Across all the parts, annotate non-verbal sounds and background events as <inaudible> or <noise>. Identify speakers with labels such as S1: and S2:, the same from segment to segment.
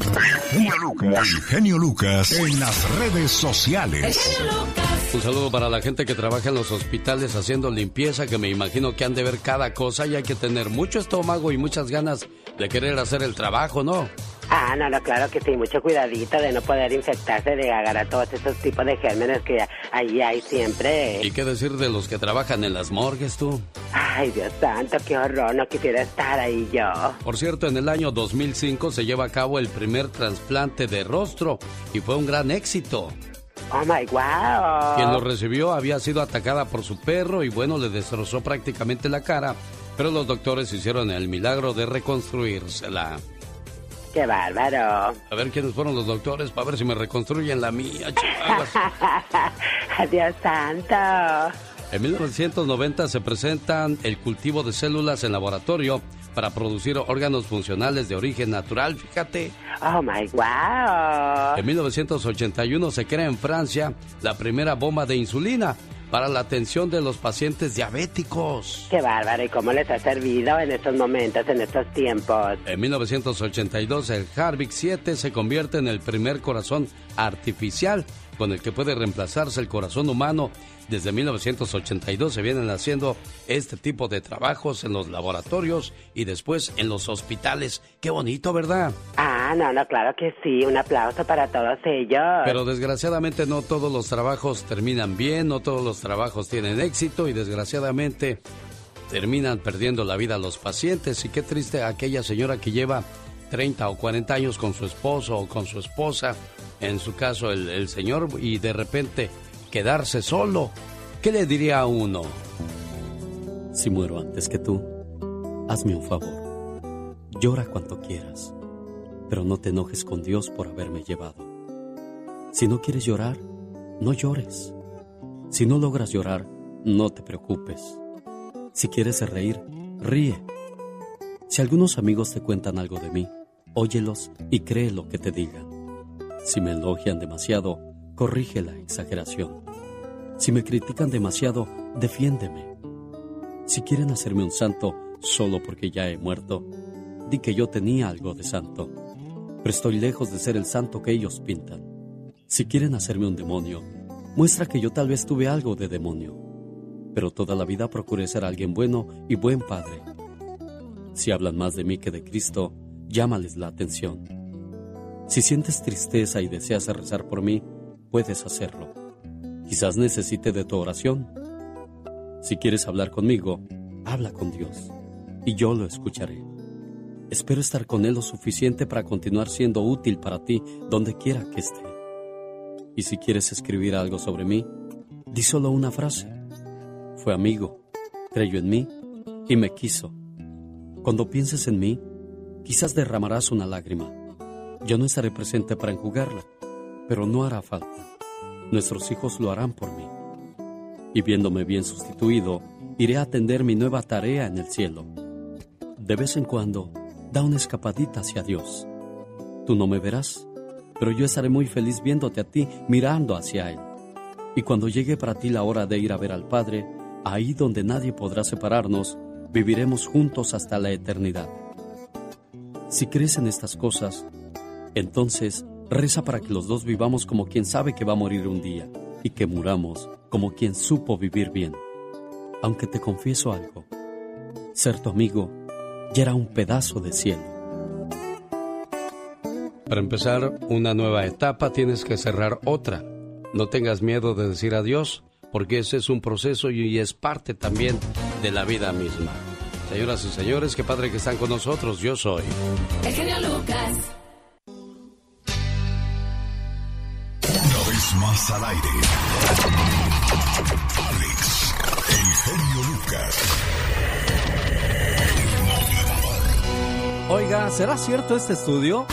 S1: El genio Lucas en las redes sociales.
S2: Un saludo para la gente que trabaja en los hospitales haciendo limpieza, que me imagino que han de ver cada cosa y hay que tener mucho estómago y muchas ganas de querer hacer el trabajo, ¿no?
S3: Ah, no, no, claro que sí, mucho cuidadito de no poder infectarse, de agarrar todos esos tipos de gérmenes que ahí hay siempre.
S2: ¿Y qué decir de los que trabajan en las morgues, tú?
S3: Ay, Dios santo, qué horror, no quisiera estar ahí yo.
S2: Por cierto, en el año 2005 se lleva a cabo el primer trasplante de rostro y fue un gran éxito.
S3: Oh my wow.
S2: Quien lo recibió había sido atacada por su perro y bueno, le destrozó prácticamente la cara, pero los doctores hicieron el milagro de reconstruírsela.
S3: ¡Qué bárbaro!
S2: A ver quiénes fueron los doctores para ver si me reconstruyen la mía,
S3: ¡Adiós, <laughs> santo!
S2: En 1990 se presentan el cultivo de células en laboratorio para producir órganos funcionales de origen natural, fíjate.
S3: Oh my wow.
S2: En 1981 se crea en Francia la primera bomba de insulina para la atención de los pacientes diabéticos.
S3: Qué bárbaro, ¿y cómo les ha servido en estos momentos, en estos tiempos?
S2: En 1982 el Harvick 7 se convierte en el primer corazón artificial con el que puede reemplazarse el corazón humano. Desde 1982 se vienen haciendo este tipo de trabajos en los laboratorios y después en los hospitales. Qué bonito, ¿verdad?
S3: Ah, no, no, claro que sí. Un aplauso para todos ellos.
S2: Pero desgraciadamente no todos los trabajos terminan bien, no todos los trabajos tienen éxito y desgraciadamente terminan perdiendo la vida los pacientes. Y qué triste aquella señora que lleva 30 o 40 años con su esposo o con su esposa en su caso el, señor, y de repente quedarse solo. ¿Qué le diría a uno? Si muero antes que tú, hazme un favor. Llora cuanto quieras, pero no te enojes con Dios por haberme llevado. Si no quieres llorar, no llores. Si no logras llorar, no te preocupes. Si quieres reír, ríe. Si algunos amigos te cuentan algo de mí, óyelos y cree lo que te digan. Si me elogian demasiado, corrige la exageración. Si me critican demasiado, defiéndeme. Si quieren hacerme un santo solo porque ya he muerto, di que yo tenía algo de santo, pero estoy lejos de ser el santo que ellos pintan. Si quieren hacerme un demonio, muestra que yo tal vez tuve algo de demonio, pero toda la vida procuré ser alguien bueno y buen padre. Si hablan más de mí que de Cristo, llámales la atención. Si sientes tristeza y deseas rezar por mí, puedes hacerlo. Quizás necesite de tu oración. Si quieres hablar conmigo, habla con Dios y yo lo escucharé. Espero estar con Él lo suficiente para continuar siendo útil para ti donde quiera que esté. Y si quieres escribir algo sobre mí, di solo una frase. Fue amigo, creyó en mí y me quiso. Cuando pienses en mí, quizás derramarás una lágrima yo no estaré presente para enjugarla, pero no hará falta. Nuestros hijos lo harán por mí. Y viéndome bien sustituido, iré a atender mi nueva tarea en el cielo. De vez en cuando, da una escapadita hacia Dios. Tú no me verás, pero yo estaré muy feliz viéndote a ti mirando hacia Él. Y cuando llegue para ti la hora de ir a ver al Padre, ahí donde nadie podrá separarnos, viviremos juntos hasta la eternidad. Si crees en estas cosas, entonces, reza para que los dos vivamos como quien sabe que va a morir un día y que muramos como quien supo vivir bien. Aunque te confieso algo, ser tu amigo ya era un pedazo de cielo. Para empezar una nueva etapa tienes que cerrar otra. No tengas miedo de decir adiós, porque ese es un proceso y es parte también de la vida misma. Señoras y señores, qué padre que están con nosotros. Yo soy.
S4: El Lucas.
S1: Más al aire. Alex, el Lucas.
S2: Oiga, ¿será cierto este estudio?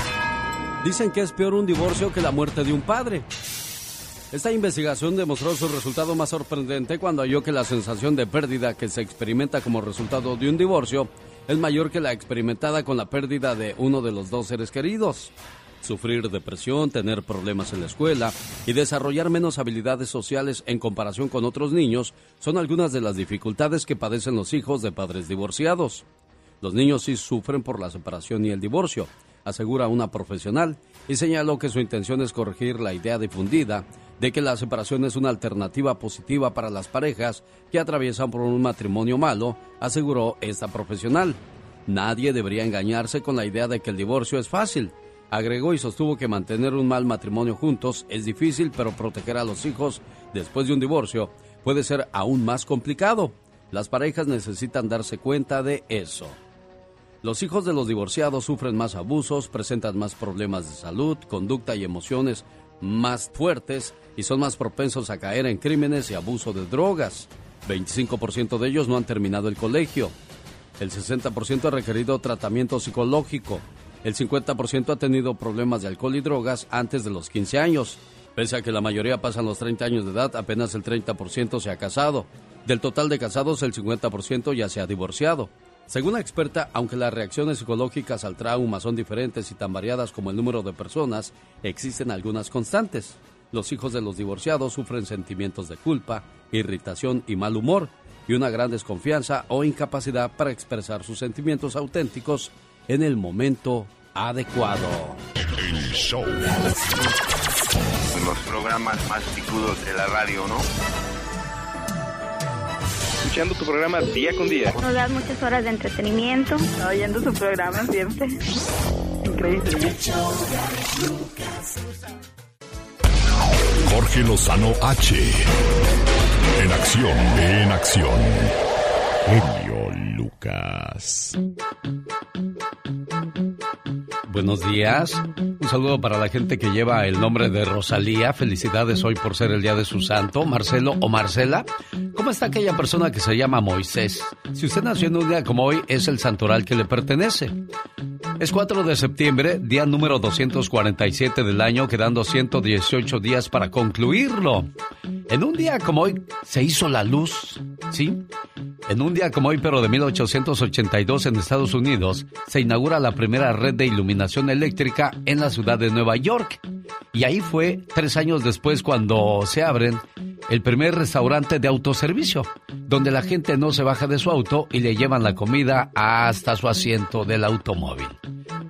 S2: Dicen que es peor un divorcio que la muerte de un padre. Esta investigación demostró su resultado más sorprendente cuando halló que la sensación de pérdida que se experimenta como resultado de un divorcio es mayor que la experimentada con la pérdida de uno de los dos seres queridos sufrir depresión, tener problemas en la escuela y desarrollar menos habilidades sociales en comparación con otros niños son algunas de las dificultades que padecen los hijos de padres divorciados. Los niños sí sufren por la separación y el divorcio, asegura una profesional, y señaló que su intención es corregir la idea difundida de que la separación es una alternativa positiva para las parejas que atraviesan por un matrimonio malo, aseguró esta profesional. Nadie debería engañarse con la idea de que el divorcio es fácil. Agregó y sostuvo que mantener un mal matrimonio juntos es difícil, pero proteger a los hijos después de un divorcio puede ser aún más complicado. Las parejas necesitan darse cuenta de eso. Los hijos de los divorciados sufren más abusos, presentan más problemas de salud, conducta y emociones más fuertes y son más propensos a caer en crímenes y abuso de drogas. 25% de ellos no han terminado el colegio. El 60% ha requerido tratamiento psicológico. El 50% ha tenido problemas de alcohol y drogas antes de los 15 años. Pese a que la mayoría pasan los 30 años de edad, apenas el 30% se ha casado. Del total de casados, el 50% ya se ha divorciado. Según la experta, aunque las reacciones psicológicas al trauma son diferentes y tan variadas como el número de personas, existen algunas constantes. Los hijos de los divorciados sufren sentimientos de culpa, irritación y mal humor, y una gran desconfianza o incapacidad para expresar sus sentimientos auténticos en el momento adecuado.
S1: El show.
S5: Los programas más picudos de la radio, ¿no?
S6: escuchando tu programa día con día.
S7: Nos das muchas horas de entretenimiento.
S8: Oyendo su programa siempre. Increíble.
S1: Jorge Lozano H. En acción, en acción. Lucas.
S2: Buenos días. Un saludo para la gente que lleva el nombre de Rosalía. Felicidades hoy por ser el día de su santo, Marcelo o Marcela. ¿Cómo está aquella persona que se llama Moisés? Si usted nació en un día como hoy, es el santoral que le pertenece. Es 4 de septiembre, día número 247 del año, quedando 118 días para concluirlo. En un día como hoy se hizo la luz, ¿sí? En un día como hoy, pero de 1882 en Estados Unidos, se inaugura la primera red de iluminación eléctrica en la ciudad de Nueva York. Y ahí fue tres años después cuando se abren el primer restaurante de autoservicio, donde la gente no se baja de su auto y le llevan la comida hasta su asiento del automóvil.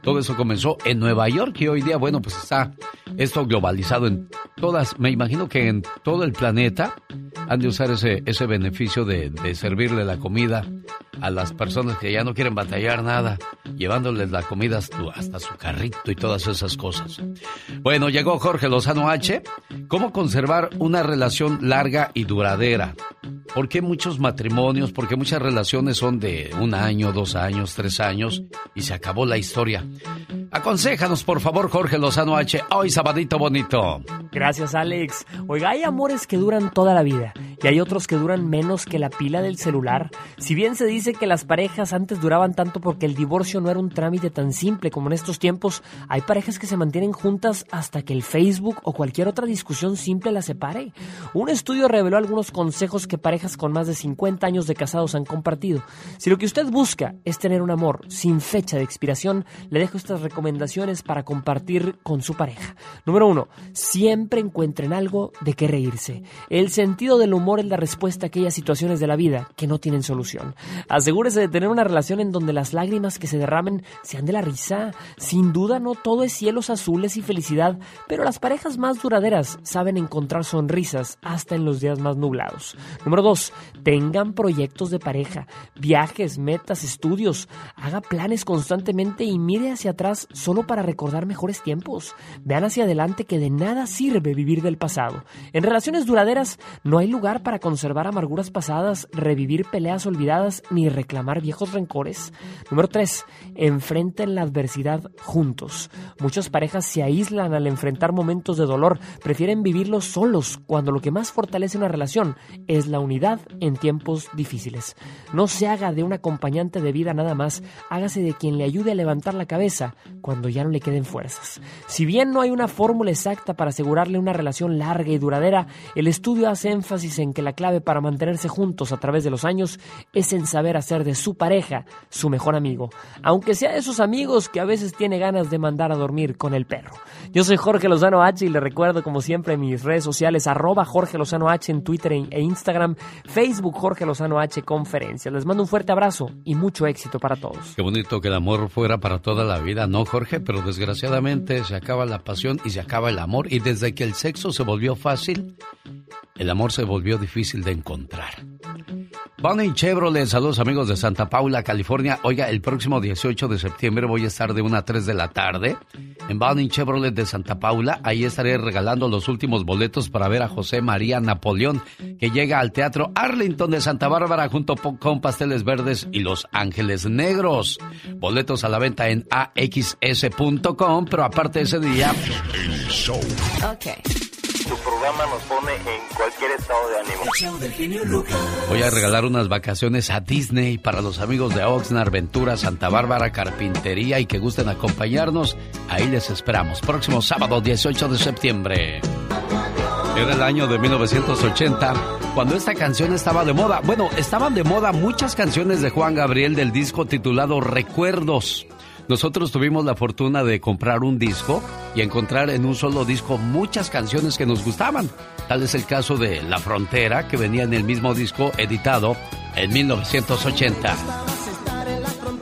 S2: Todo eso comenzó en Nueva York y hoy día, bueno, pues está esto globalizado en todas, me imagino que en todo el planeta han de usar ese, ese beneficio de, de servirle la comida a las personas que ya no quieren batallar nada, llevándoles la comida hasta su carrito y todas esas cosas. Bueno, llegó Jorge Lozano H. ¿Cómo conservar una relación larga y duradera? ¿Por qué muchos matrimonios, por qué muchas relaciones son de un año, dos años, tres años y se acabó la historia? Aconséjanos, por favor, Jorge Lozano H. Hoy, sabadito bonito.
S9: Gracias, Alex. Oiga, hay amores que duran toda la vida y hay otros que duran menos que la pila del celular. Si bien se dice que las parejas antes duraban tanto porque el divorcio no era un trámite tan simple como en estos tiempos, hay parejas que se mantienen juntas hasta que el Facebook o cualquier otra discusión simple las separe. Un estudio reveló algunos consejos que parejas con más de 50 años de casados han compartido. Si lo que usted busca es tener un amor sin fecha de expiración, le dejo estas recomendaciones para compartir con su pareja. Número uno, siempre encuentren algo de qué reírse. El sentido del humor es la respuesta a aquellas situaciones de la vida que no tienen solución. Asegúrese de tener una relación en donde las lágrimas que se derramen sean de la risa. Sin duda no todo es cielos azules y felicidad, pero las parejas más duraderas saben encontrar sonrisas hasta en los días más nublados. Número dos, tengan proyectos de pareja, viajes, metas, estudios. Haga planes constantemente y mire hacia atrás solo para recordar mejores tiempos. Vean hacia adelante que de nada sirve vivir del pasado. En relaciones duraderas no hay lugar para conservar amarguras pasadas, revivir peleas olvidadas ni reclamar viejos rencores. Número 3. Enfrenten la adversidad juntos. Muchas parejas se aíslan al enfrentar momentos de dolor, prefieren vivirlos solos cuando lo que más fortalece una relación es la unidad en tiempos difíciles. No se haga de un acompañante de vida nada más, hágase de quien le ayude a levantar la cabeza cuando ya no le queden fuerzas. Si bien no hay una fórmula exacta para asegurarle una relación larga y duradera, el estudio hace énfasis en que la clave para mantenerse juntos a través de los años es en saber hacer de su pareja su mejor amigo, aunque sea de esos amigos que a veces tiene ganas de mandar a dormir con el perro. Yo soy Jorge Lozano H y le recuerdo como siempre mis redes sociales arroba Jorge Lozano H en Twitter e Instagram, Facebook Jorge Lozano H Conferencias. Les mando un fuerte abrazo y mucho éxito para todos.
S2: Qué bonito que el amor fuera para toda la vida, ¿no, Jorge, pero desgraciadamente se acaba la pasión y se acaba el amor. Y desde que el sexo se volvió fácil, el amor se volvió difícil de encontrar. Bonnie Chevrolet, saludos amigos de Santa Paula, California. Oiga, el próximo 18 de septiembre voy a estar de 1 a 3 de la tarde en Bonnie Chevrolet de Santa Paula. Ahí estaré regalando los últimos boletos para ver a José María Napoleón, que llega al Teatro Arlington de Santa Bárbara junto con Pasteles Verdes y Los Ángeles Negros. Boletos a la venta en axs.com, pero aparte ese día... El show.
S10: Ok. Tu programa nos pone en cualquier estado de ánimo.
S2: Voy a regalar unas vacaciones a Disney para los amigos de Oxnard, Ventura, Santa Bárbara, Carpintería y que gusten acompañarnos. Ahí les esperamos. Próximo sábado 18 de septiembre. Era el año de 1980 cuando esta canción estaba de moda. Bueno, estaban de moda muchas canciones de Juan Gabriel del disco titulado Recuerdos. Nosotros tuvimos la fortuna de comprar un disco y encontrar en un solo disco muchas canciones que nos gustaban. Tal es el caso de La Frontera, que venía en el mismo disco editado en 1980.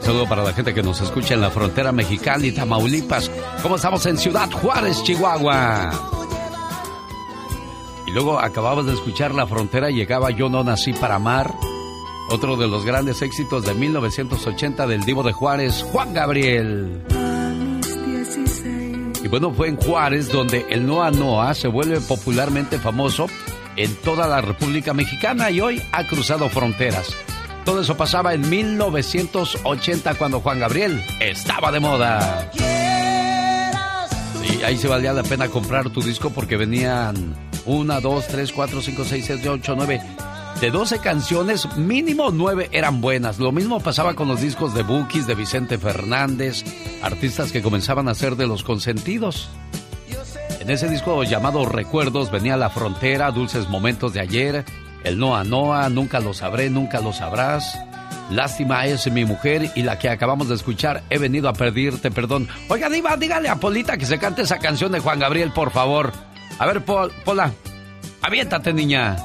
S2: Saludo para la gente que nos escucha en la frontera mexicana y Tamaulipas. ¿Cómo estamos en Ciudad Juárez, Chihuahua? Y luego acababas de escuchar La Frontera, llegaba Yo no nací para amar otro de los grandes éxitos de 1980 del Divo de Juárez, Juan Gabriel. Y bueno, fue en Juárez donde el Noa Noa se vuelve popularmente famoso en toda la República Mexicana y hoy ha cruzado fronteras. Todo eso pasaba en 1980 cuando Juan Gabriel estaba de moda. Y ahí se valía la pena comprar tu disco porque venían una, dos, tres, cuatro, cinco, seis, siete, ocho, nueve de 12 canciones, mínimo 9 eran buenas. Lo mismo pasaba con los discos de Bookies, de Vicente Fernández, artistas que comenzaban a ser de los consentidos. En ese disco llamado Recuerdos venía La Frontera, Dulces Momentos de Ayer, El Noa Noa, Nunca lo sabré, nunca lo sabrás. Lástima es mi mujer y la que acabamos de escuchar, He venido a pedirte perdón. Oiga, Diva, dígale a Polita que se cante esa canción de Juan Gabriel, por favor. A ver, Pola, aviéntate, niña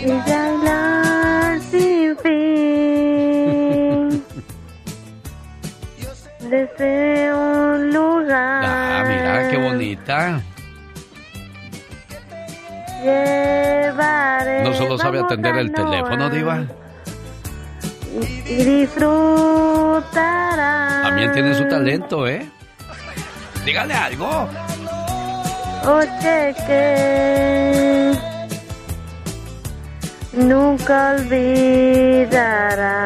S7: y bailar sin fin. <laughs> Desde un lugar.
S2: Ah, mira, qué bonita. no solo sabe atender el teléfono, Diva.
S7: Y disfrutará.
S2: También tiene su talento, ¿eh? Dígale algo.
S7: Oye, que nunca olvidará.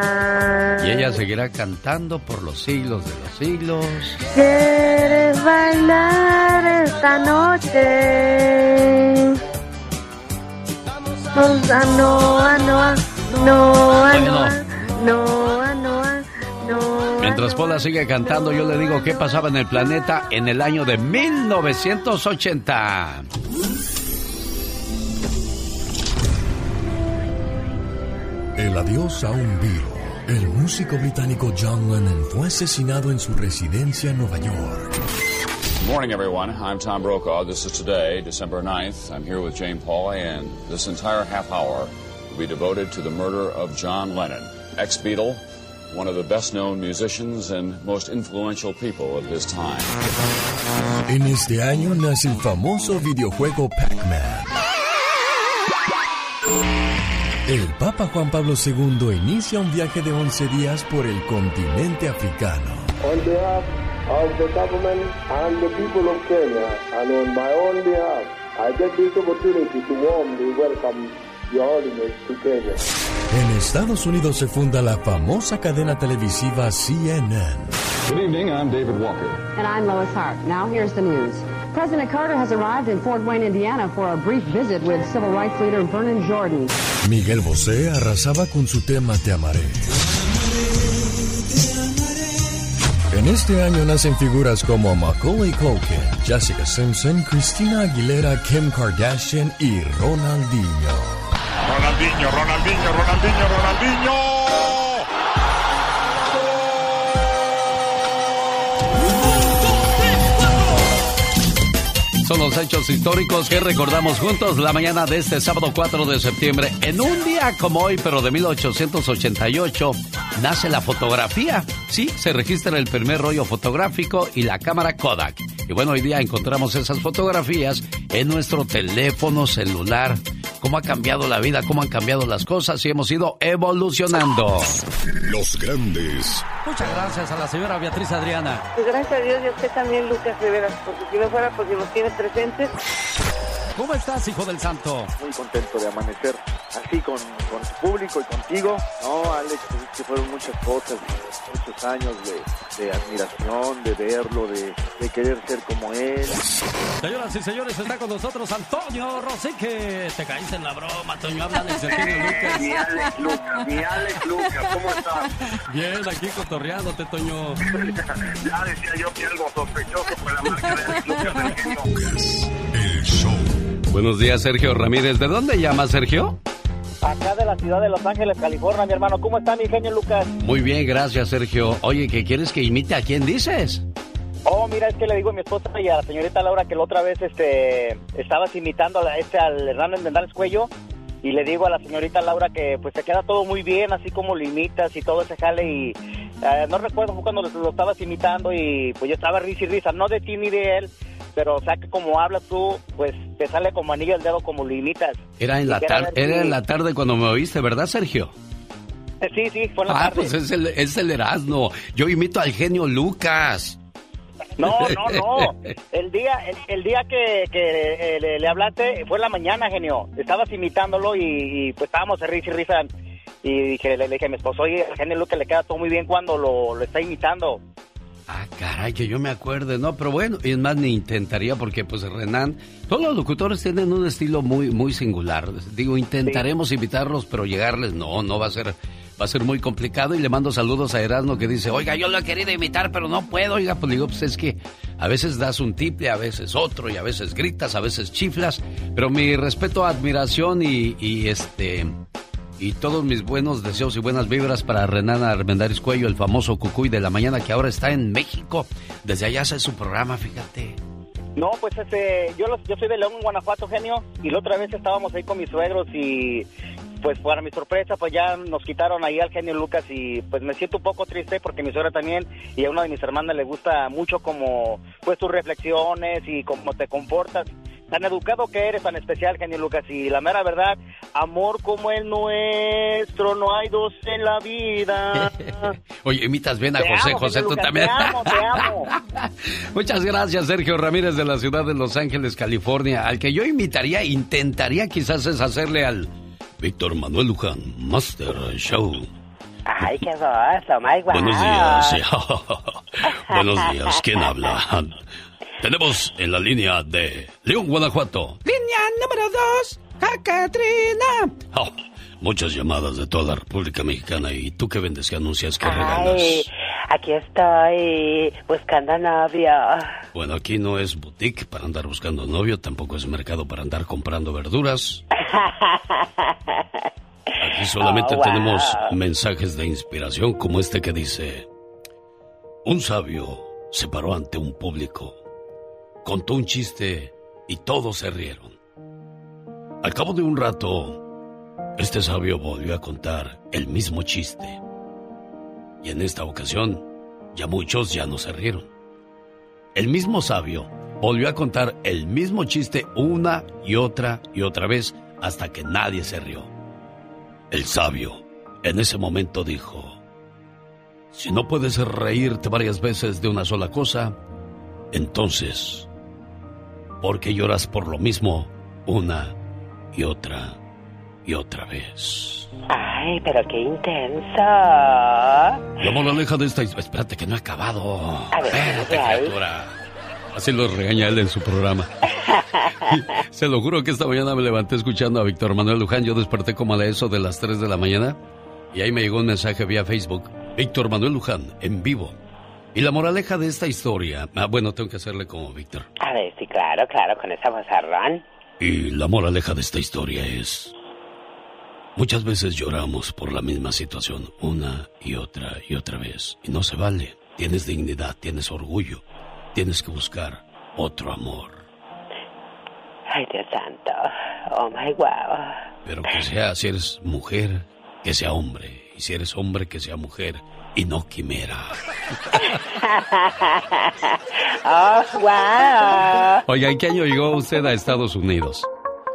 S2: Y ella seguirá cantando por los siglos de los siglos.
S7: ¿Quieres bailar esta noche? No, no, no, no, no, no,
S2: Mientras Paula sigue cantando, yo le digo qué pasaba en el planeta en el año de 1980.
S1: El adiós a un virus. El músico británico John Lennon fue asesinado en su residencia en Nueva York.
S11: Good morning, everyone. I'm Tom Brokaw. This is today, December 9th. I'm here with Jane Pauley, and this entire half hour will be devoted to the murder of John Lennon, ex Beatle, one of the best known musicians and most influential people of his time.
S1: En este año nace el famoso videojuego Pac-Man. El Papa Juan Pablo II inicia un viaje de 11 días por el continente africano.
S12: On behalf of the government and the people of Kenya, and on my own behalf, I get this opportunity to warmly welcome Your Holiness to Kenya.
S1: En Estados Unidos se funda la famosa cadena televisiva CNN.
S13: Good evening, I'm David Walker.
S14: And I'm Lois Hart. Now here's the news. President Carter has arrived in Fort Wayne, Indiana for a brief visit with civil rights leader Vernon Jordan.
S1: Miguel Bosé arrasaba con su tema Te amaré. En este año nacen figuras como Macaulay Culkin, Jessica Simpson, Christina Aguilera, Kim Kardashian y Ronaldinho.
S15: Ronaldinho, Ronaldinho, Ronaldinho, Ronaldinho.
S2: Son los hechos históricos que recordamos juntos la mañana de este sábado 4 de septiembre. En un día como hoy, pero de 1888, nace la fotografía. Sí, se registra el primer rollo fotográfico y la cámara Kodak. Y bueno, hoy día encontramos esas fotografías en nuestro teléfono celular. Cómo ha cambiado la vida, cómo han cambiado las cosas y hemos ido evolucionando.
S1: Los grandes.
S2: Muchas gracias a la señora Beatriz Adriana.
S8: Pues gracias a Dios y a usted también, Lucas Rivera, porque si no fuera porque nos tiene presentes.
S2: ¿Cómo estás, hijo del santo?
S16: Muy contento de amanecer así con, con tu público y contigo. No, Alex, pues es que fueron muchas cosas, muchos años de, de admiración, de verlo, de, de querer ser como él.
S2: Señoras y señores, está con nosotros Antonio Rosique. Te caíste en la broma, Antonio. Habla de Sergio <laughs> Lucas.
S16: Mi Alex Lucas, mi Alex Lucas, ¿cómo estás?
S2: Bien, aquí cotorreándote, Toño. <laughs>
S16: ya decía yo que algo sospechoso con la marca de Alex Lucas del genio.
S1: El show.
S2: Buenos días, Sergio Ramírez. ¿De dónde llamas, Sergio?
S17: Acá de la ciudad de Los Ángeles, California, mi hermano. ¿Cómo está mi genio Lucas?
S2: Muy bien, gracias, Sergio. Oye, ¿qué quieres que imite a quién dices?
S17: Oh, mira, es que le digo a mi esposa y a la señorita Laura que la otra vez este, estabas imitando a este, al Hernán Mendares Cuello y le digo a la señorita Laura que pues te queda todo muy bien, así como lo imitas y todo ese jale y eh, no recuerdo fue cuando lo, lo estabas imitando y pues yo estaba risa y risa, no de ti ni de él, pero o sea que como hablas tú, pues te sale como anillo al dedo como lo imitas.
S2: Era en la tarde, era en la tarde cuando me oíste, ¿verdad, Sergio?
S17: Eh, Sí, sí, fue en la
S2: Ah,
S17: tarde.
S2: pues es el, es el Erasmo. Yo imito al genio Lucas.
S17: No, no, <laughs> no. El día, el, el día que, que eh, le, le hablaste fue en la mañana, genio. Estabas imitándolo y, y, pues estábamos de risa y risa. Y dije, le, le dije a mi esposo, oye, al genio Lucas le queda todo muy bien cuando lo, lo está imitando.
S2: Ah, caray, que yo me acuerde, ¿no? Pero bueno, y es más, ni intentaría porque, pues, Renan, todos los locutores tienen un estilo muy, muy singular. Digo, intentaremos imitarlos, pero llegarles, no, no va a ser, va a ser muy complicado. Y le mando saludos a Erasmo que dice, oiga, yo lo he querido imitar, pero no puedo. Oiga, pues digo, pues es que a veces das un tiple, a veces otro, y a veces gritas, a veces chiflas. Pero mi respeto, admiración y, y este... Y todos mis buenos deseos y buenas vibras para Renan Armendáriz Cuello, el famoso Cucuy de la mañana que ahora está en México. Desde allá hace su programa, fíjate.
S17: No, pues este, yo, los- yo soy de León, Guanajuato, genio. Y la otra vez estábamos ahí con mis suegros y pues para mi sorpresa, pues ya nos quitaron ahí al genio Lucas y pues me siento un poco triste porque mi suegra también y a una de mis hermanas le gusta mucho como pues tus reflexiones y cómo te comportas. Tan educado que eres, tan especial, genio Lucas. Y la mera verdad, amor como el nuestro, no hay dos en la vida. <laughs>
S2: Oye, imitas bien a
S17: Te
S2: José
S17: amo,
S2: José, tú
S17: Lucas,
S2: también.
S17: Te amo, te amo. <laughs>
S2: Muchas gracias, Sergio Ramírez de la ciudad de Los Ángeles, California. Al que yo imitaría, intentaría quizás es hacerle al Víctor Manuel Luján, Master Show.
S3: Ay, qué voz, oh my God.
S2: Buenos días. <laughs> Buenos días. ¿Quién habla? Tenemos en la línea de León, Guanajuato.
S18: Línea número 2, Cacatrina.
S2: Oh, muchas llamadas de toda la República Mexicana. ¿Y tú qué vendes? ¿Qué anuncias? ¿Qué
S3: Ay,
S2: regalas?
S3: aquí estoy buscando novio.
S2: Bueno, aquí no es boutique para andar buscando novio, tampoco es mercado para andar comprando verduras. Aquí solamente <laughs>
S3: Oh, wow.
S2: tenemos mensajes de inspiración como este que dice, un sabio se paró ante un público, contó un chiste y todos se rieron. Al cabo de un rato, este sabio volvió a contar el mismo chiste. Y en esta ocasión, ya muchos ya no se rieron. El mismo sabio volvió a contar el mismo chiste una y otra y otra vez hasta que nadie se rió. El sabio en ese momento dijo, si no puedes reírte varias veces de una sola cosa, entonces, ¿por qué lloras por lo mismo una y otra y otra vez?
S3: Ay, pero qué intenso.
S2: La moraleja de esta... Espérate que no he acabado.
S3: A ver,
S2: Espérate. Así lo regaña él en su programa. <laughs> Se lo juro que esta mañana me levanté escuchando a Víctor Manuel Luján. Yo desperté como a eso de las 3 de la mañana y ahí me llegó un mensaje vía Facebook. Víctor Manuel Luján, en vivo. Y la moraleja de esta historia... Ah, bueno, tengo que hacerle como Víctor.
S3: A ver, sí, claro, claro, con esa vozarrón.
S2: Y la moraleja de esta historia es... Muchas veces lloramos por la misma situación una y otra y otra vez. Y no se vale. Tienes dignidad, tienes orgullo. Tienes que buscar otro amor.
S3: Ay, Dios santo. Oh my wow.
S2: Pero que sea, si eres mujer, que sea hombre. Y si eres hombre, que sea mujer y no quimera. <laughs>
S3: oh, wow.
S2: Oiga, ¿en qué año llegó usted a Estados Unidos?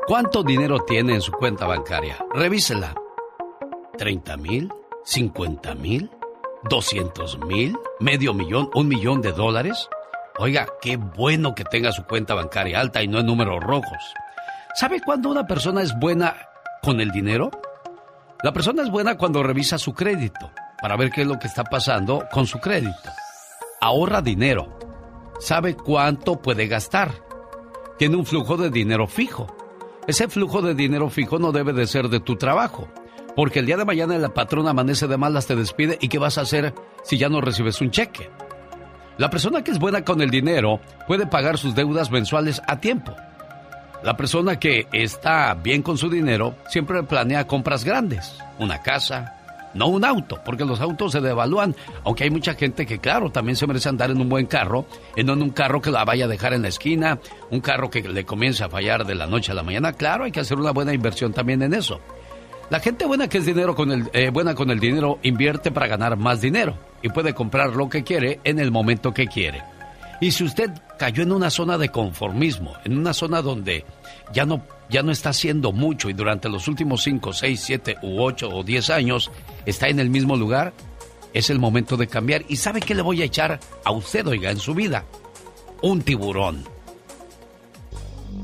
S2: ¿Cuánto dinero tiene en su cuenta bancaria? Revísela. ¿30 mil? ¿50 mil? ¿200 mil? ¿Medio millón? ¿Un millón de dólares? Oiga, qué bueno que tenga su cuenta bancaria alta y no en números rojos. ¿Sabe cuándo una persona es buena con el dinero? La persona es buena cuando revisa su crédito para ver qué es lo que está pasando con su crédito. Ahorra dinero. Sabe cuánto puede gastar. Tiene un flujo de dinero fijo. Ese flujo de dinero fijo no debe de ser de tu trabajo. Porque el día de mañana la patrona amanece de malas, te despide y ¿qué vas a hacer si ya no recibes un cheque? La persona que es buena con el dinero puede pagar sus deudas mensuales a tiempo. La persona que está bien con su dinero siempre planea compras grandes, una casa, no un auto, porque los autos se devalúan, aunque hay mucha gente que claro, también se merece andar en un buen carro, y no en un carro que la vaya a dejar en la esquina, un carro que le comience a fallar de la noche a la mañana, claro, hay que hacer una buena inversión también en eso. La gente buena que es dinero con el, eh, buena con el dinero invierte para ganar más dinero y puede comprar lo que quiere en el momento que quiere. Y si usted cayó en una zona de conformismo, en una zona donde ya no, ya no está haciendo mucho y durante los últimos 5, 6, 7 u 8 o 10 años está en el mismo lugar, es el momento de cambiar. ¿Y sabe qué le voy a echar a usted, oiga, en su vida? Un tiburón.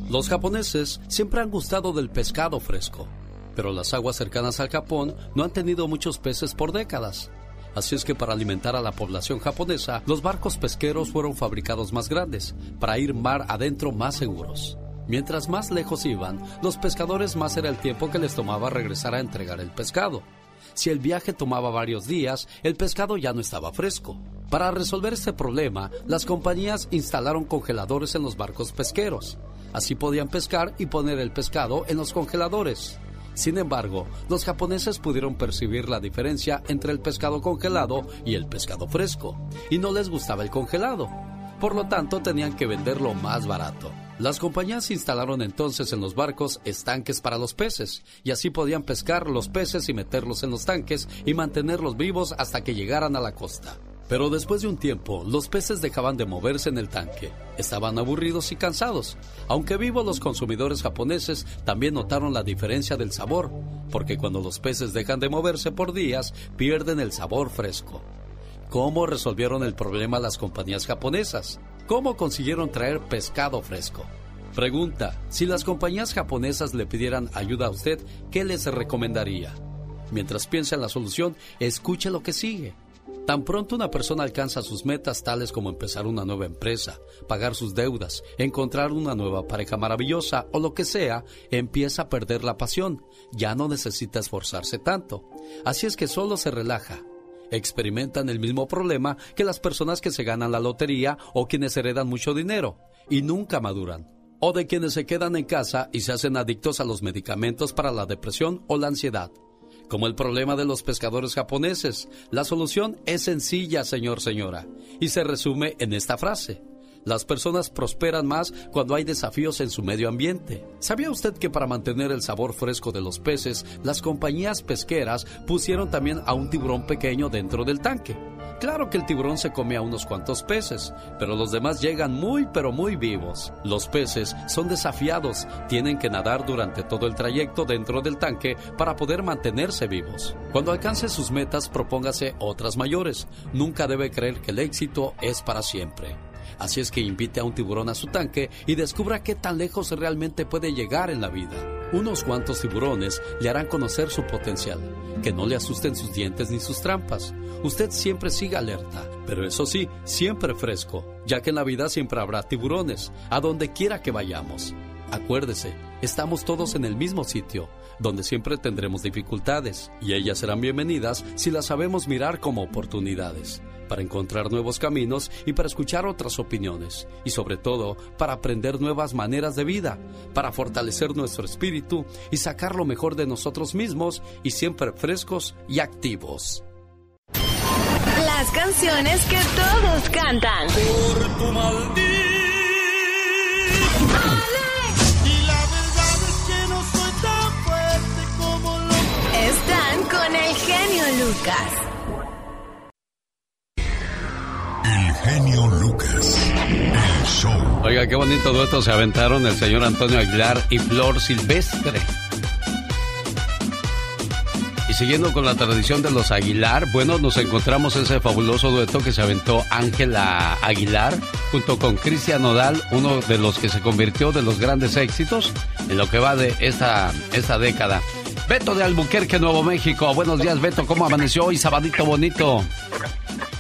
S2: Los japoneses siempre han gustado del pescado fresco pero las aguas cercanas al Japón no han tenido muchos peces por décadas. Así es que para alimentar a la población japonesa, los barcos pesqueros fueron fabricados más grandes, para ir mar adentro más seguros. Mientras más lejos iban, los pescadores más era el tiempo que les tomaba regresar a entregar el pescado. Si el viaje tomaba varios días, el pescado ya no estaba fresco. Para resolver este problema, las compañías instalaron congeladores en los barcos pesqueros. Así podían pescar y poner el pescado en los congeladores. Sin embargo, los japoneses pudieron percibir la diferencia entre el pescado congelado y el pescado fresco, y no les gustaba el congelado. Por lo tanto, tenían que venderlo más barato. Las compañías instalaron entonces en los barcos estanques para los peces, y así podían pescar los peces y meterlos en los tanques y mantenerlos vivos hasta que llegaran a la costa. Pero después de un tiempo, los peces dejaban de moverse en el tanque. Estaban aburridos y cansados. Aunque vivos, los consumidores japoneses también notaron la diferencia del sabor, porque cuando los peces dejan de moverse por días, pierden el sabor fresco. ¿Cómo resolvieron el problema las compañías japonesas? ¿Cómo consiguieron traer pescado fresco? Pregunta, si las compañías japonesas le pidieran ayuda a usted, ¿qué les recomendaría? Mientras piensa en la solución, escuche lo que sigue. Tan pronto una persona alcanza sus metas tales como empezar una nueva empresa, pagar sus deudas, encontrar una nueva pareja maravillosa o lo que sea, empieza a perder la pasión. Ya no necesita esforzarse tanto. Así es que solo se relaja. Experimentan el mismo problema que las personas que se ganan la lotería o quienes heredan mucho dinero y nunca maduran. O de quienes se quedan en casa y se hacen adictos a los medicamentos para la depresión o la ansiedad como el problema de los pescadores japoneses. La solución es sencilla, señor, señora, y se resume en esta frase. Las personas prosperan más cuando hay desafíos en su medio ambiente. ¿Sabía usted que para mantener el sabor fresco de los peces, las compañías pesqueras pusieron también a un tiburón pequeño dentro del tanque? Claro que el tiburón se come a unos cuantos peces, pero los demás llegan muy pero muy vivos. Los peces son desafiados, tienen que nadar durante todo el trayecto dentro del tanque para poder mantenerse vivos. Cuando alcance sus metas, propóngase otras mayores. Nunca debe creer que el éxito es para siempre. Así es que invite a un tiburón a su tanque y descubra qué tan lejos realmente puede llegar en la vida. Unos cuantos tiburones le harán conocer su potencial. Que no le asusten sus dientes ni sus trampas. Usted siempre siga alerta, pero eso sí, siempre fresco, ya que en la vida siempre habrá tiburones, a donde quiera que vayamos. Acuérdese, estamos todos en el mismo sitio, donde siempre tendremos dificultades, y ellas serán bienvenidas si las sabemos mirar como oportunidades para encontrar nuevos caminos y para escuchar otras opiniones, y sobre todo para aprender nuevas maneras de vida, para fortalecer nuestro espíritu y sacar lo mejor de nosotros mismos y siempre frescos y activos.
S4: Las canciones que todos cantan.
S18: Por tu maldito.
S4: Y la verdad es
S19: El genio Lucas. El show.
S2: Oiga, qué bonito dueto se aventaron el señor Antonio Aguilar y Flor Silvestre. Y siguiendo con la tradición de los Aguilar, bueno, nos encontramos ese fabuloso dueto que se aventó Ángela Aguilar junto con Cristian Nodal, uno de los que se convirtió de los grandes éxitos en lo que va de esta, esta década. Beto de Albuquerque, Nuevo México. Buenos días, Beto. ¿Cómo amaneció hoy, sabadito bonito?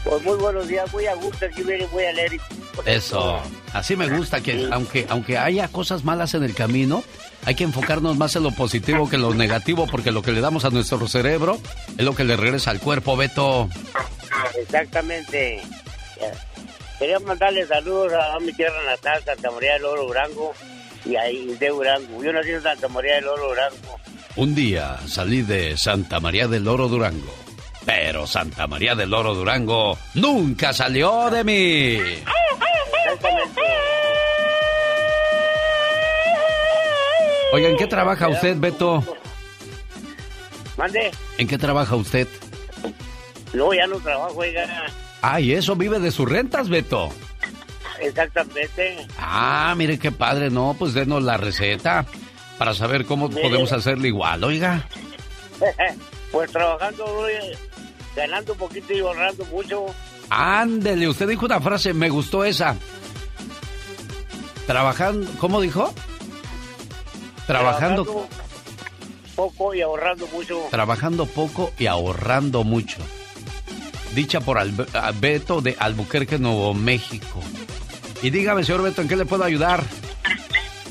S20: Pues muy buenos días, muy a gusto, muy alegre.
S2: Eso. Así me gusta que aunque aunque haya cosas malas en el camino, hay que enfocarnos más en lo positivo que en lo negativo porque lo que le damos a nuestro cerebro es lo que le regresa al cuerpo, Beto.
S20: Exactamente. Quería mandarle saludos a, mi tierra natal, Santa María del Oro Durango, y ahí de Durango. Yo nací en Santa María del Oro Durango.
S2: Un día salí de Santa María del Oro Durango, pero Santa María del Oro Durango nunca salió de mí. Oiga, ¿en qué trabaja usted, Beto?
S20: ¿Mande?
S2: ¿En qué trabaja usted?
S20: No, ya no trabajo, oiga.
S2: Ah, ¿y eso vive de sus rentas, Beto?
S20: Exactamente.
S2: Ah, mire qué padre, no, pues denos la receta para saber cómo podemos hacerlo igual, oiga. <laughs>
S20: pues trabajando, ganando un poquito y ahorrando mucho.
S2: Ándele, usted dijo una frase, me gustó esa. Trabajando, ¿cómo dijo? Trabajando,
S20: poco y ahorrando mucho.
S2: Trabajando poco y ahorrando mucho. Dicha por Beto de Albuquerque, Nuevo México. Y dígame, señor Beto, ¿en qué le puedo ayudar?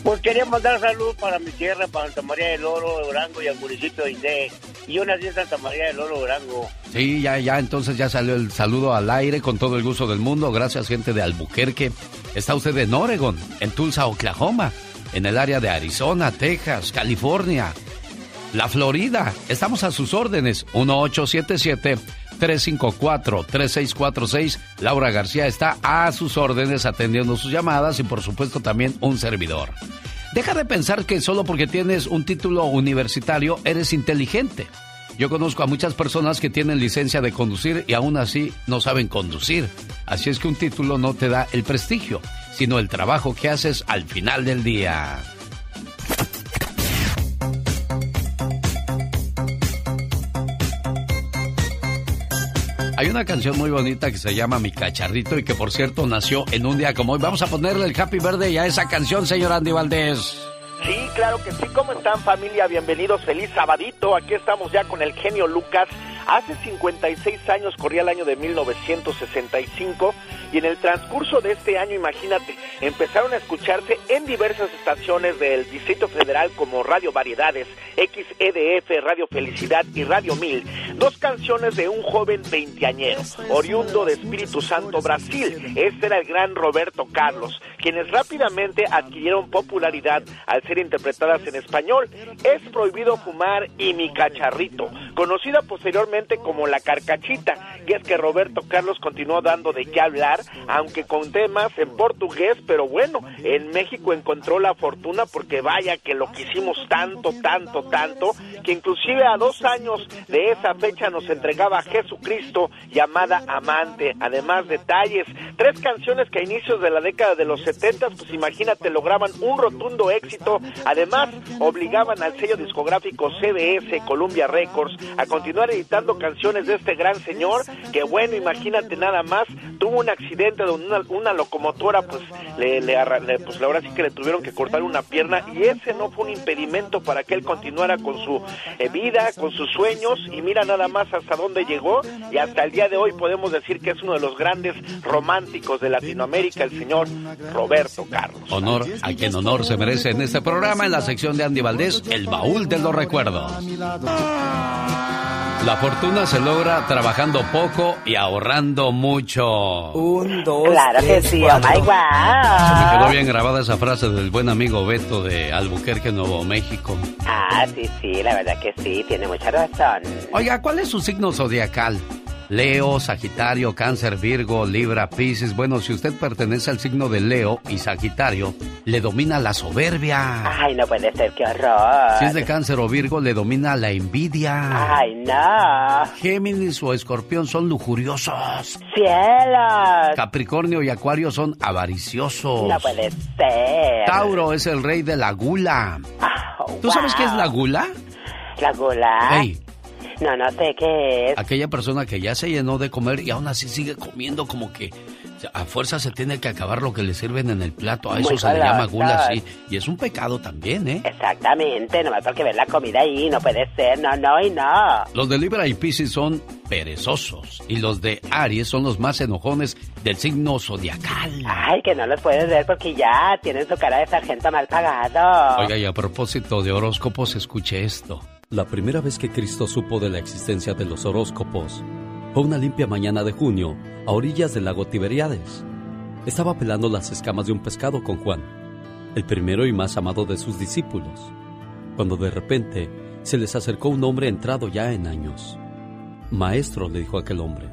S20: Pues quería mandar saludos para mi tierra, para Santa María del Oro, Durango y al municipio de Inde. Y yo nací en Santa María del Oro, Durango.
S2: Sí, ya, ya, entonces ya salió el saludo al aire con todo el gusto del mundo. Gracias, gente de Albuquerque. Está usted en Oregon, en Tulsa, Oklahoma, en el área de Arizona, Texas, California, la Florida. Estamos a sus órdenes. 1877-354-3646. Laura García está a sus órdenes atendiendo sus llamadas y por supuesto también un servidor. Deja de pensar que solo porque tienes un título universitario eres inteligente. Yo conozco a muchas personas que tienen licencia de conducir y aún así no saben conducir. Así es que un título no te da el prestigio, sino el trabajo que haces al final del día. Hay una canción muy bonita que se llama Mi Cacharrito y que por cierto nació en un día como hoy. Vamos a ponerle el Happy Verde a esa canción, señor Andy Valdés.
S21: Sí, claro que sí. ¿Cómo están familia? Bienvenidos. Feliz sabadito. Aquí estamos ya con el genio Lucas. Hace 56 años corría el año de 1965 y en el transcurso de este año, imagínate, empezaron a escucharse en diversas estaciones del Distrito Federal como Radio Variedades, XEDF, Radio Felicidad y Radio Mil, dos canciones de un joven veinteañero, oriundo de Espíritu Santo, Brasil. Este era el gran Roberto Carlos, quienes rápidamente adquirieron popularidad al ser interpretadas en español. Es prohibido fumar y mi cacharrito, conocida posteriormente como la carcachita, y es que Roberto Carlos continuó dando de qué hablar, aunque con temas en portugués, pero bueno, en México encontró la fortuna porque vaya que lo quisimos tanto, tanto, tanto, que inclusive a dos años de esa fecha nos entregaba a Jesucristo llamada Amante, además detalles, tres canciones que a inicios de la década de los 70, pues imagínate, lograban un rotundo éxito, además obligaban al sello discográfico CBS, Columbia Records, a continuar editando canciones de este gran señor, que bueno, imagínate nada más, tuvo un accidente donde una, locomotora, pues, le, le, pues ahora sí que le tuvieron que cortar una pierna y ese no fue un impedimento para que él continuara con su eh, vida, con sus sueños y mira nada más hasta dónde llegó y hasta el día de hoy podemos decir que es uno de los grandes románticos de Latinoamérica, el señor Roberto Carlos.
S2: Honor a quien honor se merece en este programa, en la sección de Andy Valdés, el baúl de los recuerdos. La fortuna se logra trabajando poco y ahorrando mucho.
S3: Un, dos, Claro que sí, oh my
S2: Se me quedó bien grabada esa frase del buen amigo Beto de Albuquerque, Nuevo México.
S3: Ah, sí, sí, la verdad que sí, tiene mucha razón.
S2: Oiga, ¿cuál es su signo zodiacal? Leo, Sagitario, Cáncer, Virgo, Libra, Pisces. Bueno, si usted pertenece al signo de Leo y Sagitario, le domina la soberbia.
S3: Ay, no puede ser, qué horror.
S2: Si es de cáncer o virgo, le domina la envidia.
S3: Ay, no.
S2: Géminis o escorpión son lujuriosos.
S3: Cielos.
S2: Capricornio y acuario son avariciosos.
S3: No puede ser.
S2: Tauro es el rey de la gula.
S3: Oh,
S2: ¿Tú sabes qué es la gula?
S3: La gula.
S2: Ey.
S3: No, no sé qué es.
S2: Aquella persona que ya se llenó de comer y aún así sigue comiendo como que a fuerza se tiene que acabar lo que le sirven en el plato. A eso
S3: Muy
S2: se le llama gula, sí. Y es un pecado también, ¿eh?
S3: Exactamente, nomás porque ver la comida ahí, no puede ser, no, no y no.
S2: Los de Libra y Pisces son perezosos y los de Aries son los más enojones del signo zodiacal.
S3: Ay, que no los puedes ver porque ya tienen su cara de sargento mal pagado.
S2: Oiga, y a propósito de horóscopos, escuche esto. La primera vez que Cristo supo de la existencia de los horóscopos fue una limpia mañana de junio a orillas del lago Tiberíades. Estaba pelando las escamas de un pescado con Juan, el primero y más amado de sus discípulos, cuando de repente se les acercó un hombre entrado ya en años. Maestro, le dijo aquel hombre,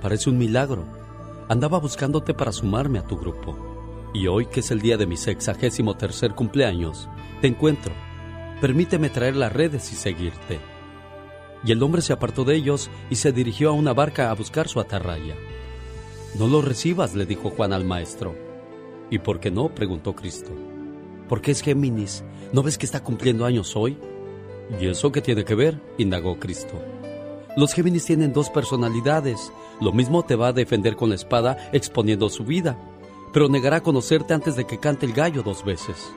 S2: parece un milagro. Andaba buscándote para sumarme a tu grupo. Y hoy, que es el día de mi sexagésimo tercer cumpleaños, te encuentro. Permíteme traer las redes y seguirte. Y el hombre se apartó de ellos y se dirigió a una barca a buscar su atarraya. No lo recibas, le dijo Juan al maestro. ¿Y por qué no? preguntó Cristo. Porque es Géminis. ¿No ves que está cumpliendo años hoy? ¿Y eso qué tiene que ver? indagó Cristo. Los Géminis tienen dos personalidades. Lo mismo te va a defender con la espada exponiendo su vida, pero negará conocerte antes de que cante el gallo dos veces.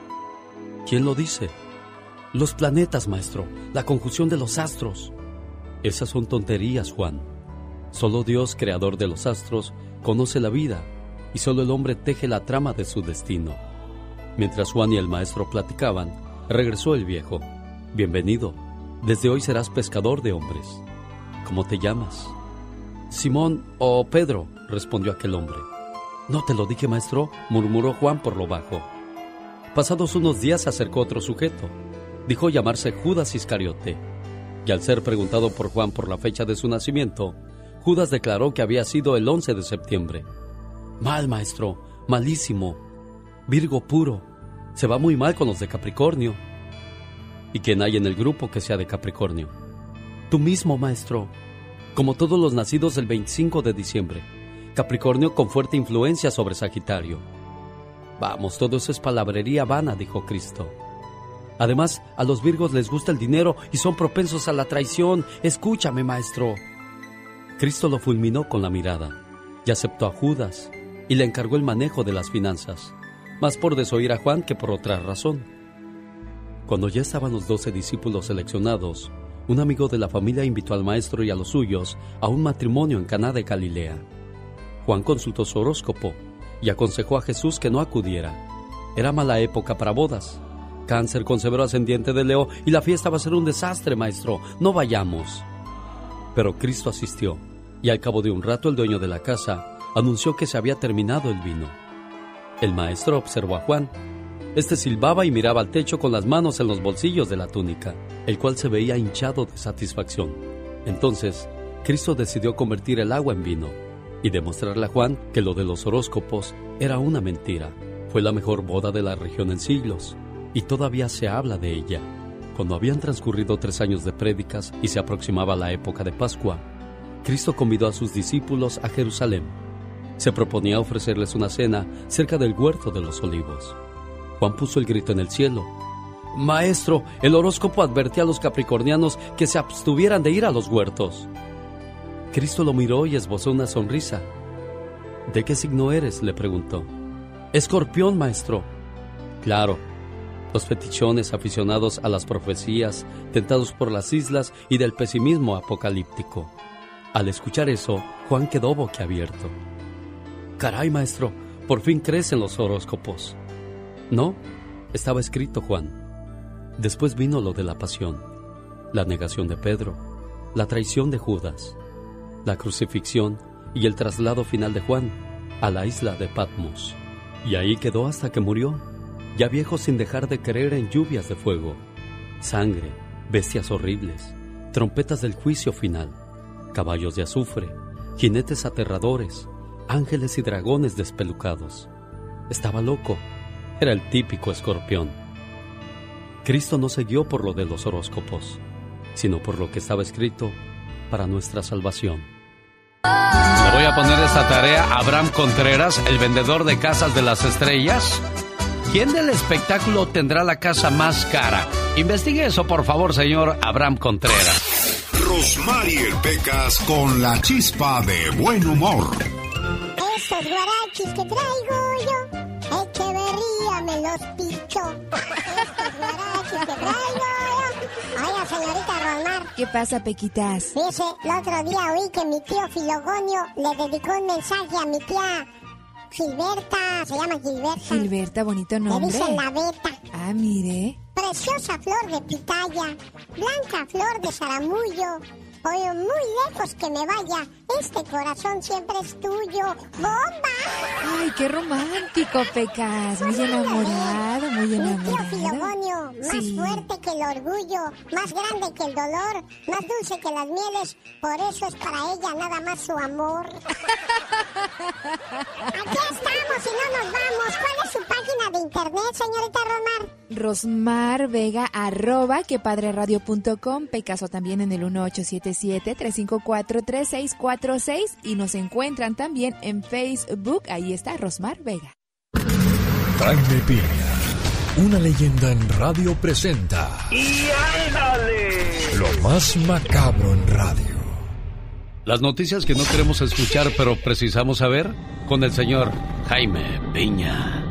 S2: ¿Quién lo dice? Los planetas, maestro, la conjunción de los astros. Esas son tonterías, Juan. Solo Dios, creador de los astros, conoce la vida y solo el hombre teje la trama de su destino. Mientras Juan y el maestro platicaban, regresó el viejo. Bienvenido. Desde hoy serás pescador de hombres. ¿Cómo te llamas? Simón o Pedro, respondió aquel hombre. No te lo dije, maestro, murmuró Juan por lo bajo. Pasados unos días se acercó otro sujeto. Dijo llamarse Judas Iscariote. Y al ser preguntado por Juan por la fecha de su nacimiento, Judas declaró que había sido el 11 de septiembre. Mal, maestro, malísimo. Virgo puro. Se va muy mal con los de Capricornio. ¿Y quién hay en el grupo que sea de Capricornio? Tú mismo, maestro. Como todos los nacidos el 25 de diciembre. Capricornio con fuerte influencia sobre Sagitario. Vamos, todo eso es palabrería vana, dijo Cristo. Además, a los Virgos les gusta el dinero y son propensos a la traición. Escúchame, maestro. Cristo lo fulminó con la mirada y aceptó a Judas y le encargó el manejo de las finanzas, más por desoír a Juan que por otra razón. Cuando ya estaban los doce discípulos seleccionados, un amigo de la familia invitó al maestro y a los suyos a un matrimonio en Caná de Galilea. Juan consultó su horóscopo y aconsejó a Jesús que no acudiera. Era mala época para bodas. Cáncer con severo ascendiente de Leo y la fiesta va a ser un desastre, maestro. No vayamos. Pero Cristo asistió y al cabo de un rato el dueño de la casa anunció que se había terminado el vino. El maestro observó a Juan. Este silbaba y miraba al techo con las manos en los bolsillos de la túnica, el cual se veía hinchado de satisfacción. Entonces, Cristo decidió convertir el agua en vino y demostrarle a Juan que lo de los horóscopos era una mentira. Fue la mejor boda de la región en siglos y todavía se habla de ella. Cuando habían transcurrido tres años de prédicas y se aproximaba la época de Pascua, Cristo convidó a sus discípulos a Jerusalén. Se proponía ofrecerles una cena cerca del huerto de los olivos. Juan puso el grito en el cielo. Maestro, el horóscopo advertía a los capricornianos que se abstuvieran de ir a los huertos. Cristo lo miró y esbozó una sonrisa. ¿De qué signo eres? le preguntó. Escorpión, maestro. Claro. Los fetichones aficionados a las profecías, tentados por las islas y del pesimismo apocalíptico. Al escuchar eso, Juan quedó boquiabierto. Caray, maestro, por fin crees en los horóscopos. No, estaba escrito, Juan. Después vino lo de la pasión, la negación de Pedro, la traición de Judas, la crucifixión y el traslado final de Juan a la isla de Patmos. Y ahí quedó hasta que murió, ya viejo sin dejar de creer en lluvias de fuego, sangre, bestias horribles, trompetas del juicio final, caballos de azufre, jinetes aterradores, ángeles y dragones despelucados. Estaba loco, era el típico escorpión. Cristo no se guió por lo de los horóscopos, sino por lo que estaba escrito para nuestra salvación. Le voy a poner esta tarea a Abraham Contreras, el vendedor de casas de las estrellas. ¿Quién del espectáculo tendrá la casa más cara? Investigue eso, por favor, señor Abraham Contreras.
S19: Rosmarie Pecas con la chispa de buen humor.
S22: Estos guarachis que traigo yo, Echeverría me los pichó. Estos guarachis que traigo yo. Oiga, señorita Rosmar.
S23: ¿Qué pasa, Pequitas?
S22: Dice, el otro día oí que mi tío Filogonio le dedicó un mensaje a mi tía Gilberta, se llama Gilberta.
S23: Gilberta, bonito nombre.
S22: Le dicen la beta.
S23: Ah, mire.
S22: Preciosa flor de pitaya, blanca flor de zaramullo. Oye, muy lejos que me vaya, este corazón siempre es tuyo. ¡Bomba!
S23: Ay, qué romántico, Pecas. Muy enamorado, muy enamorado.
S22: Mi tío Filogonio, más
S23: Sí.
S22: fuerte que el orgullo, más grande que el dolor, más dulce que las mieles. Por eso es para ella nada más su amor. <laughs> Aquí estamos y no nos vamos. ¿Cuál es su página de internet, señorita Romar?
S23: Rosmar Vega, arroba quepadreradio.com, Pecaso también en el 1877-354-3646 y nos encuentran también en Facebook, ahí está Rosmar Vega.
S1: Jaime Piña, una leyenda en radio presenta
S24: ¡Y ándale!
S1: lo más macabro en radio.
S2: Las noticias que no queremos escuchar, pero precisamos saber, con el señor Jaime Piña.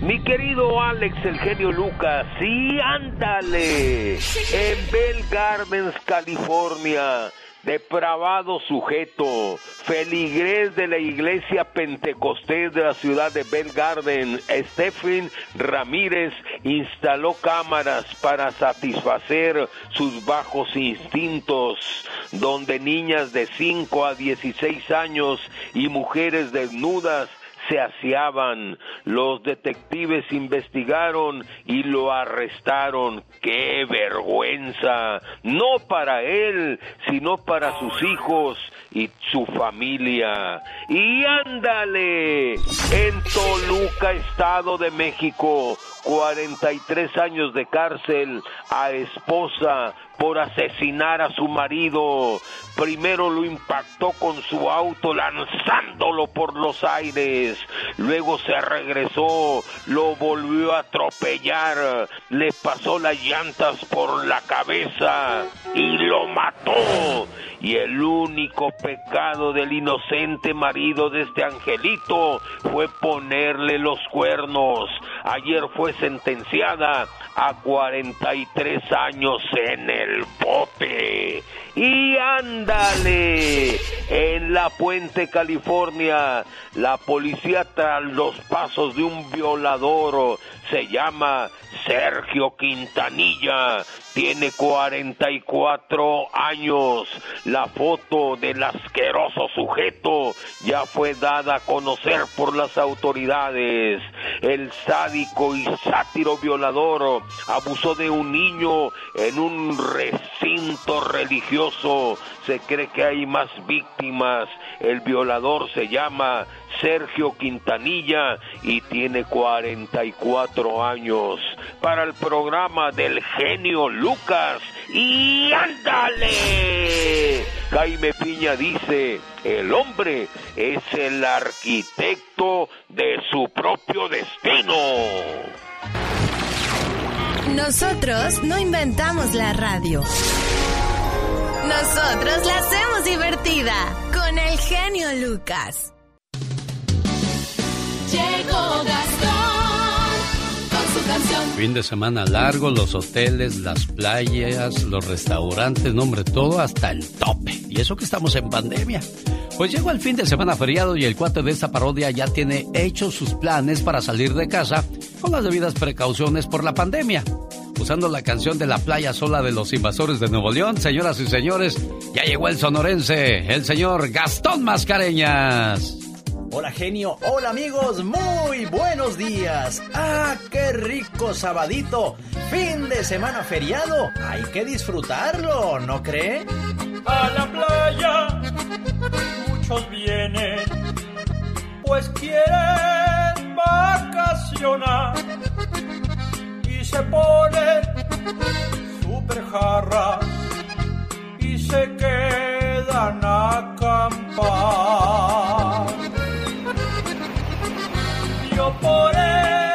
S25: Mi querido Alex, el genio Lucas, sí, ándale. En Bell Gardens, California, depravado sujeto, feligrés de la iglesia pentecostés de la ciudad de Bell Garden, Stephen Ramírez, instaló cámaras para satisfacer sus bajos instintos, donde niñas de 5 a 16 años y mujeres desnudas se aseaban. Los detectives investigaron y lo arrestaron. ¡Qué vergüenza! No para él, sino para sus hijos y su familia. Y ándale, en Toluca, Estado de México, 43 años de cárcel a esposa por asesinar a su marido. Primero lo impactó con su auto lanzándolo por los aires. Luego se regresó, lo volvió a atropellar, le pasó las llantas por la cabeza y lo mató. Y el único pecado del inocente marido de este angelito fue ponerle los cuernos. Ayer fue sentenciada a 43 años en el bote. Y ándale, en la Puente, California, la policía tras los pasos de un violador se llama Sergio Quintanilla, tiene 44 años. La foto del asqueroso sujeto ya fue dada a conocer por las autoridades. El sádico y sátiro violador abusó de un niño en un recinto religioso. Se cree que hay más víctimas. El violador se llama Sergio Quintanilla y tiene 44 años. Para el programa del genio Lucas. ¡Y ándale! Jaime Piña dice, el hombre es el arquitecto de su propio destino.
S4: Nosotros no inventamos la radio. Nosotros la hacemos divertida con el genio Lucas.
S26: Llegó Gastón con su canción.
S2: Fin de semana largo, los hoteles, las playas, los restaurantes, nombre todo hasta el tope. Y eso que estamos en pandemia. Pues llegó el fin de semana feriado y el cuate de esta parodia ya tiene hechos sus planes para salir de casa con las debidas precauciones por la pandemia. Usando la canción de la playa sola de los invasores de Nuevo León, señoras y señores, ya llegó el sonorense, el señor Gastón Mascareñas.
S27: Hola genio, hola amigos, muy buenos días. Ah, qué rico sabadito, fin de semana feriado, hay que disfrutarlo, ¿no cree?
S28: A la playa muchos vienen, pues quieren vacacionar se pone super jarra y se quedan a acampar. Yo por eso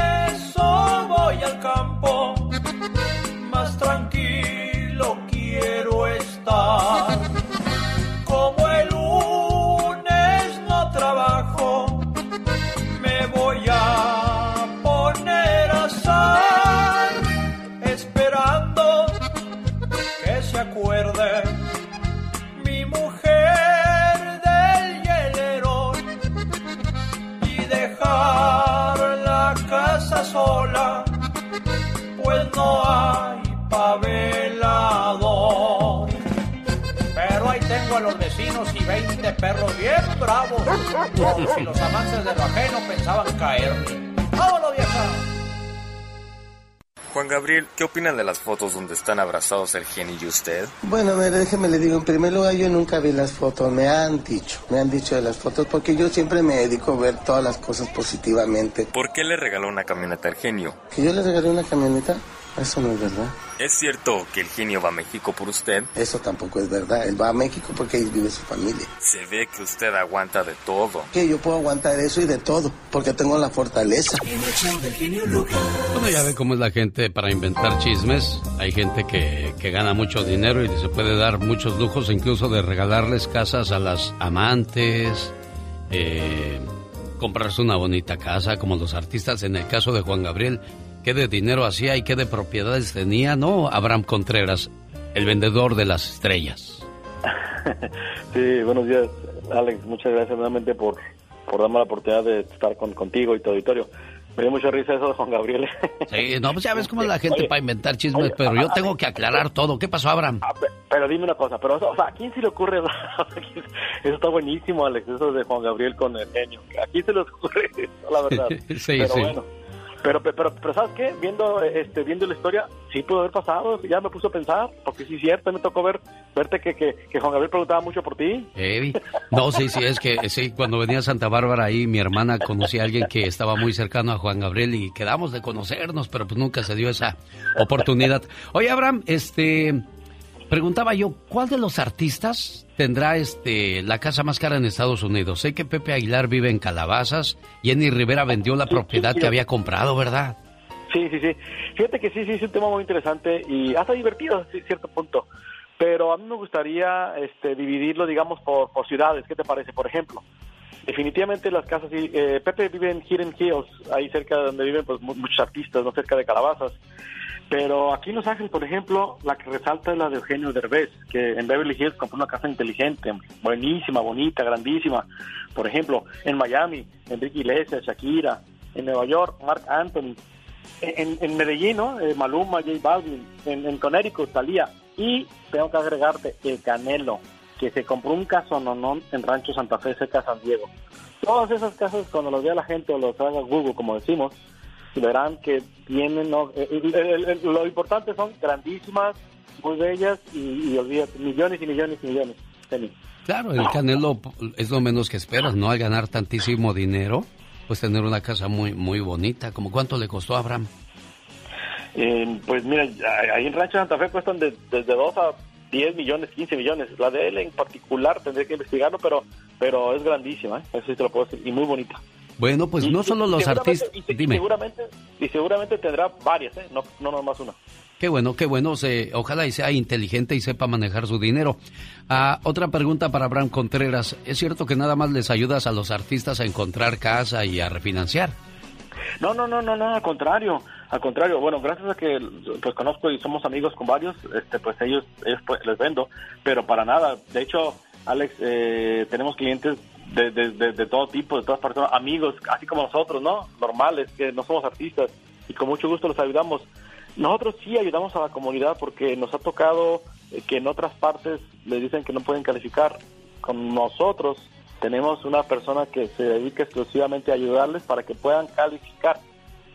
S28: 20 perros bien bravos, como si los amantes de lo ajeno pensaban caerme. ¡Vámonos, vieja!
S29: Juan Gabriel, ¿qué opinan de las fotos donde están abrazados el genio y usted?
S30: Bueno, mire, déjeme le digo, en primer lugar yo nunca vi las fotos, me han dicho, me han dicho de las fotos, porque yo siempre me dedico a ver todas las cosas positivamente.
S29: ¿Por qué le regaló una camioneta al genio?
S30: ¿Que yo le regalé una camioneta? Eso no es verdad.
S29: ¿Es cierto que el genio va a México por usted?
S30: Eso tampoco es verdad. Él va a México porque ahí vive su familia.
S29: Se ve que usted aguanta de todo.
S30: Que yo puedo aguantar eso y de todo, porque tengo la fortaleza.
S2: Bueno, ya ve cómo es la gente para inventar chismes. Hay gente que, que gana mucho dinero y se puede dar muchos lujos, incluso de regalarles casas a las amantes, eh, comprarse una bonita casa, como los artistas. En el caso de Juan Gabriel, qué de dinero hacía y qué de propiedades tenía, ¿no? Abraham Contreras, el vendedor de las estrellas. <laughs>
S31: Sí, buenos días, Alex. Muchas gracias nuevamente por, por darme la oportunidad de estar con, contigo y tu auditorio. Me dio mucha risa eso de Juan Gabriel. <laughs>
S2: Sí, no, pues ya ves cómo es la gente
S31: Oye,
S2: para inventar chismes,
S31: oye,
S2: pero yo tengo que aclarar todo. ¿Qué pasó, Abraham?
S31: Pero dime una cosa, pero o sea, ¿a quién se le ocurre? <laughs> eso está buenísimo, Alex, eso de Juan Gabriel con el genio. ¿A quién se le ocurre eso, la verdad?
S2: Sí,
S31: pero
S2: sí.
S31: bueno. Pero, pero, pero, ¿sabes qué? Viendo, este, viendo la historia, sí pudo haber pasado, ya me puso a pensar, porque sí es cierto, me tocó ver, verte que, que, Juan Gabriel preguntaba mucho por ti.
S2: No, sí, sí, es que sí, cuando venía a Santa Bárbara ahí, mi hermana conocía a alguien que estaba muy cercano a Juan Gabriel y quedamos de conocernos, pero pues nunca se dio esa oportunidad. Oye, Abraham, este, preguntaba yo, ¿cuál de los artistas tendrá este la casa más cara en Estados Unidos? Sé que Pepe Aguilar vive en Calabazas, Jenny Rivera vendió la propiedad que había comprado, ¿verdad?
S31: Sí, sí, sí. Fíjate que sí, sí, es un tema muy interesante y hasta divertido a cierto punto. Pero a mí me gustaría este, dividirlo, digamos, por, por ciudades. ¿Qué te parece? Por ejemplo, definitivamente las casas, eh, Pepe vive en Hidden Hills, ahí cerca de donde viven pues, mu- muchos artistas, no cerca de Calabazas. Pero aquí en Los Ángeles, por ejemplo, la que resalta es la de Eugenio Derbez, que en Beverly Hills compró una casa inteligente, buenísima, bonita, grandísima. Por ejemplo, en Miami, Enrique Iglesias, Shakira. En Nueva York, Mark Anthony. En, en Medellín, ¿no? Eh, Maluma, J Balvin. En, en Connecticut, Talía. Y tengo que agregarte el Canelo, que se compró un casononón en Rancho Santa Fe, cerca de San Diego. Todas esas casas, cuando los vea la gente o los haga Google, como decimos, verán que tienen, ¿no? Eh, el- el- el- lo importante son grandísimas, muy bellas y, y olvídate, millones y millones y millones.
S2: Claro, el Canelo es lo menos que esperas, ¿no? Al ganar tantísimo dinero, pues tener una casa muy muy bonita. ¿Como cuánto le costó a Abraham?
S31: Eh, pues mira, ahí en Rancho Santa Fe cuestan de- desde 2 a 10 millones, 15 millones. La de él en particular tendré que investigarlo, pero pero es grandísima, ¿eh? eso sí te lo puedo decir, y muy bonita.
S2: Bueno, pues
S31: Y-
S2: no solo los artistas...
S31: y
S2: Dime.
S31: Seguramente, y seguramente tendrá varias, ¿eh? no, no nomás una.
S2: Qué bueno, qué bueno. se- ojalá y sea inteligente y sepa manejar su dinero. Ah, otra pregunta para Abraham Contreras. ¿Es cierto que nada más les ayudas a los artistas a encontrar casa y a refinanciar?
S31: No, no, no, no, no, al contrario, al contrario. Bueno, gracias a que pues conozco y somos amigos con varios, este, pues ellos, ellos pues, les vendo, pero para nada. De hecho, Alex, eh, tenemos clientes de, de, de- de todo tipo, de todas personas, amigos, así como nosotros, ¿no? Normales, que no somos artistas y con mucho gusto los ayudamos. Nosotros sí ayudamos a la comunidad porque nos ha tocado eh, que en otras partes les dicen que no pueden calificar. Con nosotros tenemos una persona que se dedica exclusivamente a ayudarles para que puedan calificar.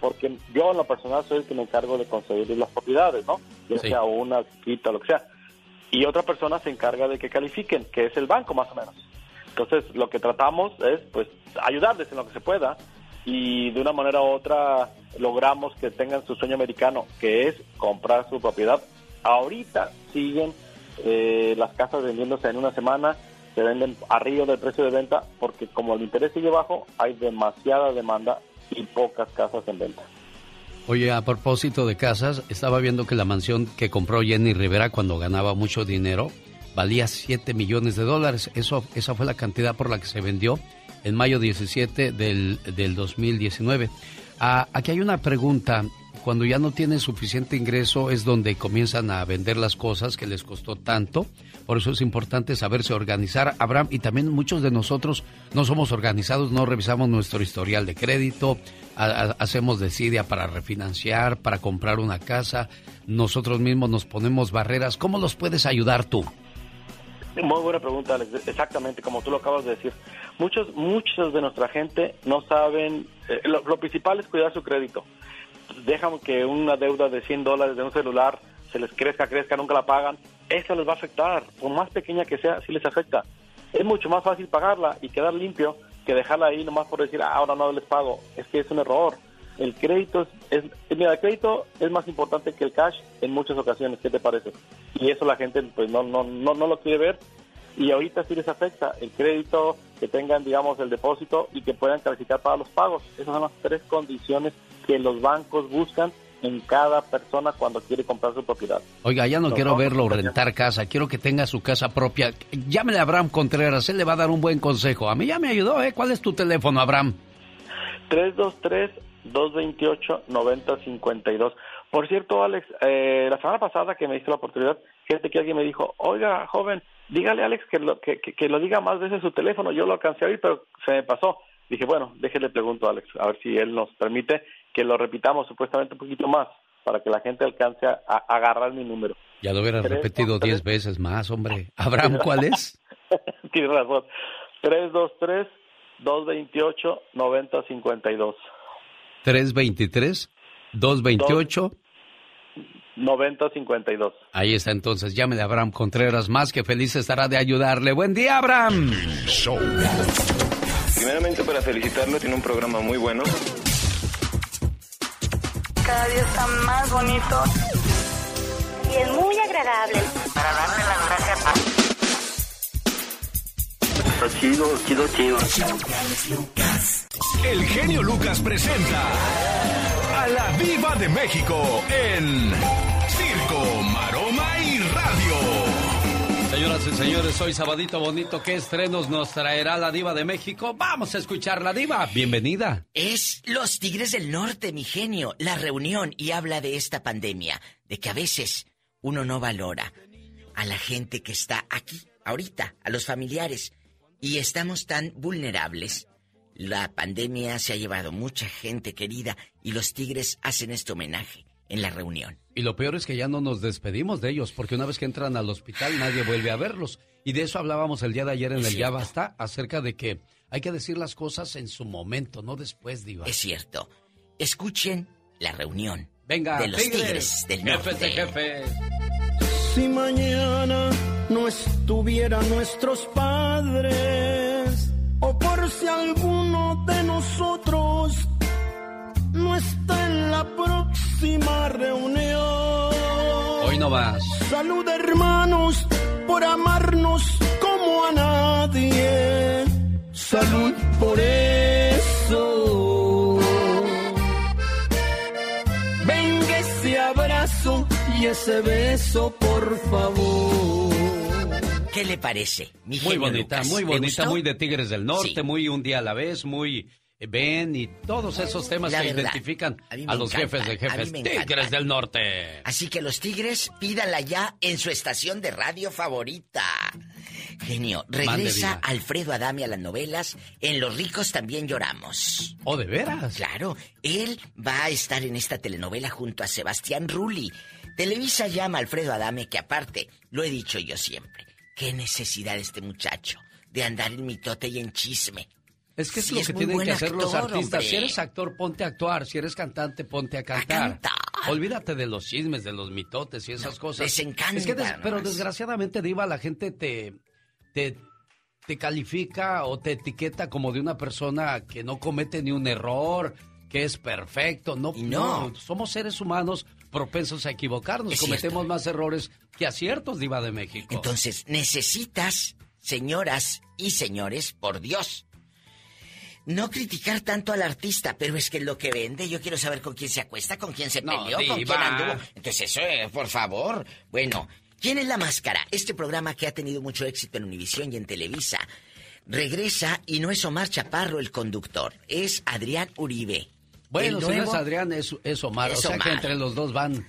S31: Porque yo en lo personal soy el que me encargo de conseguirles las propiedades, ¿no? Ya
S2: Sí.
S31: sea una, quita, lo que sea. Y otra persona se encarga de que califiquen, que es el banco más o menos. Entonces, lo que tratamos es, pues, ayudarles en lo que se pueda y de una manera u otra logramos que tengan su sueño americano, que es comprar su propiedad. Ahorita siguen eh, las casas vendiéndose en una semana, se venden arriba del precio de venta porque como el interés sigue bajo, hay demasiada demanda y pocas casas en venta.
S2: Oye, a propósito de casas, estaba viendo que la mansión que compró Jenny Rivera cuando ganaba mucho dinero valía 7 millones de dólares. Eso, esa fue la cantidad por la que se vendió en mayo 17 del, del 2019. Ah, aquí hay una pregunta. Cuando ya no tienen suficiente ingreso es donde comienzan a vender las cosas que les costó tanto. Por eso es importante saberse organizar, Abraham, y también muchos de nosotros no somos organizados, no revisamos nuestro historial de crédito, hacemos desidia para refinanciar, para comprar una casa, nosotros mismos nos ponemos barreras. ¿Cómo los puedes ayudar tú?
S31: Muy buena pregunta, Alex. Exactamente, como tú lo acabas de decir. Muchos, muchos de nuestra gente no saben, eh, lo, principal es cuidar su crédito. Dejan que una deuda de 100 dólares de un celular se les crezca, crezca, nunca la pagan. Eso les va a afectar, por más pequeña que sea, sí les afecta. Es mucho más fácil pagarla y quedar limpio que dejarla ahí nomás por decir, ah, ahora no les pago. Es que es un error. El crédito es, mira, el crédito es más importante que el cash en muchas ocasiones. ¿Qué te parece? Y eso la gente pues no no no no lo quiere ver y ahorita sí les afecta el crédito, que tengan, digamos, el depósito y que puedan calificar para los pagos. Esas son las tres condiciones que los bancos buscan en cada persona cuando quiere comprar su propiedad.
S2: Oiga, ya no quiero verlo rentar casa, quiero que tenga su casa propia. Llámele a Abraham Contreras, él le va a dar un buen consejo. A mí ya me ayudó, ¿eh? ¿Cuál es tu teléfono, Abraham?
S31: 323-228-9052. Por cierto, Alex, eh, la semana pasada que me diste la oportunidad, fíjate que alguien me dijo, oiga, joven, dígale a Alex que lo, que, que, lo diga más veces su teléfono. Yo lo alcancé a oír, pero se me pasó. Dije, bueno, déjele pregunto a Alex, a ver si él nos permite que lo repitamos supuestamente un poquito más para que la gente alcance a, agarrar mi número.
S2: Ya lo hubieras repetido diez veces más, hombre. <laughs> Abraham, ¿cuál es?
S31: Tienes razón. 323-228-9052.
S2: 323-228.
S31: 9052.
S2: Ahí está entonces, llámele a Abraham Contreras, más que feliz estará de ayudarle. Buen día, Abraham.
S32: Primeramente para felicitarlo, tiene un programa muy bueno.
S33: Cada día está más bonito.
S22: Y es muy agradable.
S32: Está chido, chido, chido.
S19: El genio Lucas presenta a la Viva de México en Circo, Maroma y Radio.
S2: Señoras y señores, soy Sabadito Bonito. ¿Qué estrenos nos traerá la Diva de México? Vamos a escuchar la Diva. Bienvenida.
S34: Es Los Tigres del Norte, mi genio. La reunión y habla de esta pandemia, de que a veces uno no valora a la gente que está aquí, ahorita, a los familiares. Y estamos tan vulnerables la pandemia se ha llevado mucha gente querida y los tigres hacen este homenaje en la reunión.
S2: Y lo peor es que ya no nos despedimos de ellos, porque una vez que entran al hospital nadie vuelve a verlos. Y de eso hablábamos el día de ayer en el Ya Basta, acerca de que hay que decir las cosas en su momento, no después, Diva.
S34: Es cierto. Escuchen la reunión
S2: Venga,
S34: de los tigres, del norte.
S2: Jefes de jefes.
S35: Si mañana no estuvieran nuestros padres o por si alguno de nosotros no está en la próxima reunión.
S2: Hoy no vas.
S35: Salud hermanos por amarnos como a nadie. Salud por eso. Venga ese abrazo y ese beso, por favor.
S34: ¿Qué le parece? Mi
S2: muy bonita, muy bonita, muy de Tigres del Norte, muy un día a la vez, muy Ben y todos esos temas que identifican a, los jefes de jefes Tigres del Norte.
S34: Así que los Tigres pídanla ya en su estación de radio favorita. Genio, regresa Alfredo Adame a las novelas. En Los ricos también lloramos.
S2: ¿Oh, de veras?
S34: Claro, él va a estar en esta telenovela junto a Sebastián Rulli. Televisa llama a Alfredo Adame, que aparte, lo he dicho yo siempre, qué necesidad este muchacho de andar en mitote y en chisme.
S2: Es que es lo que tienen que hacer los artistas. Si eres actor, ponte a actuar. Si eres cantante, ponte a cantar. Olvídate de los chismes, de los mitotes y esas cosas.
S34: Les encanta.
S2: pero desgraciadamente, Diva, la gente te, te, te califica o te etiqueta como de una persona que no comete ni un error, que es perfecto. No, no. somos seres humanos propensos a equivocarnos. Cometemos más errores que aciertos, Diva de México.
S34: Entonces, necesitas, señoras y señores, por Dios, no criticar tanto al artista, pero es que lo que vende, yo quiero saber con quién se acuesta, con quién se peleó, con quién anduvo. Entonces, eso, eh, por favor. Bueno, ¿quién es la máscara? Este programa que ha tenido mucho éxito en Univisión y en Televisa. Regresa y no es Omar Chaparro el conductor, es Adrián Uribe.
S2: Bueno, si no es Adrián, es, Omar. o sea que entre los dos van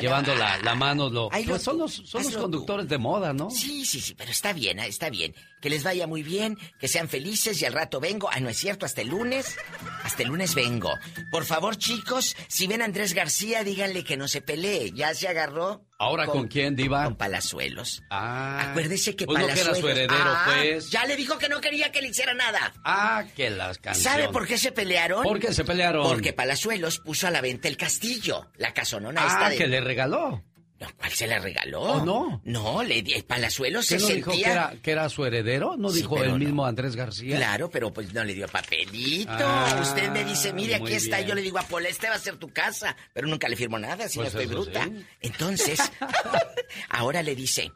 S2: llevando la, mano. Lo, pues son los, son los conductores de moda, ¿no?
S34: Sí, sí, sí, pero está bien, está bien. Que les vaya muy bien, que sean felices y al rato vengo. Ah, no es cierto, hasta el lunes. Hasta el lunes vengo. Por favor, chicos, si ven a Andrés García, díganle que no se pelee. Ya se agarró.
S2: ¿Ahora con, quién, Diva?
S34: Con Palazuelos.
S2: Ah.
S34: Acuérdese que
S2: pues
S34: Palazuelos.
S2: No que era su heredero,
S34: ah,
S2: pues.
S34: Ya le dijo que no quería que le hiciera nada.
S2: Ah, que las canciones.
S34: ¿Sabe por qué se pelearon?
S2: ¿Por qué se pelearon?
S34: Porque Palazuelos puso a la venta el castillo, la casonona
S2: ah,
S34: esta de...
S2: que le regaló.
S34: ¿Cuál se la regaló?
S2: ¿O no?
S34: No, le, el Palazuelos se
S2: no
S34: sentía...
S2: dijo que era, que era, su heredero? ¿No dijo el mismo Andrés García?
S34: Claro, pero pues no le dio papelito.
S2: Ah,
S34: Usted me dice, mire, aquí está. Yo le digo a Pola, este va a ser tu casa. Pero nunca le firmo nada, si
S2: Pues
S34: no estoy bruta.
S2: sí.
S34: Entonces, <laughs> <laughs> ahora le dice,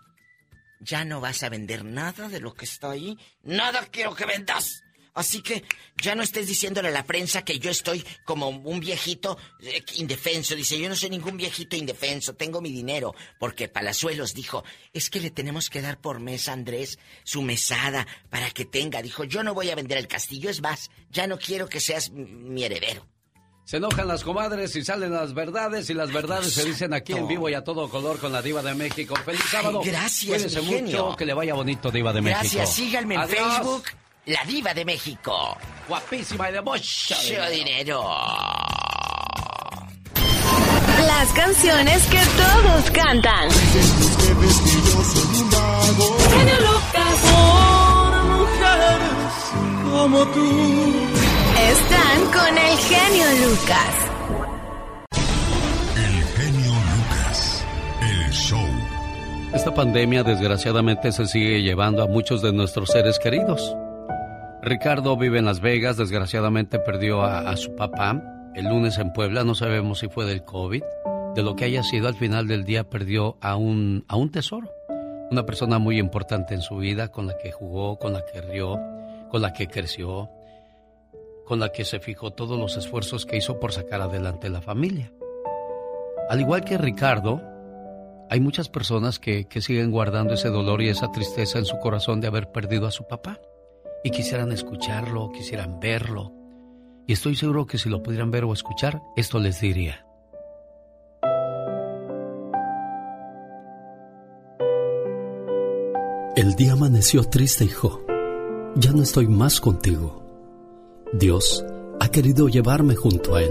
S34: ya no vas a vender nada de lo que está ahí. Nada quiero que vendas. Así que ya no estés diciéndole a la prensa que yo estoy como un viejito eh, indefenso. Dice, yo no soy ningún viejito indefenso, tengo mi dinero. Porque Palazuelos dijo, es que le tenemos que dar por mes a Andrés su mesada para que tenga. Dijo, yo no voy a vender el castillo, es más, ya no quiero que seas mi heredero.
S2: Se enojan las comadres y salen las verdades y las verdades se dicen aquí en vivo y a todo color con la diva de México. ¡Feliz sábado!
S34: gracias,
S2: Cuídense mucho, que le vaya bonito diva de México.
S34: Gracias, síganme en
S2: Adiós.
S34: Facebook, La Diva de México.
S2: Guapísima y de mucho
S34: dinero.
S4: Las canciones que todos cantan. Genio Lucas.
S35: como tú.
S4: Están con el genio Lucas.
S19: El genio Lucas. El show.
S2: Esta pandemia desgraciadamente se sigue llevando a muchos de nuestros seres queridos. Ricardo vive en Las Vegas, desgraciadamente perdió a, su papá. El lunes en Puebla, no sabemos si fue del COVID. De lo que haya sido, al final del día perdió a un, a un tesoro. Una persona muy importante en su vida, con la que jugó, con la que rió, con la que creció, con la que se fijó todos los esfuerzos que hizo por sacar adelante la familia. Al igual que Ricardo, hay muchas personas que, que siguen guardando ese dolor y esa tristeza en su corazón de haber perdido a su papá. Y quisieran escucharlo, quisieran verlo. Y estoy seguro que si lo pudieran ver o escuchar, esto les diría.
S36: El día amaneció triste, hijo. Ya no estoy más contigo. Dios ha querido llevarme junto a Él.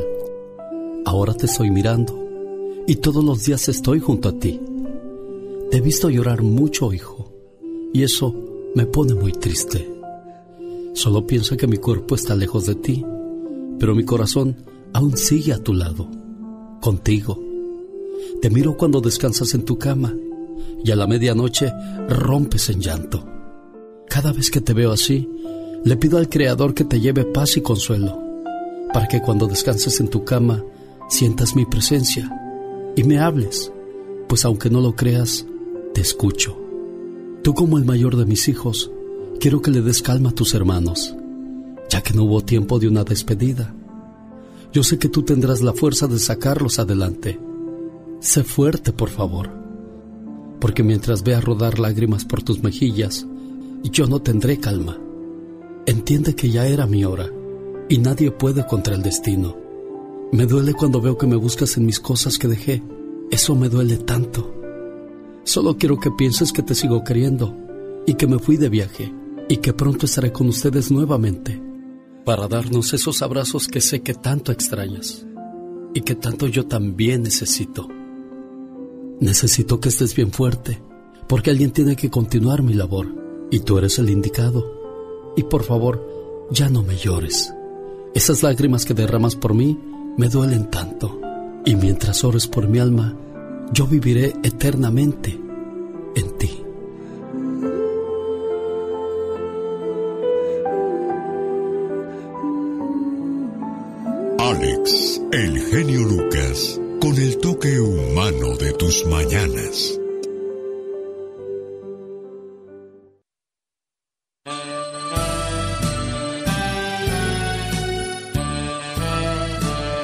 S36: Ahora te estoy mirando y todos los días estoy junto a ti. Te he visto llorar mucho, hijo, y eso me pone muy triste. Solo pienso que mi cuerpo está lejos de ti, pero mi corazón aún sigue a tu lado, contigo. Te miro cuando descansas en tu cama y a la medianoche rompes en llanto. Cada vez que te veo así, le pido al Creador que te lleve paz y consuelo, para que cuando descanses en tu cama sientas mi presencia y me hables, pues aunque no lo creas, te escucho. Tú como el mayor de mis hijos, quiero que le des calma a tus hermanos, ya que no hubo tiempo de una despedida. Yo sé que tú tendrás la fuerza de sacarlos adelante. Sé fuerte, por favor, porque mientras vea rodar lágrimas por tus mejillas, yo no tendré calma. Entiende que ya era mi hora y nadie puede contra el destino. Me duele cuando veo que me buscas en mis cosas que dejé. Eso me duele tanto. Solo quiero que pienses que te sigo queriendo y que me fui de viaje y que pronto estaré con ustedes nuevamente para darnos esos abrazos que sé que tanto extrañas y que tanto yo también necesito. Necesito que estés bien fuerte porque alguien tiene que continuar mi labor y tú eres el indicado. Y por favor, ya no me llores. Esas lágrimas que derramas por mí me duelen tanto. Y mientras ores por mi alma, yo viviré eternamente en ti.
S19: Con el toque humano de tus mañanas.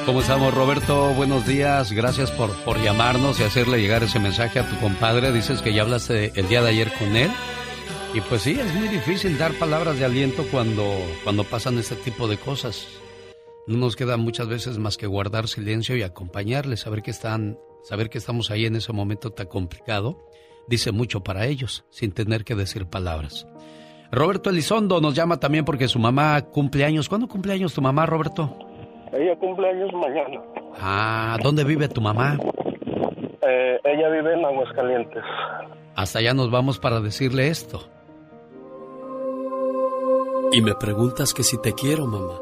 S2: ¿Cómo estamos, Roberto? Buenos días. Gracias por, por llamarnos y hacerle llegar ese mensaje a tu compadre. Dices que ya hablaste el día de ayer con él. Y pues sí, es muy difícil dar palabras de aliento cuando, cuando pasan este tipo de cosas. No nos queda muchas veces más que guardar silencio y acompañarles, saber que están, saber que estamos ahí en ese momento tan complicado, dice mucho para ellos, sin tener que decir palabras. Roberto Elizondo nos llama también porque su mamá cumple años. ¿Cuándo cumple años tu mamá, Roberto?
S37: Ella cumple años mañana.
S2: Ah, ¿dónde vive tu mamá?
S37: Eh, ella vive en Aguascalientes.
S2: Hasta allá nos vamos para decirle esto.
S36: Y me preguntas que si te quiero, mamá.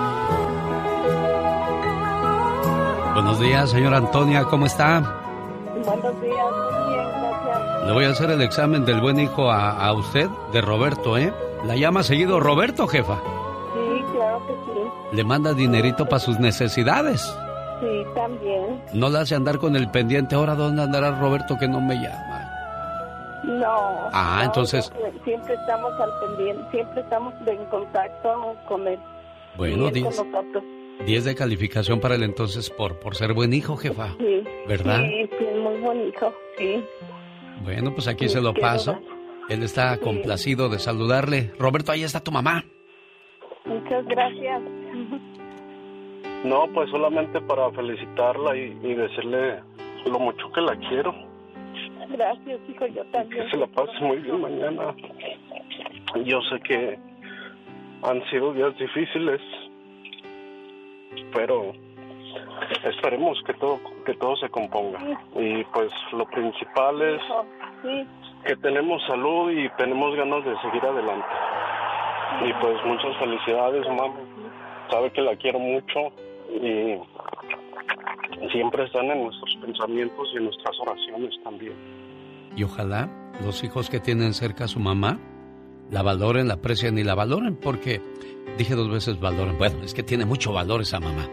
S2: Buenos días, señora Antonia, ¿cómo está?
S38: Buenos días, muy bien, gracias.
S2: Le voy a hacer el examen del buen hijo a, a usted, de Roberto, ¿eh? ¿La llama seguido Roberto, jefa?
S38: Sí, claro que sí.
S2: ¿Le manda dinerito para sus necesidades?
S38: Sí, también.
S2: ¿No le hace andar con el pendiente? ¿Ahora dónde andará Roberto que no me llama?
S38: No.
S2: Ah,
S38: no,
S2: entonces-
S38: siempre- estamos al pendiente, siempre estamos en contacto con él.
S2: Bueno,
S38: con nosotros.
S2: 10 de calificación para él entonces por, por ser buen hijo, jefa.
S38: Sí.
S2: ¿Verdad?
S38: Sí, sí, muy bonito, sí.
S2: Bueno, pues aquí
S38: Sí,
S2: se lo paso. Él está complacido de saludarle. Roberto, ahí está tu mamá.
S38: Muchas gracias.
S37: No, pues solamente para felicitarla y, y decirle lo mucho que la quiero.
S38: Gracias, hijo, yo también.
S37: Que se la pase muy bien mañana. Yo sé que han sido días difíciles, pero esperemos que todo que todo se componga. Y pues lo principal es que tenemos salud y tenemos ganas de seguir adelante. Y pues muchas felicidades, mamá. Sabe que la quiero mucho y siempre están en nuestros pensamientos y en nuestras oraciones también.
S2: Y ojalá los hijos que tienen cerca a su mamá la valoren, la aprecien y la valoren, porque dije dos veces valoren. Bueno, es que tiene mucho valor esa mamá.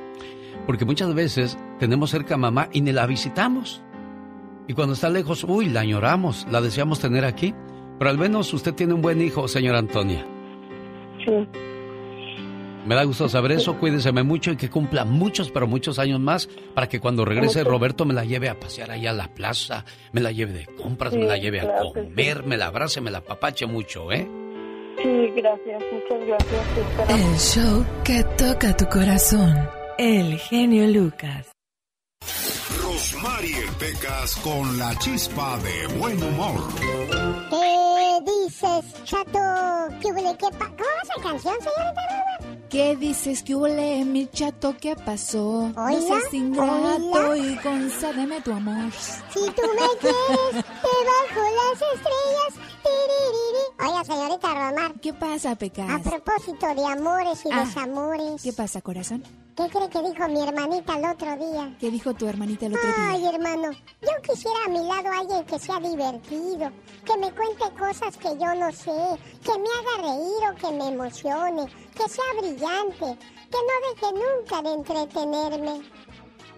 S2: Porque muchas veces tenemos cerca a mamá y ni la visitamos. Y cuando está lejos, uy, la añoramos, la deseamos tener aquí. Pero al menos usted tiene un buen hijo, señora Antonia.
S38: Sí.
S2: Me da gusto saber eso, cuídeseme mucho y que cumpla muchos, pero muchos años más para que cuando regrese. Roberto me la lleve a pasear allá a la plaza, me la lleve de compras,
S38: Sí,
S2: me la lleve a
S38: claro que sí.
S2: comer, me la abrace, me la apapache mucho, ¿eh?
S38: Sí, gracias, muchas gracias.
S4: El show que toca tu corazón. El genio Lucas.
S19: Rosmarie Pecas con la chispa de buen humor.
S22: ¿Qué dices, chato? ¿Qué huele? ¿Qué pa- ¿Cómo va esa canción, señorita Roma?
S23: ¿Qué dices que huele mi chato? ¿Qué pasó? No seas ingrato y concédeme tu amor.
S22: Si tú me quieres, debajo las estrellas. tiririri. Oiga, señorita Romar.
S23: ¿Qué pasa, Pecas?
S22: A propósito de amores y
S23: Ah.
S22: desamores.
S23: ¿Qué pasa, corazón?
S22: ¿Qué cree que dijo mi hermanita el otro día?
S23: ¿Qué dijo tu hermanita el otro día?
S22: Ay, hermano, yo quisiera a mi lado alguien que sea divertido, que me cuente cosas que yo no sé, que me haga reír o que me emocione, que sea brillante, que no deje nunca de entretenerme.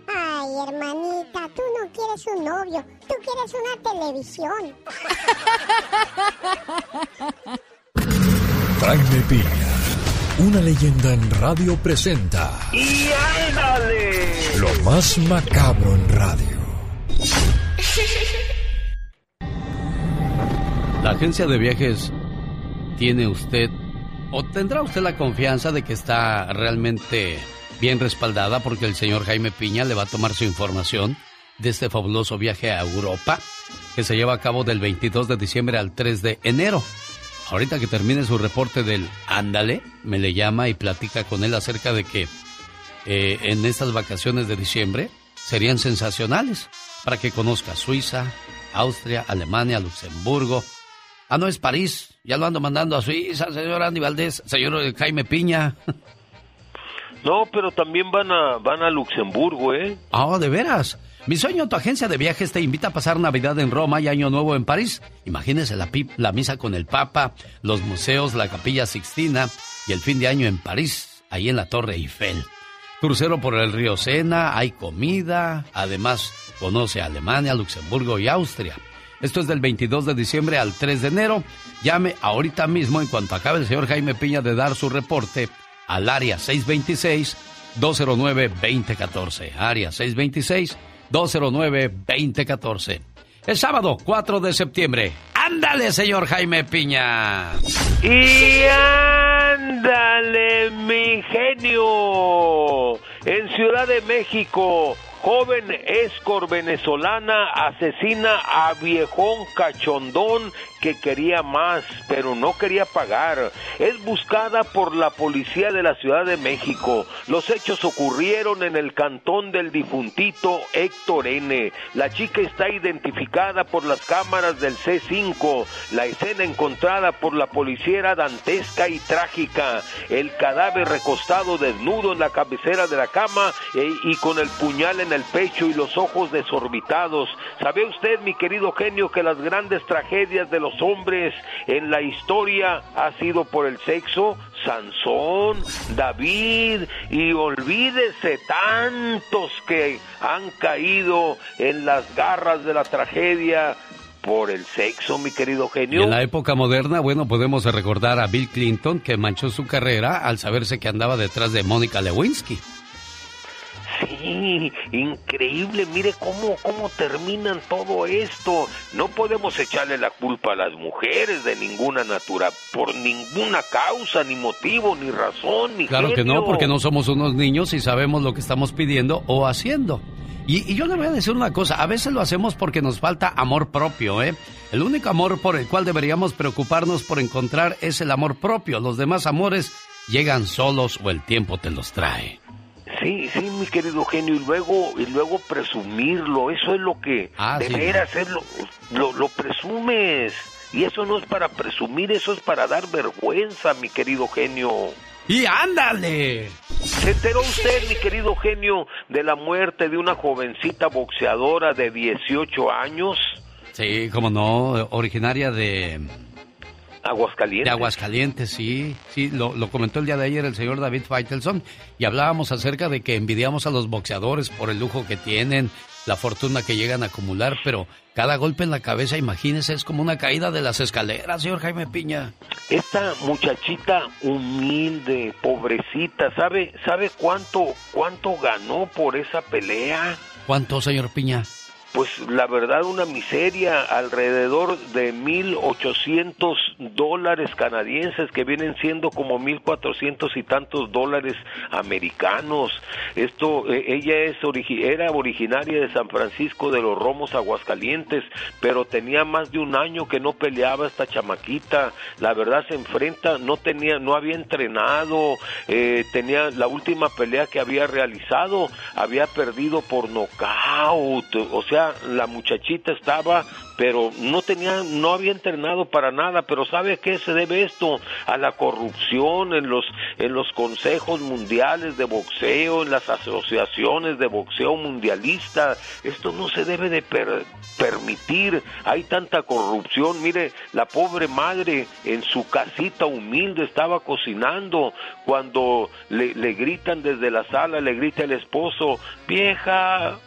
S22: Ay, hermanita, tú no quieres un novio, tú quieres una televisión. <laughs>
S1: Jaime Piña, una leyenda en radio presenta
S15: ¡Y ándale!
S1: lo más macabro en radio.
S2: La agencia de viajes tiene usted o tendrá usted la confianza de que está realmente bien respaldada porque el señor Jaime Piña le va a tomar su información de este fabuloso viaje a Europa que se lleva a cabo del 22 de diciembre al 3 de enero. Ahorita que termine su reporte del Ándale, me le llama y platica con él acerca de que eh, en estas vacaciones de diciembre serían sensacionales. para que conozca Suiza, Austria, Alemania, Luxemburgo. Ah, no es París, ya lo ando mandando a Suiza, señor Andy Valdés, señor Jaime Piña.
S25: No, pero también van a, van a Luxemburgo, ¿eh?
S2: Ah, de veras. Mi sueño, tu agencia de viajes te invita a pasar Navidad en Roma y Año Nuevo en París. Imagínese la, la misa con el Papa, los museos, la Capilla Sixtina y el fin de año en París, ahí en la Torre Eiffel. Crucero por el río Sena, hay comida, además conoce Alemania, Luxemburgo y Austria. Esto es del 22 de diciembre al 3 de enero. Llame ahorita mismo en cuanto acabe el señor Jaime Piña de dar su reporte al área 626-209-2014. Área 626-209-2014. El sábado 4 de septiembre. Ándale, señor Jaime Piña.
S25: Y ándale, mi genio. En Ciudad de México Joven escor venezolana asesina a viejón cachondón que quería más, pero no quería pagar. Es buscada por la policía de la Ciudad de México. Los hechos ocurrieron en el cantón del difuntito Héctor N. La chica está identificada por las cámaras del C5. La escena encontrada por la policía era dantesca y trágica. El cadáver recostado desnudo en la cabecera de la cama eh, y con el puñal en el pecho y los ojos desorbitados. ¿Sabe usted, mi querido genio, que las grandes tragedias de los hombres en la historia ha sido por el sexo? Sansón, David y olvídese tantos que han caído en las garras de la tragedia por el sexo, mi querido genio.
S2: en la época moderna, bueno, podemos recordar a Bill Clinton que manchó su carrera al saberse que andaba detrás de Mónica Lewinsky.
S25: Sí, increíble, mire cómo, cómo terminan todo esto. No podemos echarle la culpa a las mujeres de ninguna natura, por ninguna causa, ni motivo, ni razón, ni
S2: Claro que no, porque no somos unos niños y sabemos lo que estamos pidiendo o haciendo. Y, y, yo le voy a decir una cosa, a veces lo hacemos porque nos falta amor propio, ¿eh? El único amor por el cual deberíamos preocuparnos por encontrar es el amor propio. Los demás amores llegan solos o el tiempo te los trae.
S25: Sí, sí, mi querido genio, y luego, y luego presumirlo, eso es lo que
S2: ah,
S25: hacerlo, lo, lo presumes, y eso no es para presumir, eso es para dar vergüenza, mi querido genio.
S2: ¡Y ándale!
S25: ¿Se enteró usted, mi querido genio, de la muerte de una jovencita boxeadora de 18 años?
S2: Sí, como no, originaria de,
S25: Aguascalientes.
S2: De Aguascalientes, sí. Sí, lo, lo, comentó el día de ayer el señor David Feitelson y hablábamos acerca de que envidiamos a los boxeadores por el lujo que tienen, la fortuna que llegan a acumular, pero cada golpe en la cabeza, imagínese, es como una caída de las escaleras, señor Jaime Piña.
S25: Esta muchachita humilde, pobrecita, ¿sabe, sabe cuánto, cuánto ganó por esa pelea?
S2: ¿Cuánto, señor Piña?
S25: Pues la verdad una miseria, alrededor de 1.800 dólares canadienses que vienen siendo como 1.400 y tantos dólares americanos. Esto, eh, ella es era originaria de San Francisco de los Romos, Aguascalientes, pero tenía más de un año que no peleaba esta chamaquita. La verdad se enfrenta, no tenía, no había entrenado, eh, tenía la última pelea que había realizado, había perdido por nocaut, o sea la muchachita estaba, pero no tenía, no había entrenado para nada, pero ¿sabe a qué se debe esto? A la corrupción en los, en los consejos mundiales de boxeo, en las asociaciones de boxeo mundialista. Esto no se debe de permitir. Hay tanta corrupción. Mire, la pobre madre en su casita humilde estaba cocinando cuando le, le gritan desde la sala, le grita el esposo, vieja,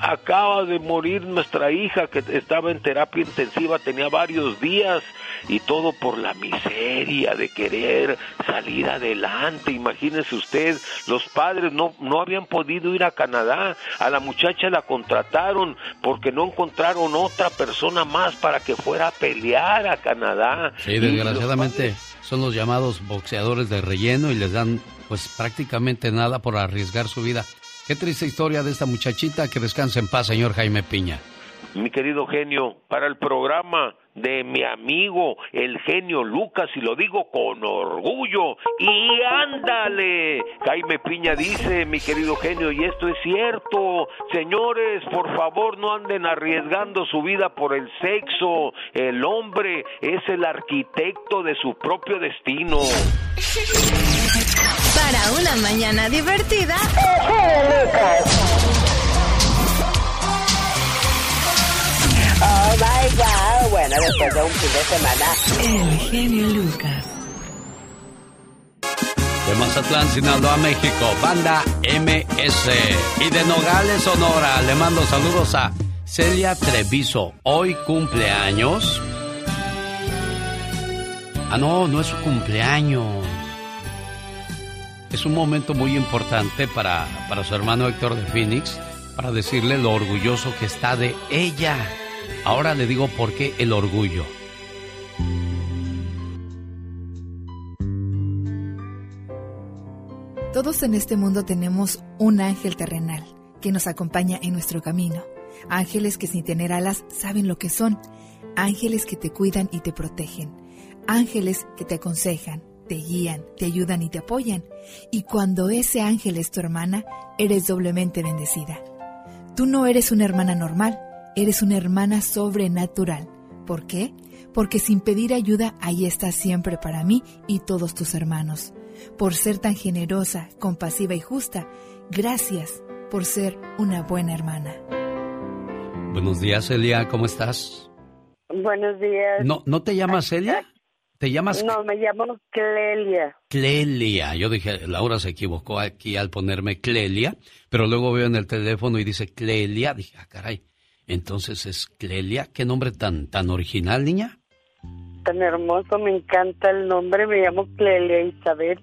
S25: acaba de morir nuestra hija que estaba en terapia intensiva, tenía varios días y todo por la miseria de querer salir adelante. Imagínese usted, los padres no, no habían podido ir a Canadá, a la muchacha la contrataron porque no encontraron otra persona más para que fuera a pelear a Canadá.
S2: Sí, desgraciadamente son los llamados boxeadores de relleno y les dan pues prácticamente nada por arriesgar su vida. Qué triste historia de esta muchachita. Que descanse en paz, señor Jaime Piña.
S25: mi querido genio, para el programa de mi amigo el genio Lucas y lo digo con orgullo. Y ándale, Jaime Piña dice, mi querido genio, y esto es cierto, señores, por favor no anden arriesgando su vida por el sexo. El hombre es el arquitecto de su propio destino.
S39: Para una mañana divertida,
S40: Oh my God. Bueno, después de un fin de semana.
S4: El genio Lucas.
S2: De Mazatlán, Sinaloa, México, banda MS. Y de Nogales, Sonora, le mando saludos a Celia Treviso. Hoy cumpleaños. Ah, no, no es su cumpleaños. Es un momento muy importante para, para su hermano Héctor de Phoenix, para decirle lo orgulloso que está de ella. Ahora le digo por qué el orgullo.
S23: Todos en este mundo tenemos un ángel terrenal que nos acompaña en nuestro camino. Ángeles que sin tener alas saben lo que son. Ángeles que te cuidan y te protegen. Ángeles que te aconsejan, te guían, te ayudan y te apoyan. Y cuando ese ángel es tu hermana, eres doblemente bendecida. Tú no eres una hermana normal, eres una hermana sobrenatural. ¿Por qué? Porque sin pedir ayuda, ahí estás siempre para mí y todos tus hermanos. Por ser tan generosa, compasiva y justa, gracias por ser una buena hermana.
S2: Buenos días, Celia, ¿cómo estás?
S40: Buenos días.
S2: ¿No, ¿no te llamas Celia? ¿Te llamas
S40: No, me llamo Clelia.
S2: Clelia? Yo dije, Laura se equivocó aquí al ponerme Clelia, pero luego veo en el teléfono y dice Clelia. Dije, ah, caray, entonces es Clelia. ¿Qué nombre tan, tan original, niña?
S40: Tan hermoso, me encanta el nombre. Me llamo Clelia Isabel.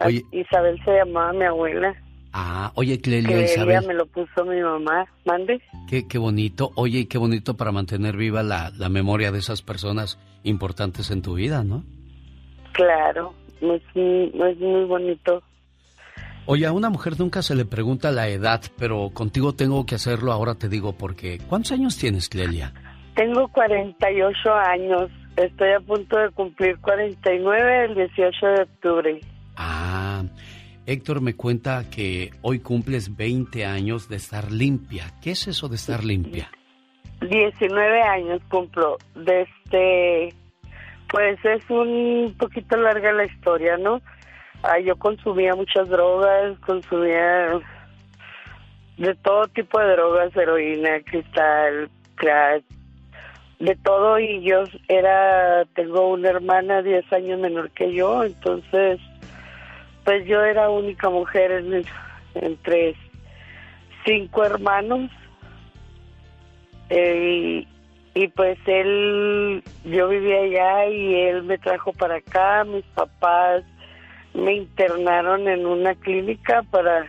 S2: Oye.
S40: Isabel se llamaba mi abuela.
S2: Ah, oye, Clelia,
S40: Clelia
S2: Isabel.
S40: me lo puso mi mamá. ¿Mande?
S2: Qué, qué bonito. Oye, y qué bonito para mantener viva la, la memoria de esas personas importantes en tu vida, ¿no?
S40: Claro, es, muy- es muy bonito.
S2: Oye, a una mujer nunca se le pregunta la edad, pero contigo tengo que hacerlo, ahora te digo porque. ¿Cuántos años tienes, Clelia?
S40: Tengo 48 años. Estoy a punto de cumplir 49 el 18 de octubre.
S2: Ah, Héctor me cuenta que hoy cumples 20 años de estar limpia. ¿Qué es eso de estar limpia?
S40: 19 años cumplo. Desde, pues es un poquito larga la historia, ¿no? Ah, yo consumía muchas drogas, consumía de todo tipo de drogas, heroína, cristal, crack, de todo y yo era, tengo una hermana 10 años menor que yo, entonces pues yo era única mujer en- entre cinco hermanos eh, y, y, pues él, yo vivía allá y él me trajo para acá, mis papás me internaron en una clínica para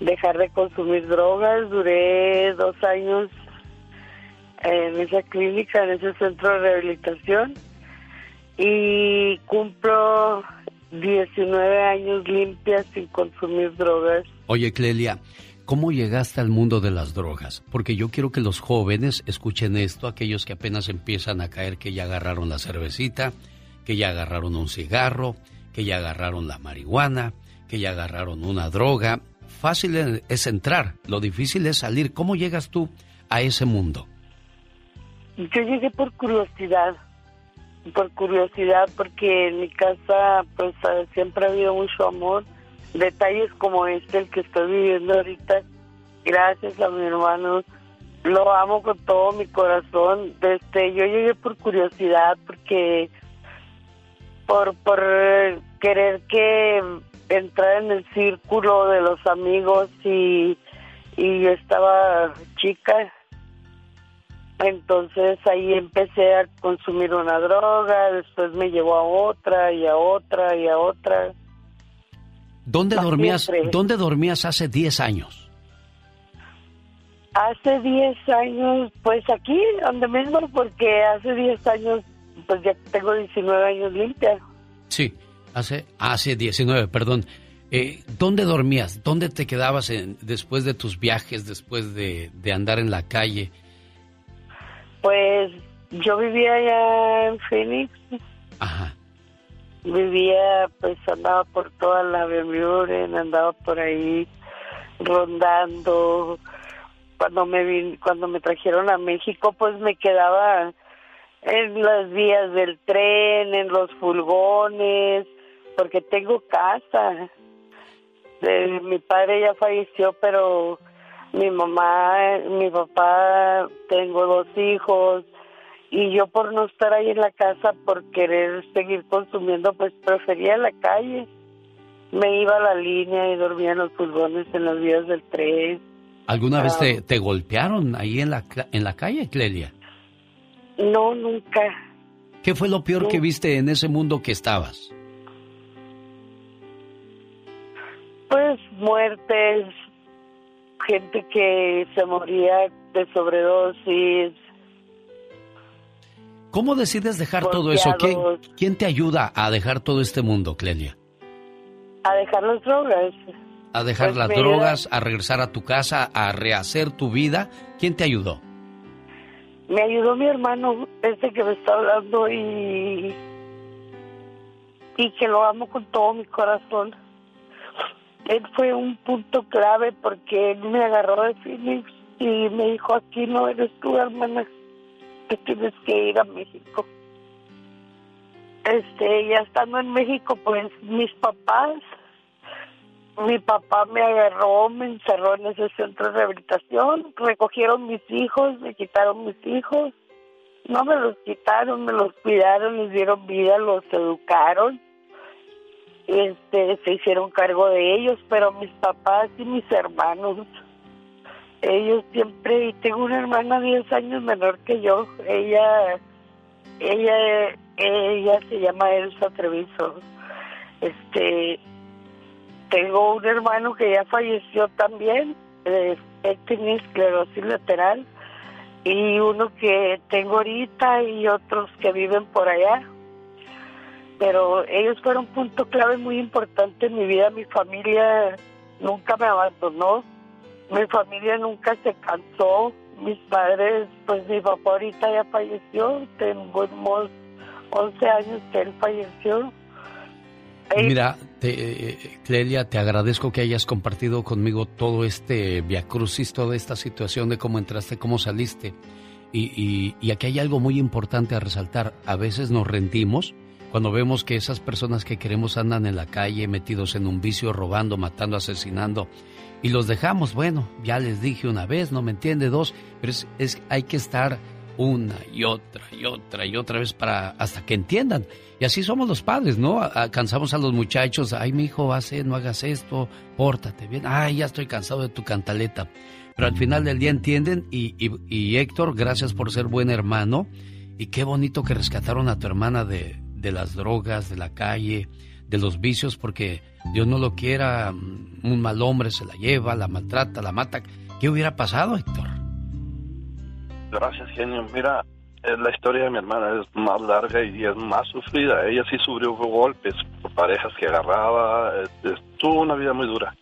S40: dejar de consumir drogas, duré dos años en esa clínica, en ese centro de rehabilitación. Y cumplo 19 años limpias sin consumir drogas.
S2: Oye, Clelia, ¿cómo llegaste al mundo de las drogas? Porque yo quiero que los jóvenes escuchen esto, aquellos que apenas empiezan a caer que ya agarraron la cervecita, que ya agarraron un cigarro, que ya agarraron la marihuana, que ya agarraron una droga. Fácil es entrar, lo difícil es salir. ¿Cómo llegas tú a ese mundo?
S40: Yo llegué por curiosidad, por curiosidad, porque en mi casa pues eh, siempre ha habido mucho amor, detalles como este, el que estoy viviendo ahorita, gracias a mi hermano, lo amo con todo mi corazón. Este, yo llegué por curiosidad, porque por por eh, querer que entrar en el círculo de los amigos y y yo estaba chica entonces ahí empecé a consumir una droga, después me llevó a otra y a otra y a otra.
S2: ¿Dónde dormías,
S40: siempre.
S2: ¿Dónde dormías hace 10 años?
S40: Hace 10 años, pues aquí, donde mismo, porque hace 10 años, pues ya tengo 19 años limpia.
S2: Sí, hace, hace 19, perdón. Eh, ¿Dónde dormías? ¿Dónde te quedabas en- después de tus viajes, después de, de andar en la calle?
S40: Pues yo vivía allá en Phoenix.
S2: Ajá.
S40: Vivía, pues andaba por toda la Bermuda, andaba por ahí rondando. Cuando me vin, cuando me trajeron a México, pues me quedaba en las vías del tren, en los furgones, porque tengo casa. De, mi padre ya falleció, pero mi mamá, mi papá, tengo dos hijos y yo por no estar ahí en la casa, por querer seguir consumiendo, pues prefería la calle. Me iba a la línea y dormía en los furgones, en las vías del tren.
S2: ¿Alguna vez te,
S40: Ah.
S2: te golpearon ahí en la, en la calle, Clelia?
S40: No, nunca.
S2: ¿Qué fue lo peor que viste en ese mundo que estabas?
S40: Pues muertes, gente que se moría de sobredosis.
S2: ¿Cómo decides dejar todo eso? ¿Quién, te ayuda a dejar todo este mundo, Clelia?
S40: A dejar las drogas.
S2: A dejar
S40: Pues
S2: las
S40: mira.
S2: drogas, a regresar a tu casa, a rehacer tu vida. ¿Quién te ayudó?
S40: Me ayudó mi hermano, este que me está hablando, y, y que lo amo con todo mi corazón. Él fue un punto clave porque él me agarró de Phoenix y me dijo, aquí no eres tú, hermana, que tienes que ir a México. Este, ya estando en México, pues mis papás, mi papá me agarró, me encerró en ese centro de rehabilitación, recogieron mis hijos, me quitaron mis hijos, no me los quitaron, me los cuidaron, les dieron vida, los educaron, este, se hicieron cargo de ellos, pero mis papás y mis hermanos, ellos siempre, y tengo una hermana 10 años menor que yo, ella, ella, ella se llama Elsa Treviso, este, tengo un hermano que ya falleció también, eh, esclerosis lateral, y uno que tengo ahorita y otros que viven por allá. Pero ellos fueron un punto clave muy importante en mi vida. Mi familia nunca me abandonó, mi familia nunca se cansó. Mis padres, pues mi papá ahorita ya falleció, tenemos 11 años que él falleció.
S2: Mira, te, eh, Clelia, te agradezco que hayas compartido conmigo todo este viacrucis, toda esta situación de cómo entraste, cómo saliste. Y, y aquí hay algo muy importante a resaltar. A veces nos rendimos cuando vemos que esas personas que queremos andan en la calle metidos en un vicio, robando, matando, asesinando. Y los dejamos, bueno, ya les dije una vez, no me entiende, dos, pero es, es hay que estar una y otra y otra y otra vez para hasta que entiendan. Y así somos los padres, ¿no? Cansamos a los muchachos, ay, mi hijo, hace, no hagas esto, pórtate bien, ay, ya estoy cansado de tu cantaleta. Pero al final del día entienden y, y- y Héctor, gracias por ser buen hermano y qué bonito que rescataron a tu hermana de, de las drogas, de la calle, de los vicios, porque Dios no lo quiera, un mal hombre se la lleva, la maltrata, la mata. ¿Qué hubiera pasado, Héctor?
S37: Gracias, genio. Mira, eh, la historia de mi hermana es más larga y es más sufrida. Ella sí sufrió golpes por parejas que agarraba. eh, tuvo una vida muy dura.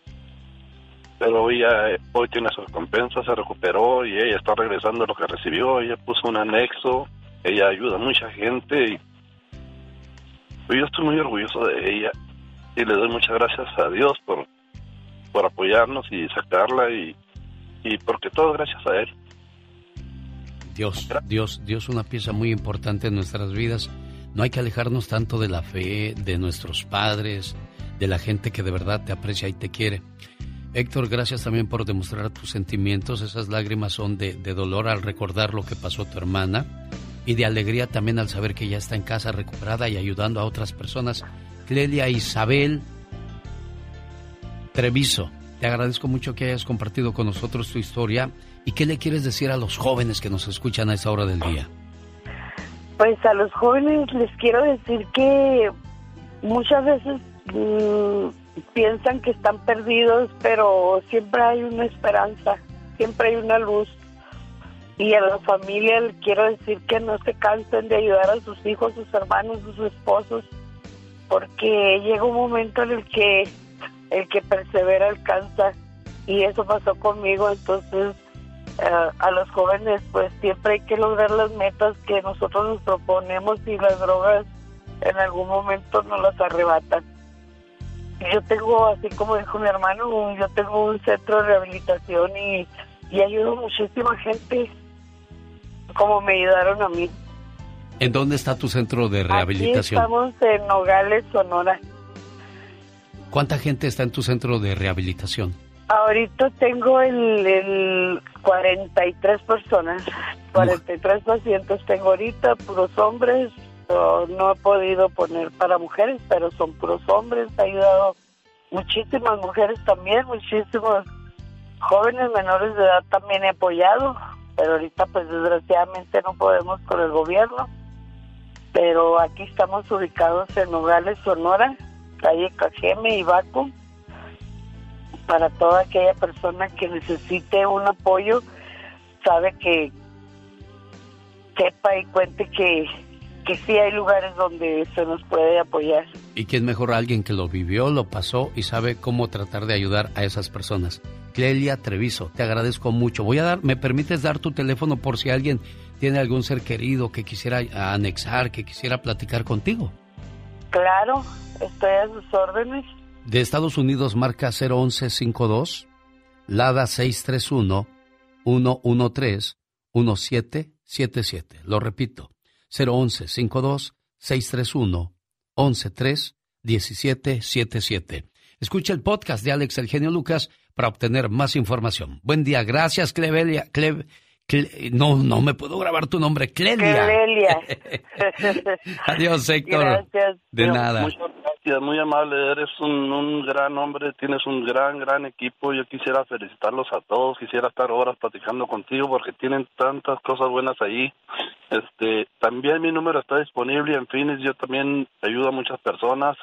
S37: Pero ella eh, hoy tiene su recompensa, se recuperó y ella está regresando lo que recibió. Ella puso un anexo, ella ayuda a mucha gente y yo estoy muy orgulloso de ella y le doy muchas gracias a Dios por, por apoyarnos y sacarla y, y porque todo gracias a Él.
S2: Dios, Dios, Dios una pieza muy importante en nuestras vidas. No hay que alejarnos tanto de la fe, de nuestros padres, de la gente que de verdad te aprecia y te quiere. Héctor, gracias también por demostrar tus sentimientos. Esas lágrimas son de, de dolor al recordar lo que pasó a tu hermana y de alegría también al saber que ya está en casa recuperada y ayudando a otras personas. Clelia Isabel Treviso, te agradezco mucho que hayas compartido con nosotros tu historia y qué le quieres decir a los jóvenes que nos escuchan a esta hora del día.
S40: Pues a los jóvenes les quiero decir que muchas veces mm, piensan que están perdidos, pero siempre hay una esperanza, siempre hay una luz. Y a la familia les quiero decir que no se cansen de ayudar a sus hijos, sus hermanos, sus esposos, porque llega un momento en el que el que persevera alcanza y eso pasó conmigo, entonces eh, a los jóvenes pues siempre hay que lograr las metas que nosotros nos proponemos y las drogas en algún momento nos las arrebatan. Yo tengo, así como dijo mi hermano, yo tengo un centro de rehabilitación y, y ayudo muchísima gente como me ayudaron a mí.
S2: ¿En dónde está tu centro de rehabilitación?
S40: Aquí estamos en Nogales, Sonora.
S2: ¿Cuánta gente está en tu centro de rehabilitación?
S40: Ahorita tengo el, el 43 personas, 43 pacientes tengo ahorita, puros hombres, no, he podido poner para mujeres, pero son puros hombres, ha ayudado muchísimas mujeres también, muchísimos jóvenes menores de edad también he apoyado, pero ahorita pues desgraciadamente no podemos con el gobierno, pero aquí estamos ubicados en Nogales, Sonora, calle Cajeme y Baco para toda aquella persona que necesite un apoyo, sabe que sepa y cuente que, que sí hay lugares donde se nos puede apoyar.
S2: ¿Y quién mejor alguien que lo vivió, lo pasó y sabe cómo tratar de ayudar a esas personas? Clelia Treviso, te agradezco mucho. Voy a dar, ¿me permites dar tu teléfono por si alguien tiene algún ser querido que quisiera anexar, que quisiera platicar contigo?
S40: Claro, estoy a sus órdenes
S2: de Estados Unidos marca 01152, Lada 631 113 1777. Lo repito, 01152 631 113 1777. Escucha el podcast de Alex El Genio Lucas para obtener más información. Buen día, gracias Clevelia. No, no me puedo grabar tu nombre, Clelia.
S40: Clelia. <laughs>
S2: Adiós, Héctor.
S40: Gracias.
S2: De nada
S37: muy amable, eres un, gran hombre, tienes un gran, gran equipo. Yo quisiera felicitarlos a todos, quisiera estar horas platicando contigo porque tienen tantas cosas buenas ahí. Este, también mi número está disponible en Phoenix, yo también ayudo a muchas personas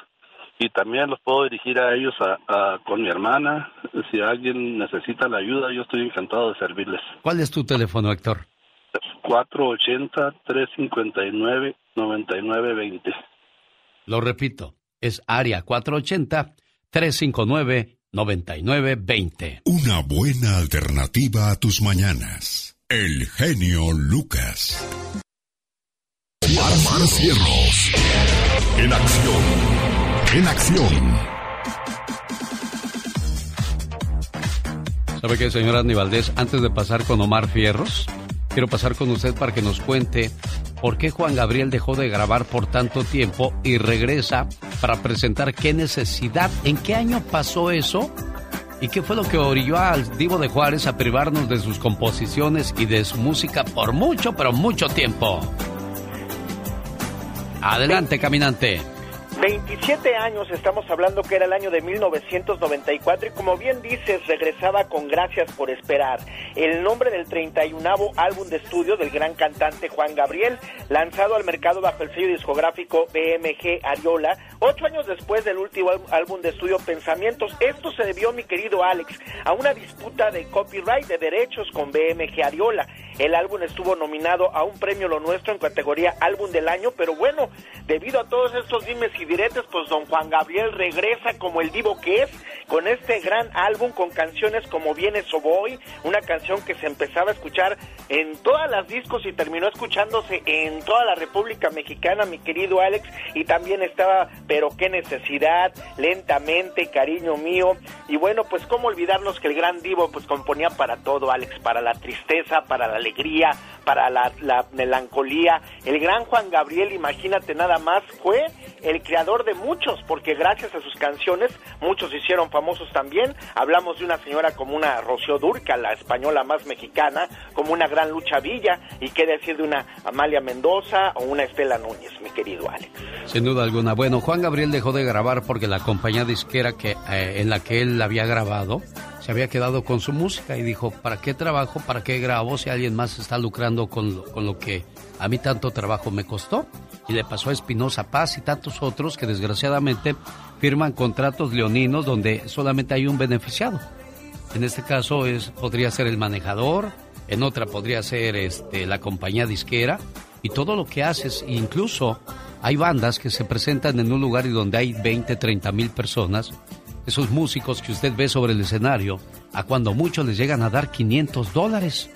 S37: y también los puedo dirigir a ellos a, con mi hermana. Si alguien necesita la ayuda, yo estoy encantado de servirles.
S2: ¿Cuál es tu teléfono, Héctor?
S37: 480-359-9920.
S2: Lo repito, es área 480-359-9920.
S19: Una buena alternativa a tus mañanas. El genio Lucas. Omar, Cierros. En acción. En acción.
S2: ¿Sabe qué, señor Andy? Antes de pasar con Omar Fierros, quiero pasar con usted para que nos cuente por qué Juan Gabriel dejó de grabar por tanto tiempo y regresa para presentar qué necesidad, en qué año pasó eso y qué fue lo que orilló al Divo de Juárez a privarnos de sus composiciones y de su música por mucho, pero mucho tiempo. Adelante, caminante.
S21: 27 años estamos hablando que era el año de 1994 y como bien dices, regresaba con Gracias por Esperar, el nombre del 31 álbum de estudio del gran cantante Juan Gabriel, lanzado al mercado bajo el sello discográfico BMG Ariola, ocho años después del último álbum de estudio Pensamientos. Esto se debió, mi querido Alex, a una disputa de copyright de derechos con BMG Ariola. El álbum estuvo nominado a un premio Lo Nuestro en categoría Álbum del Año, pero bueno, debido a todos estos dimes y diretes, pues don Juan Gabriel regresa como el divo que es, con este gran álbum, con canciones como Viene Soboy, una canción que se empezaba a escuchar en todas las discos y terminó escuchándose en toda la República Mexicana, mi querido Alex, y también estaba Pero qué necesidad, Lentamente, Cariño mío, y bueno, pues cómo olvidarnos que el gran divo pues componía para todo, Alex, para la tristeza, para la alegría, para la, melancolía. El gran Juan Gabriel, imagínate nada más, fue el creador de muchos, porque gracias a sus canciones muchos se hicieron famosos también. Hablamos de una señora como una Rocío Durca, la española más mexicana, como una gran Lucha Villa, y qué decir de una Amalia Mendoza o una Estela Núñez, mi querido Alex.
S2: Sin duda alguna. Bueno, Juan Gabriel dejó de grabar porque la compañía disquera que, eh, en la que él había grabado se había quedado con su música y dijo, ¿para qué trabajo? ¿Para qué grabo si alguien más está lucrando con lo, con lo que a mí tanto trabajo me costó? Y le pasó a Espinosa Paz y tantos otros que desgraciadamente firman contratos leoninos donde solamente hay un beneficiado. En este caso es, podría ser el manejador, en otra podría ser este, la compañía disquera y todo lo que haces, incluso hay bandas que se presentan en un lugar y donde hay 20, 30 mil personas esos músicos que usted ve sobre el escenario, a cuando muchos les llegan a dar 500 dólares.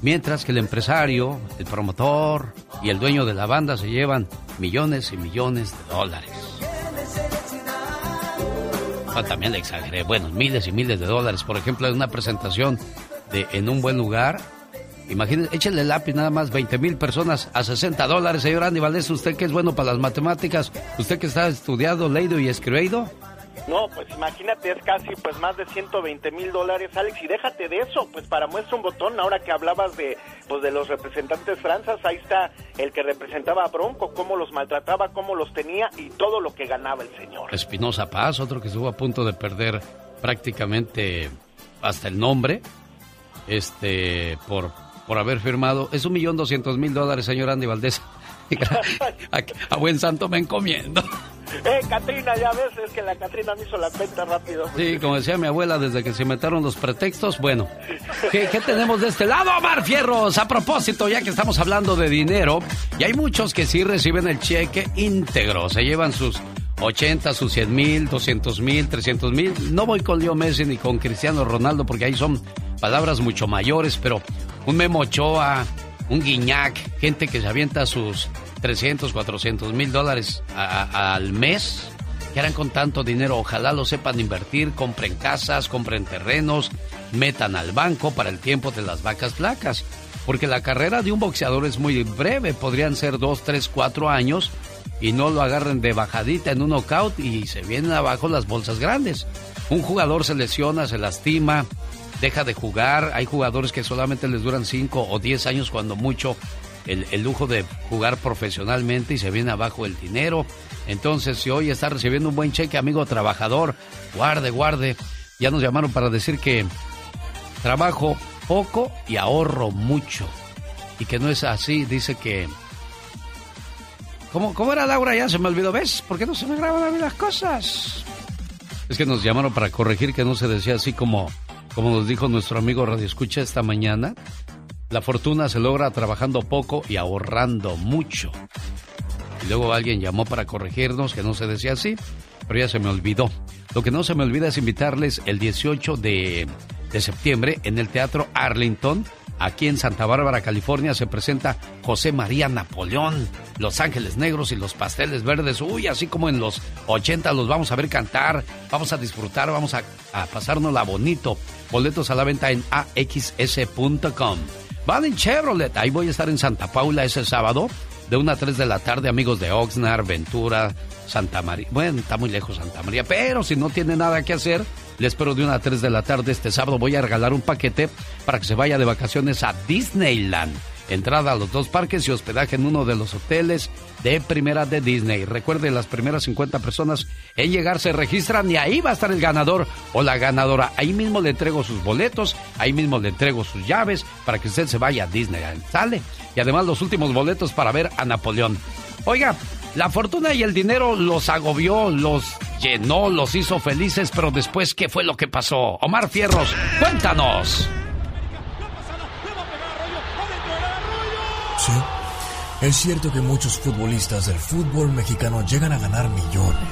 S2: Mientras que el empresario, el promotor y el dueño de la banda se llevan millones y millones de dólares. Ah, también le exageré. Bueno, miles y miles de dólares. Por ejemplo, en una presentación de En un buen lugar. Imagínense, échenle lápiz nada más, 20 mil personas a 60 dólares. Señor Andy Valdés, usted que es bueno para las matemáticas, usted que está estudiado, leído y escribido.
S21: No, pues imagínate, es casi pues más de 120 mil dólares, Alex, y déjate de eso, pues para muestra un botón, ahora que hablabas de pues de los representantes franzas, ahí está el que representaba a Bronco, cómo los maltrataba, cómo los tenía y todo lo que ganaba el señor.
S2: Espinosa Paz, otro que estuvo a punto de perder prácticamente hasta el nombre, este, por, por haber firmado, es un millón doscientos mil dólares, señor Andy Valdés. <laughs> a buen santo me encomiendo.
S21: Eh, Catrina, ya ves, es que la Catrina me hizo la cuenta rápido.
S2: Sí, como decía mi abuela, desde que se metieron los pretextos, bueno. ¿Qué, tenemos de este lado, Omar Fierros? A propósito, ya que estamos hablando de dinero, y hay muchos que sí reciben el cheque íntegro, se llevan sus 80, sus 100 mil, 200 mil, 300 mil. No voy con Leo Messi ni con Cristiano Ronaldo porque ahí son palabras mucho mayores, pero un Memo Ochoa, un Guiñac, gente que se avienta sus 300, 400 mil dólares al mes. que harán con tanto dinero? Ojalá lo sepan invertir, compren casas, compren terrenos, metan al banco para el tiempo de las vacas flacas. Porque la carrera de un boxeador es muy breve, podrían ser dos, tres, cuatro años y no lo agarren de bajadita en un knockout y se vienen abajo las bolsas grandes. Un jugador se lesiona, se lastima, deja de jugar. Hay jugadores que solamente les duran cinco o diez años cuando mucho el, lujo de jugar profesionalmente y se viene abajo el dinero. Entonces, si hoy está recibiendo un buen cheque, amigo trabajador, guarde, guarde. Ya nos llamaron para decir que trabajo poco y ahorro mucho. Y que no es así, dice que... ¿Cómo, cómo era Laura? Ya se me olvidó, ¿ves? ¿Por qué no se me graban a mí las cosas? Es que nos llamaron para corregir que no se decía así como, como nos dijo nuestro amigo Radio Escucha esta mañana. La fortuna se logra trabajando poco y ahorrando mucho. Y luego alguien llamó para corregirnos que no se decía así, pero ya se me olvidó. Lo que no se me olvida es invitarles el 18 de, de septiembre en el Teatro Arlington. Aquí en Santa Bárbara, California, se presenta José María Napoleón, Los Ángeles Negros y los Pasteles Verdes. Uy, así como en los 80 los vamos a ver cantar, vamos a disfrutar, vamos a, a pasárnosla bonito. Boletos a la venta en axs.com. Van en Chevrolet. Ahí voy a estar en Santa Paula ese sábado, de una a 3 de la tarde, amigos de Oxnard, Ventura, Santa María. Bueno, está muy lejos Santa María, pero si no tiene nada que hacer, les espero de una a 3 de la tarde este sábado. Voy a regalar un paquete para que se vaya de vacaciones a Disneyland. Entrada a los dos parques y hospedaje en uno de los hoteles de primera de Disney. Recuerde, las primeras 50 personas en llegar se registran y ahí va a estar el ganador o la ganadora. Ahí mismo le entrego sus boletos, ahí mismo le entrego sus llaves para que usted se vaya a Disney. ¿Sale? Y además los últimos boletos para ver a Napoleón. Oiga, la fortuna y el dinero los agobió, los llenó, los hizo felices, pero después, ¿qué fue lo que pasó? Omar Fierros, cuéntanos.
S1: Sí, es cierto que muchos futbolistas del fútbol mexicano llegan a ganar millones.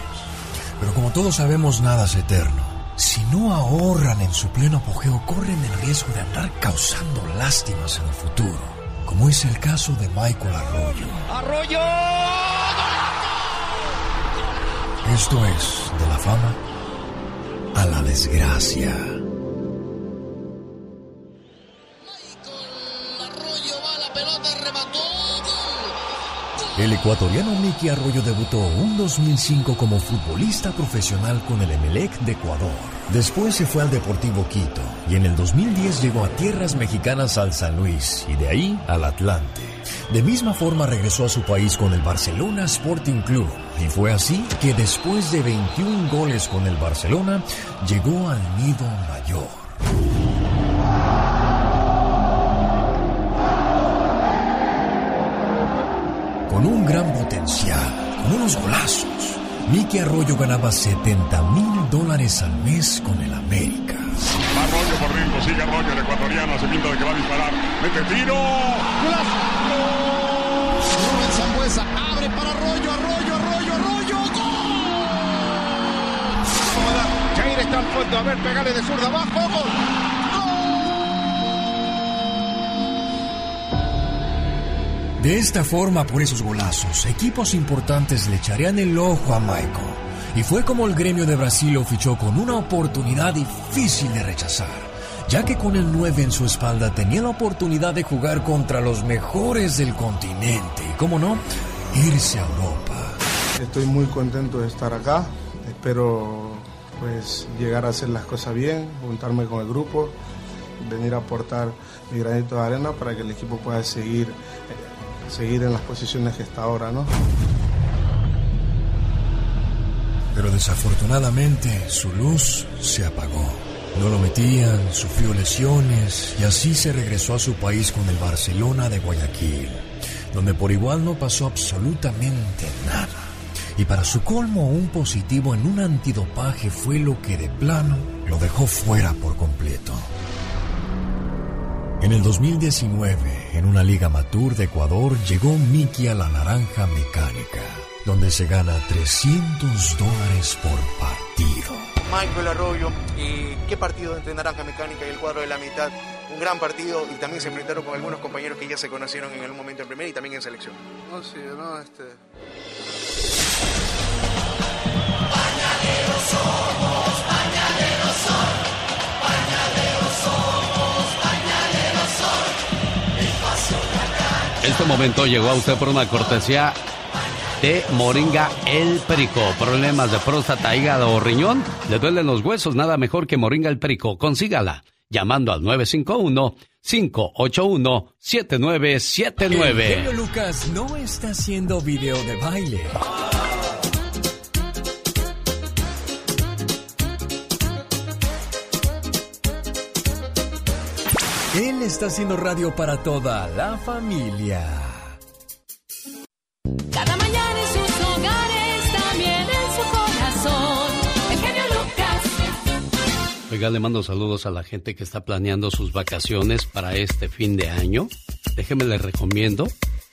S1: Pero como todos sabemos, nada es eterno. Si no ahorran en su pleno apogeo, corren el riesgo de andar causando lástimas en el futuro. Como es el caso de Michael Arroyo.
S15: ¡Arroyo!
S1: Esto es de la fama a la desgracia. El ecuatoriano Mickey Arroyo debutó un 2005 como futbolista profesional con el Emelec de Ecuador. Después se fue al Deportivo Quito y en el 2010 llegó a tierras mexicanas al San Luis y de ahí al Atlante. De misma forma regresó a su país con el Barcelona Sporting Club y fue así que después de 21 goles con el Barcelona llegó al nido mayor. Gran potencial, con unos golazos. Mickey Arroyo ganaba 70 mil dólares al mes con el América.
S41: Arroyo por ritmo, sigue Arroyo, el ecuatoriano, se pinta de que va a disparar. Mete tiro. ¡Golazo! Rubén Zambuesa abre para Arroyo, Arroyo, Arroyo, Arroyo. ¡Gol! Jair está al fondo, a ver, pegale de zurda abajo, gol.
S1: De esta forma, por esos golazos, equipos importantes le echarían el ojo a Michael. Y fue como el gremio de Brasil lo fichó con una oportunidad difícil de rechazar, ya que con el 9 en su espalda tenía la oportunidad de jugar contra los mejores del continente y, como no, irse a Europa.
S42: Estoy muy contento de estar acá, espero pues llegar a hacer las cosas bien, juntarme con el grupo, venir a aportar mi granito de arena para que el equipo pueda seguir, eh, seguir en las posiciones que está ahora, ¿no?
S1: Pero desafortunadamente su luz se apagó. No lo metían, sufrió lesiones y así se regresó a su país con el Barcelona de Guayaquil, donde por igual no pasó absolutamente nada. Y para su colmo, un positivo en un antidopaje fue lo que de plano lo dejó fuera por completo. En el 2019, en una liga amateur de Ecuador, llegó Mickey a la naranja mecánica, donde se gana 300 dólares por partido.
S43: Michael Arroyo, y qué partido entre Naranja Mecánica y el cuadro de la mitad. Un gran partido y también se enfrentaron con algunos compañeros que ya se conocieron en algún momento en primera y también en selección.
S42: No, sí, no, este...
S2: Este momento llegó a usted por una cortesía de Moringa El Perico. Problemas de próstata, hígado o riñón, le duelen los huesos, nada mejor que Moringa El Perico. Consígala llamando al 951 581 7979.
S1: El Lucas no está haciendo video de baile. Él está haciendo radio para toda la familia.
S35: Cada mañana en sus hogares, también en su corazón. El genio Lucas.
S2: Oiga, le mando saludos a la gente que está planeando sus vacaciones para este fin de año. Déjeme le recomiendo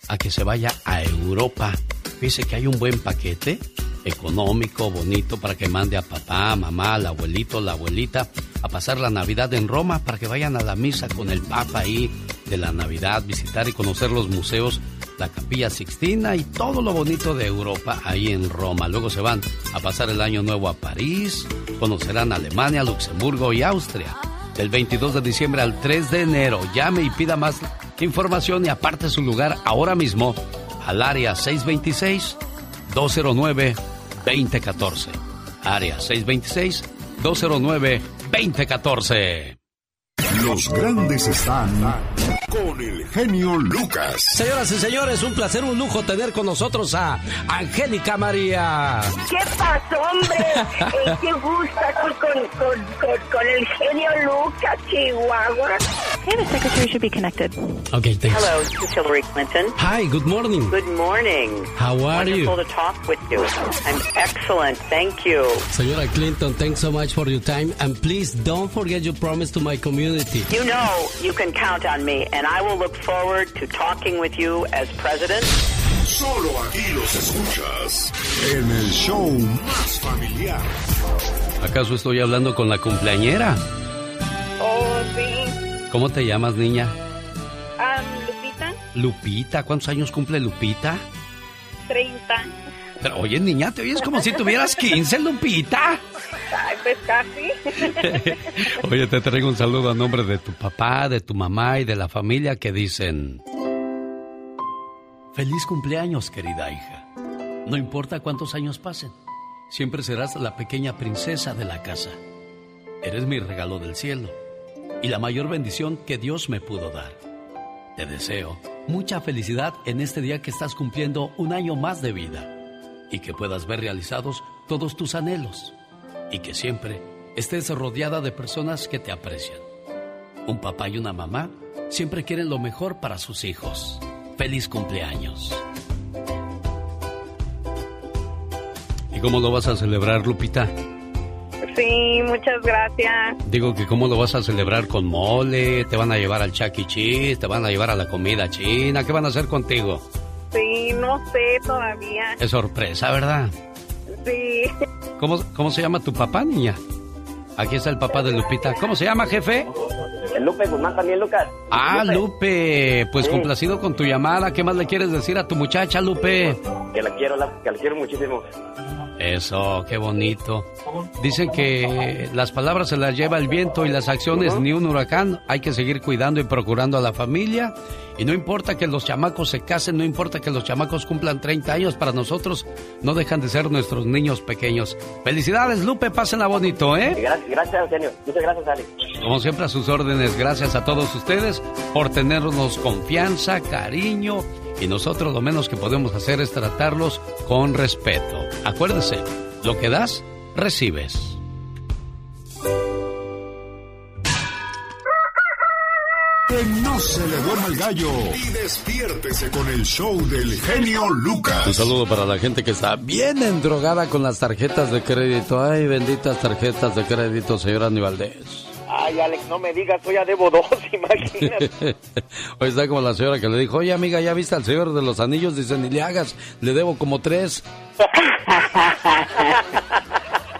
S2: a que se vaya a Europa. Dice que hay un buen paquete económico, bonito, para que mande a papá, mamá, al abuelito, la abuelita a pasar la Navidad en Roma, para que vayan a la misa con el Papa ahí de la Navidad, visitar y conocer los museos, la Capilla Sixtina y todo lo bonito de Europa ahí en Roma. Luego se van a pasar el año nuevo a París, conocerán Alemania, Luxemburgo y Austria. Del 22 de diciembre al 3 de enero, llame y pida más información y aparte su lugar ahora mismo al área 626 209 2014. Área 626-209-2014.
S19: Los grandes están con el genio Lucas.
S2: Señoras y señores, un placer, un lujo tener con nosotros a Angélica María.
S44: ¿Qué pasó, hombre? Qué gusto aquí con, con, con, con el genio Lucas, Chihuahua.
S45: Okay, the secretary should be connected.
S2: Okay, thanks.
S46: Hello, this is Hillary Clinton.
S2: Hi, good morning.
S46: Good morning.
S2: How are you?
S46: Wonderful
S2: you?
S46: to talk with you. I'm excellent, thank you.
S2: Señora Clinton, thanks so much for your time. And please don't forget your promise to my community.
S46: You know you can count on me, and I will look forward to talking with you as president.
S19: Solo aquí los escuchas en el show más familiar.
S2: ¿Acaso estoy hablando con la cumpleañera?
S47: Oh, sí.
S2: ¿Cómo te llamas, niña?
S47: Ah, Lupita,
S2: Lupita. ¿Cuántos años cumple Lupita?
S47: 30.
S2: Pero, oye, niña, te oyes como si tuvieras 15, Lupita.
S47: Ay, pues casi. <laughs>
S2: Oye, te traigo un saludo a nombre de tu papá, de tu mamá y de la familia que dicen... Feliz cumpleaños, querida hija. No importa cuántos años pasen, siempre serás la pequeña princesa de la casa. Eres mi regalo del cielo y la mayor bendición que Dios me pudo dar. Te deseo mucha felicidad en este día que estás cumpliendo un año más de vida y que puedas ver realizados todos tus anhelos y que siempre estés rodeada de personas que te aprecian. Un papá y una mamá siempre quieren lo mejor para sus hijos. Feliz cumpleaños. ¿Y cómo lo vas a celebrar, Lupita?
S47: Sí, muchas gracias.
S2: Digo que cómo lo vas a celebrar con mole, te van a llevar al Chuck E. Cheese, te van a llevar a la comida china, ¿qué van a hacer contigo?
S47: Sí, no sé todavía.
S2: Es sorpresa, ¿verdad?
S47: Sí.
S2: ¿Cómo, cómo se llama tu papá, niña? Aquí está el papá de Lupita. ¿Cómo se llama, jefe?
S48: Lupe Guzmán también, Lucas.
S2: Ah, Lupe, pues
S48: Sí.
S2: complacido con tu llamada. ¿Qué más le quieres decir a tu muchacha, Lupe?
S48: Que la quiero, la- que la quiero muchísimo.
S2: Eso, qué bonito. Dicen que las palabras se las lleva el viento y las acciones ni un huracán. Hay que seguir cuidando y procurando a la familia. Y no importa que los chamacos se casen, no importa que los chamacos cumplan 30 años, para nosotros no dejan de ser nuestros niños pequeños. Felicidades, Lupe, pásenla bonito, ¿eh?
S48: Gracias, gracias, Eugenio. Muchas gracias, Alex.
S2: Como siempre a sus órdenes, gracias a todos ustedes por tenernos confianza, cariño y nosotros lo menos que podemos hacer es tratarlos con respeto. Acuérdese, lo que das, recibes.
S41: Que no se le duerma el gallo. Y despiértese con el show del genio Lucas.
S2: Un saludo para la gente que está bien endrogada con las tarjetas de crédito. Ay, benditas tarjetas de crédito, señora Valdés.
S21: Ay, Alex, no me digas, hoy ya debo dos, <laughs> imagínate. <laughs>
S2: Hoy está como la señora que le dijo, oye amiga, ¿ya viste al Señor de los Anillos? Dice, ni le hagas, le debo como tres. <laughs>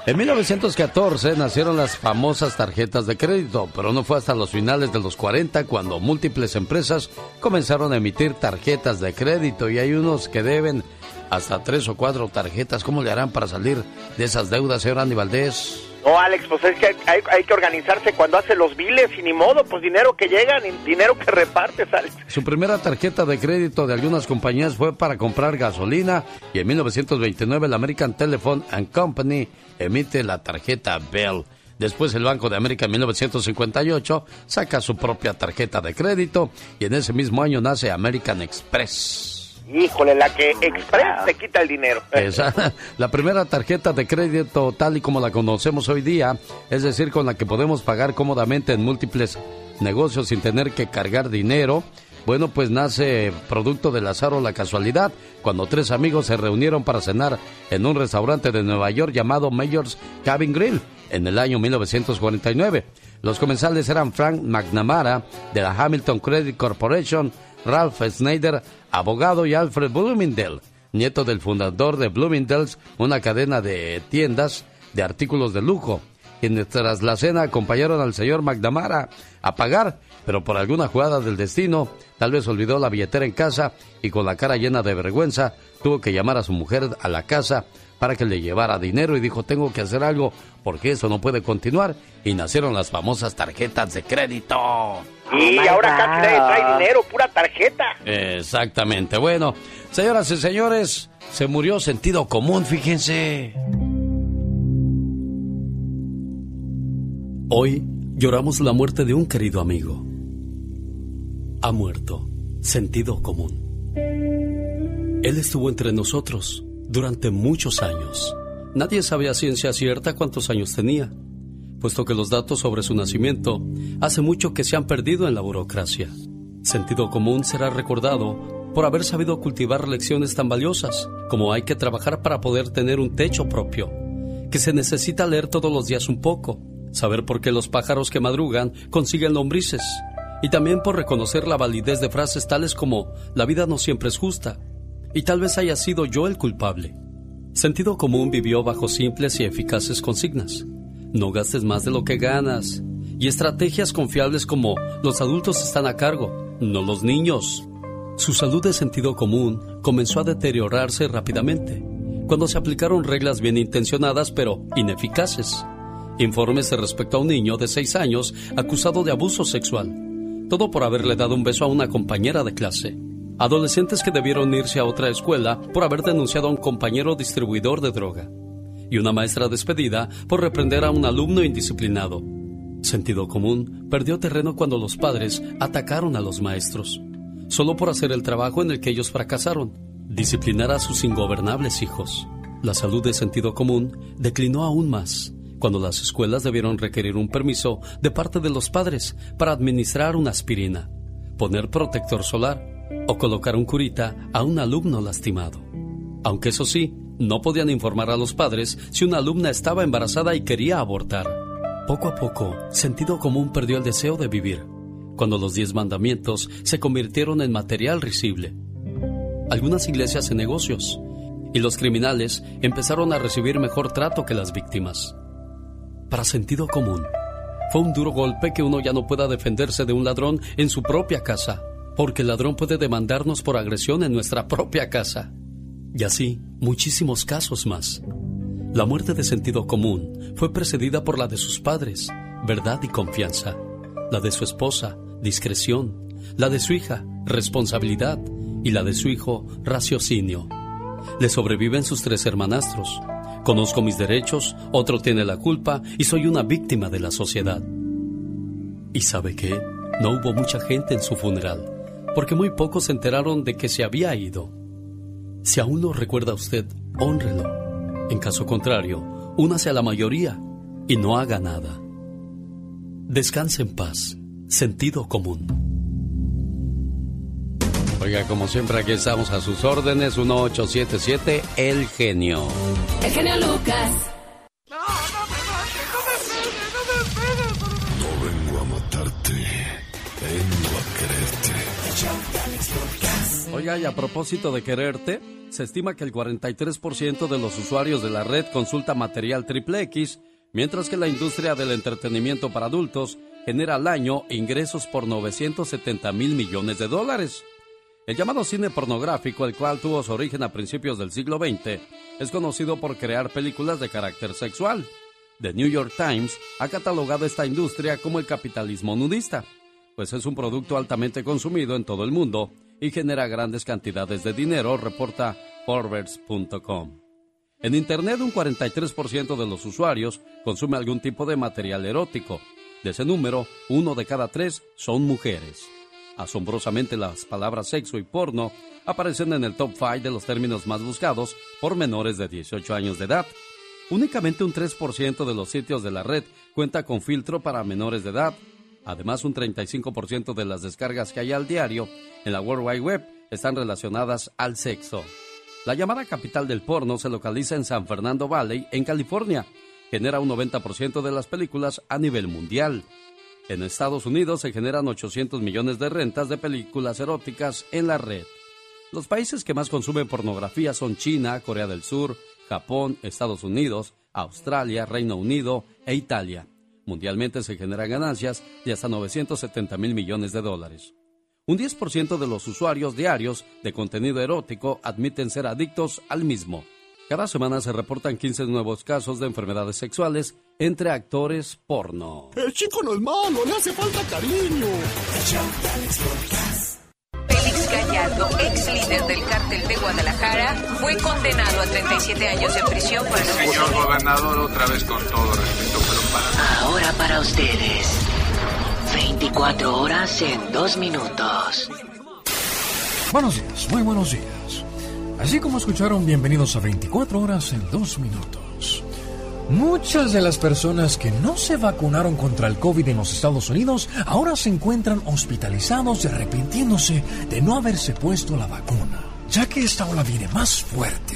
S2: En 1914 nacieron las famosas tarjetas de crédito, pero no fue hasta los finales de los 40 cuando múltiples empresas comenzaron a emitir tarjetas de crédito y hay unos que deben hasta tres o cuatro tarjetas. ¿Cómo le harán para salir de esas deudas, señor Andy Valdés?
S21: No, Alex, pues es que hay, que organizarse cuando hace los biles y ni modo, pues dinero que llega, ni dinero que repartes, Alex.
S2: Su primera tarjeta de crédito de algunas compañías fue para comprar gasolina y en 1929 la American Telephone and Company emite la tarjeta Bell. Después el Banco de América en 1958 saca su propia tarjeta de crédito y en ese mismo año nace American Express.
S21: Híjole, la que Express te quita el dinero. <laughs>
S2: Esa, <laughs> la primera tarjeta de crédito tal y como la conocemos hoy día, es decir, con la que podemos pagar cómodamente en múltiples negocios sin tener que cargar dinero. Bueno, pues nace producto del azar o la casualidad, cuando tres amigos se reunieron para cenar en un restaurante de Nueva York llamado Mayor's Cabin Grill en el año 1949. Los comensales eran Frank McNamara de la Hamilton Credit Corporation, Ralph Snyder, abogado, y Alfred Bloomingdale, nieto del fundador de Bloomingdale's, una cadena de tiendas de artículos de lujo. Quienes tras la cena acompañaron al señor McNamara a pagar, pero por alguna jugada del destino, tal vez olvidó la billetera en casa y con la cara llena de vergüenza tuvo que llamar a su mujer a la casa para que le llevara dinero y dijo tengo que hacer algo porque eso no puede continuar y nacieron las famosas tarjetas de crédito.
S21: Y ahora casi nadie trae dinero, pura tarjeta.
S2: Exactamente. Bueno, señoras y señores, se murió sentido común, fíjense. Hoy lloramos la muerte de un querido amigo. Ha muerto sentido común. Él estuvo entre nosotros durante muchos años. Nadie sabe a ciencia cierta cuántos años tenía, puesto que los datos sobre su nacimiento hace mucho que se han perdido en la burocracia. Sentido común será recordado por haber sabido cultivar lecciones tan valiosas como hay que trabajar para poder tener un techo propio, que se necesita leer todos los días un poco, saber por qué los pájaros que madrugan consiguen lombrices, y también por reconocer la validez de frases tales como la vida no siempre es justa, y tal vez haya sido yo el culpable. Sentido común vivió bajo simples y eficaces consignas. No gastes más de lo que ganas. Y estrategias confiables como los adultos están a cargo, no los niños. Su salud de sentido común comenzó a deteriorarse rápidamente cuando se aplicaron reglas bien intencionadas pero ineficaces. Informes respecto a un niño de 6 años acusado de abuso sexual. Todo por haberle dado un beso a una compañera de clase. Adolescentes que debieron irse a otra escuela por haber denunciado a un compañero distribuidor de droga. Y una maestra despedida por reprender a un alumno indisciplinado. Sentido común perdió terreno cuando los padres atacaron a los maestros, solo por hacer el trabajo en el que ellos fracasaron, disciplinar a sus ingobernables hijos. La salud de sentido común declinó aún más cuando las escuelas debieron requerir un permiso de parte de los padres para administrar una aspirina, poner protector solar o colocar un curita a un alumno lastimado. Aunque eso sí, no podían informar a los padres si una alumna estaba embarazada y quería abortar. Poco a poco, sentido común perdió el deseo de vivir, cuando los diez mandamientos se convirtieron en material risible. Algunas iglesias en negocios, y los criminales empezaron a recibir mejor trato que las víctimas. Para sentido común, Fue un duro golpe que uno ya no pueda defenderse de un ladrón en su propia casa, porque el ladrón puede demandarnos por agresión en nuestra propia casa. Y así, muchísimos casos más. La muerte de sentido común fue precedida por la de sus padres, verdad y confianza. La de su esposa, discreción. La de su hija, responsabilidad. Y la de su hijo, raciocinio. Le sobreviven sus tres hermanastros. Conozco mis derechos, otro tiene la culpa y soy una víctima de la sociedad. ¿Y sabe qué? No hubo mucha gente en su funeral, porque muy pocos se enteraron de que se había ido. Si aún lo recuerda usted, honrelo. En caso contrario, únase a la mayoría y no haga nada. Descanse en paz. Sentido común. Oiga, como siempre, aquí estamos a sus órdenes. 1877 El Genio.
S35: El genio Lucas.
S2: Oiga, y a propósito de quererte, se estima que el 43% de los usuarios de la red consulta material triple X, mientras que la industria del entretenimiento para adultos genera al año ingresos por 970 mil millones de dólares. El llamado cine pornográfico, el cual tuvo su origen a principios del siglo XX, es conocido por crear películas de carácter sexual. The New York Times ha catalogado esta industria como el capitalismo nudista, pues es un producto altamente consumido en todo el mundo y genera grandes cantidades de dinero, reporta Forbes.com. En Internet, un 43% de los usuarios consume algún tipo de material erótico. De ese número, uno de cada tres son mujeres. Asombrosamente, las palabras sexo y porno aparecen en el top 5 de los términos más buscados por menores de 18 años de edad. Únicamente un 3% de los sitios de la red cuenta con filtro para menores de edad. Además, un 35% de las descargas que hay al diario en la World Wide Web están relacionadas al sexo. La llamada capital del porno se localiza en San Fernando Valley, en California. Genera un 90% de las películas a nivel mundial. En Estados Unidos se generan 800 millones de rentas de películas eróticas en la red. Los países que más consumen pornografía son China, Corea del Sur, Japón, Estados Unidos, Australia, Reino Unido e Italia. Mundialmente se generan ganancias de hasta 970 mil millones de dólares. Un 10% de los usuarios diarios de contenido erótico admiten ser adictos al mismo. Cada semana se reportan 15 nuevos casos de enfermedades sexuales entre actores porno.
S41: El chico no es malo, le hace falta cariño.
S49: Félix Gallardo, ex líder del cártel de Guadalajara, fue condenado a 37 años de prisión por el
S50: Señor gobernador, otra vez con todo respeto.
S51: Ahora para ustedes. 24 horas en 2 minutos.
S1: Buenos días, muy buenos días. Así como escucharon, bienvenidos a 24 horas en 2 minutos. Muchas de las personas que no se vacunaron contra el COVID en los Estados Unidos ahora se encuentran hospitalizados y arrepintiéndose de no haberse puesto la vacuna, ya que esta ola viene más fuerte.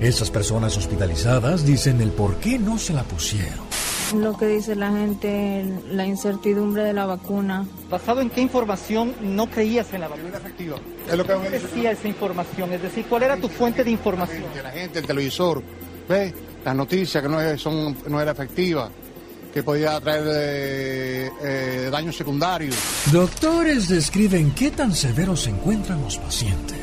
S1: Esas personas hospitalizadas dicen el por qué no se la pusieron.
S52: Lo que dice la gente, la incertidumbre de la vacuna.
S53: ¿Basado en qué información no creías en la vacuna
S41: efectiva? Es lo que
S53: ¿Qué decía esa información? Es decir, ¿cuál era tu fuente de información?
S41: La gente, el televisor, ve las noticias que no, es- son, no era efectiva, que podía traer eh, eh, daños secundarios.
S1: Doctores describen qué tan severos se encuentran los pacientes.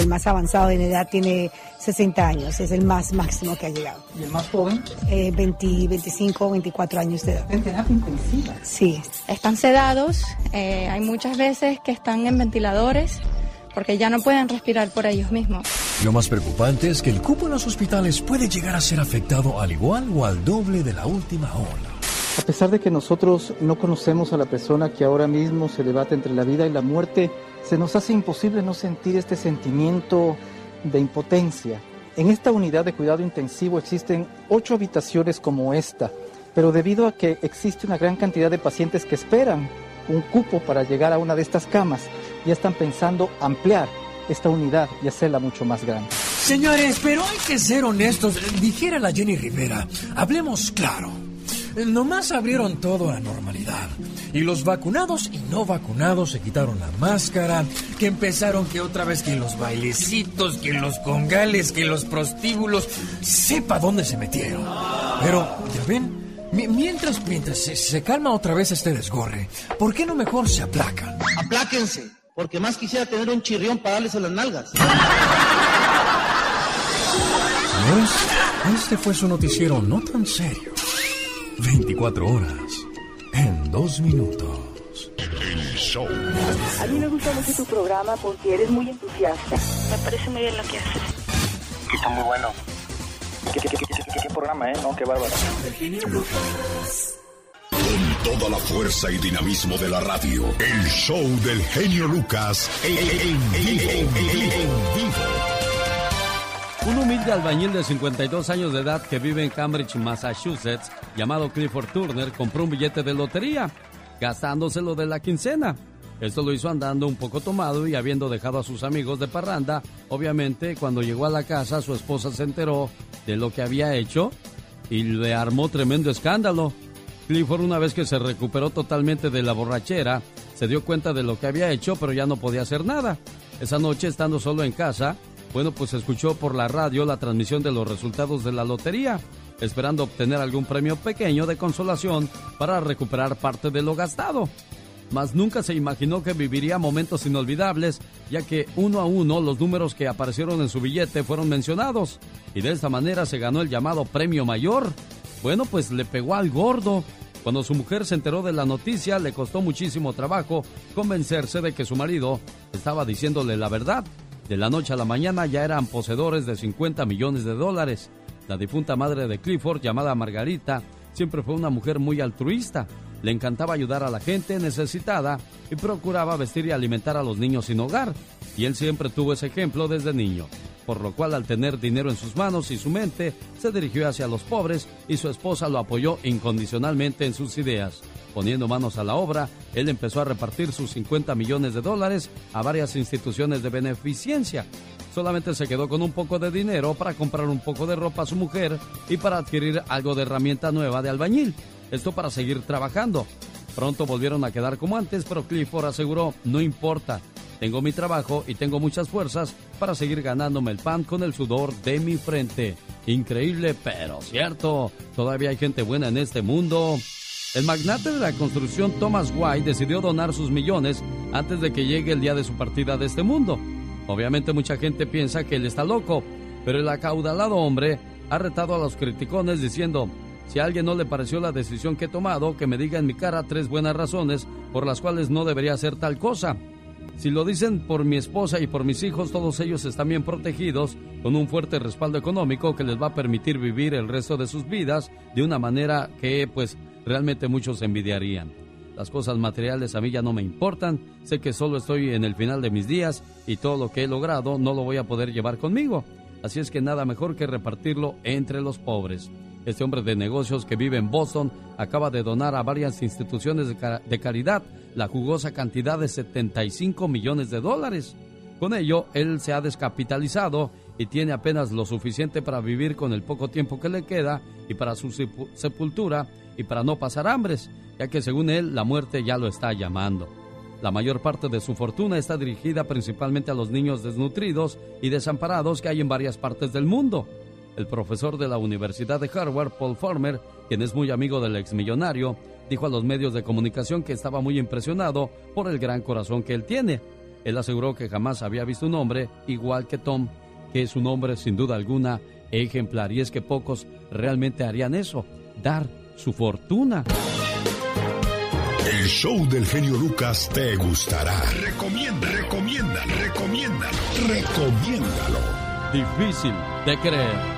S54: El más avanzado en edad tiene 60 años, es el más máximo que ha llegado.
S53: ¿Y el más joven?
S54: Eh, 20, 25, 24 años de edad.
S53: En terapia intensiva.
S54: Sí.
S55: Están sedados, eh, hay muchas veces que están en ventiladores porque ya no pueden respirar por ellos mismos.
S1: Lo más preocupante es que el cupo en los hospitales puede llegar a ser afectado al igual o al doble de la última ola.
S53: A pesar de que nosotros no conocemos a la persona que ahora mismo se debate entre la vida y la muerte, se nos hace imposible no sentir este sentimiento de impotencia. En esta unidad de cuidado intensivo existen ocho habitaciones como esta, pero debido a que existe una gran cantidad de pacientes que esperan un cupo para llegar a una de estas camas, ya están pensando ampliar esta unidad y hacerla mucho más grande.
S1: Señores, pero hay que ser honestos. Dijera la Jenny Rivera, hablemos claro. Nomás abrieron todo a la normalidad. Y los vacunados y no vacunados se quitaron la máscara, que empezaron que otra vez que los bailecitos, que los congales, que los prostíbulos, sepa dónde se metieron. Pero, ya ven, Mi- mientras, mientras se, se calma otra vez este desgorre, ¿por qué no mejor se aplacan?
S56: Apláquense, porque más quisiera tener un chirrión para darles a las nalgas.
S1: Este fue su noticiero no tan serio. 24 horas en dos minutos.
S19: El show.
S57: A mí me gusta mucho tu programa porque eres muy entusiasta.
S45: Me parece muy bien lo que haces.
S57: Está muy bueno. ¿Qué, qué, qué, qué- qué programa, eh? No, qué bárbaro.
S19: Con toda la fuerza y dinamismo de la radio. El show del genio Lucas en, en vivo. En vivo.
S2: Un humilde albañil de 52 años de edad que vive en Cambridge, Massachusetts, llamado Clifford Turner, compró un billete de lotería, gastándoselo de la quincena. Esto lo hizo andando un poco tomado y habiendo dejado a sus amigos de parranda. Obviamente, cuando llegó a la casa, su esposa se enteró de lo que había hecho y le armó tremendo escándalo. Clifford, una vez que se recuperó totalmente de la borrachera, se dio cuenta de lo que había hecho, pero ya no podía hacer nada. Esa noche, estando solo en casa, bueno, pues escuchó por la radio la transmisión de los resultados de la lotería, esperando obtener algún premio pequeño de consolación para recuperar parte de lo gastado. Mas nunca se imaginó que viviría momentos inolvidables, ya que uno a uno los números que aparecieron en su billete fueron mencionados, y de esta manera se ganó el llamado premio mayor. Bueno, pues le pegó al gordo. Cuando su mujer se enteró de la noticia, le costó muchísimo trabajo convencerse de que su marido estaba diciéndole la verdad. De la noche a la mañana ya eran poseedores de 50 millones de dólares. La difunta madre de Clifford, llamada Margarita, siempre fue una mujer muy altruista. Le encantaba ayudar a la gente necesitada y procuraba vestir y alimentar a los niños sin hogar. Y él siempre tuvo ese ejemplo desde niño. Por lo cual al tener dinero en sus manos y su mente, se dirigió hacia los pobres y su esposa lo apoyó incondicionalmente en sus ideas. Poniendo manos a la obra, él empezó a repartir sus 50 millones de dólares a varias instituciones de beneficencia. Solamente se quedó con un poco de dinero para comprar un poco de ropa a su mujer y para adquirir algo de herramienta nueva de albañil. Esto para seguir trabajando. Pronto volvieron a quedar como antes, pero Clifford aseguró, no importa, tengo mi trabajo y tengo muchas fuerzas para seguir ganándome el pan con el sudor de mi frente. Increíble, pero cierto, todavía hay gente buena en este mundo. El magnate de la construcción Thomas White decidió donar sus millones antes de que llegue el día de su partida de este mundo. Obviamente mucha gente piensa que él está loco, pero el acaudalado hombre ha retado a los criticones diciendo, si a alguien no le pareció la decisión que he tomado, que me diga en mi cara tres buenas razones por las cuales no debería hacer tal cosa. Si lo dicen por mi esposa y por mis hijos, todos ellos están bien protegidos, con un fuerte respaldo económico que les va a permitir vivir el resto de sus vidas de una manera que, pues, realmente muchos envidiarían. Las cosas materiales a mí ya no me importan, sé que solo estoy en el final de mis días y todo lo que he logrado no lo voy a poder llevar conmigo. Así es que nada mejor que repartirlo entre los pobres. Este hombre de negocios que vive en Boston acaba de donar a varias instituciones de, de caridad la jugosa cantidad de 75 millones de dólares. Con ello, él se ha descapitalizado y tiene apenas lo suficiente para vivir con el poco tiempo que le queda y para su sepu- sepultura y para no pasar hambres, ya que según él la muerte ya lo está llamando. La mayor parte de su fortuna está dirigida principalmente a los niños desnutridos y desamparados que hay en varias partes del mundo. El profesor de la Universidad de Harvard, Paul Farmer, quien es muy amigo del exmillonario, dijo a los medios de comunicación que estaba muy impresionado por el gran corazón que él tiene. Él aseguró que jamás había visto un hombre igual que Tom, que es un hombre sin duda alguna ejemplar y es que pocos realmente harían eso, dar su fortuna.
S19: El show del genio Lucas te gustará. Recomienda, recomienda, recomiéndalo, recomiéndalo.
S2: Difícil de creer.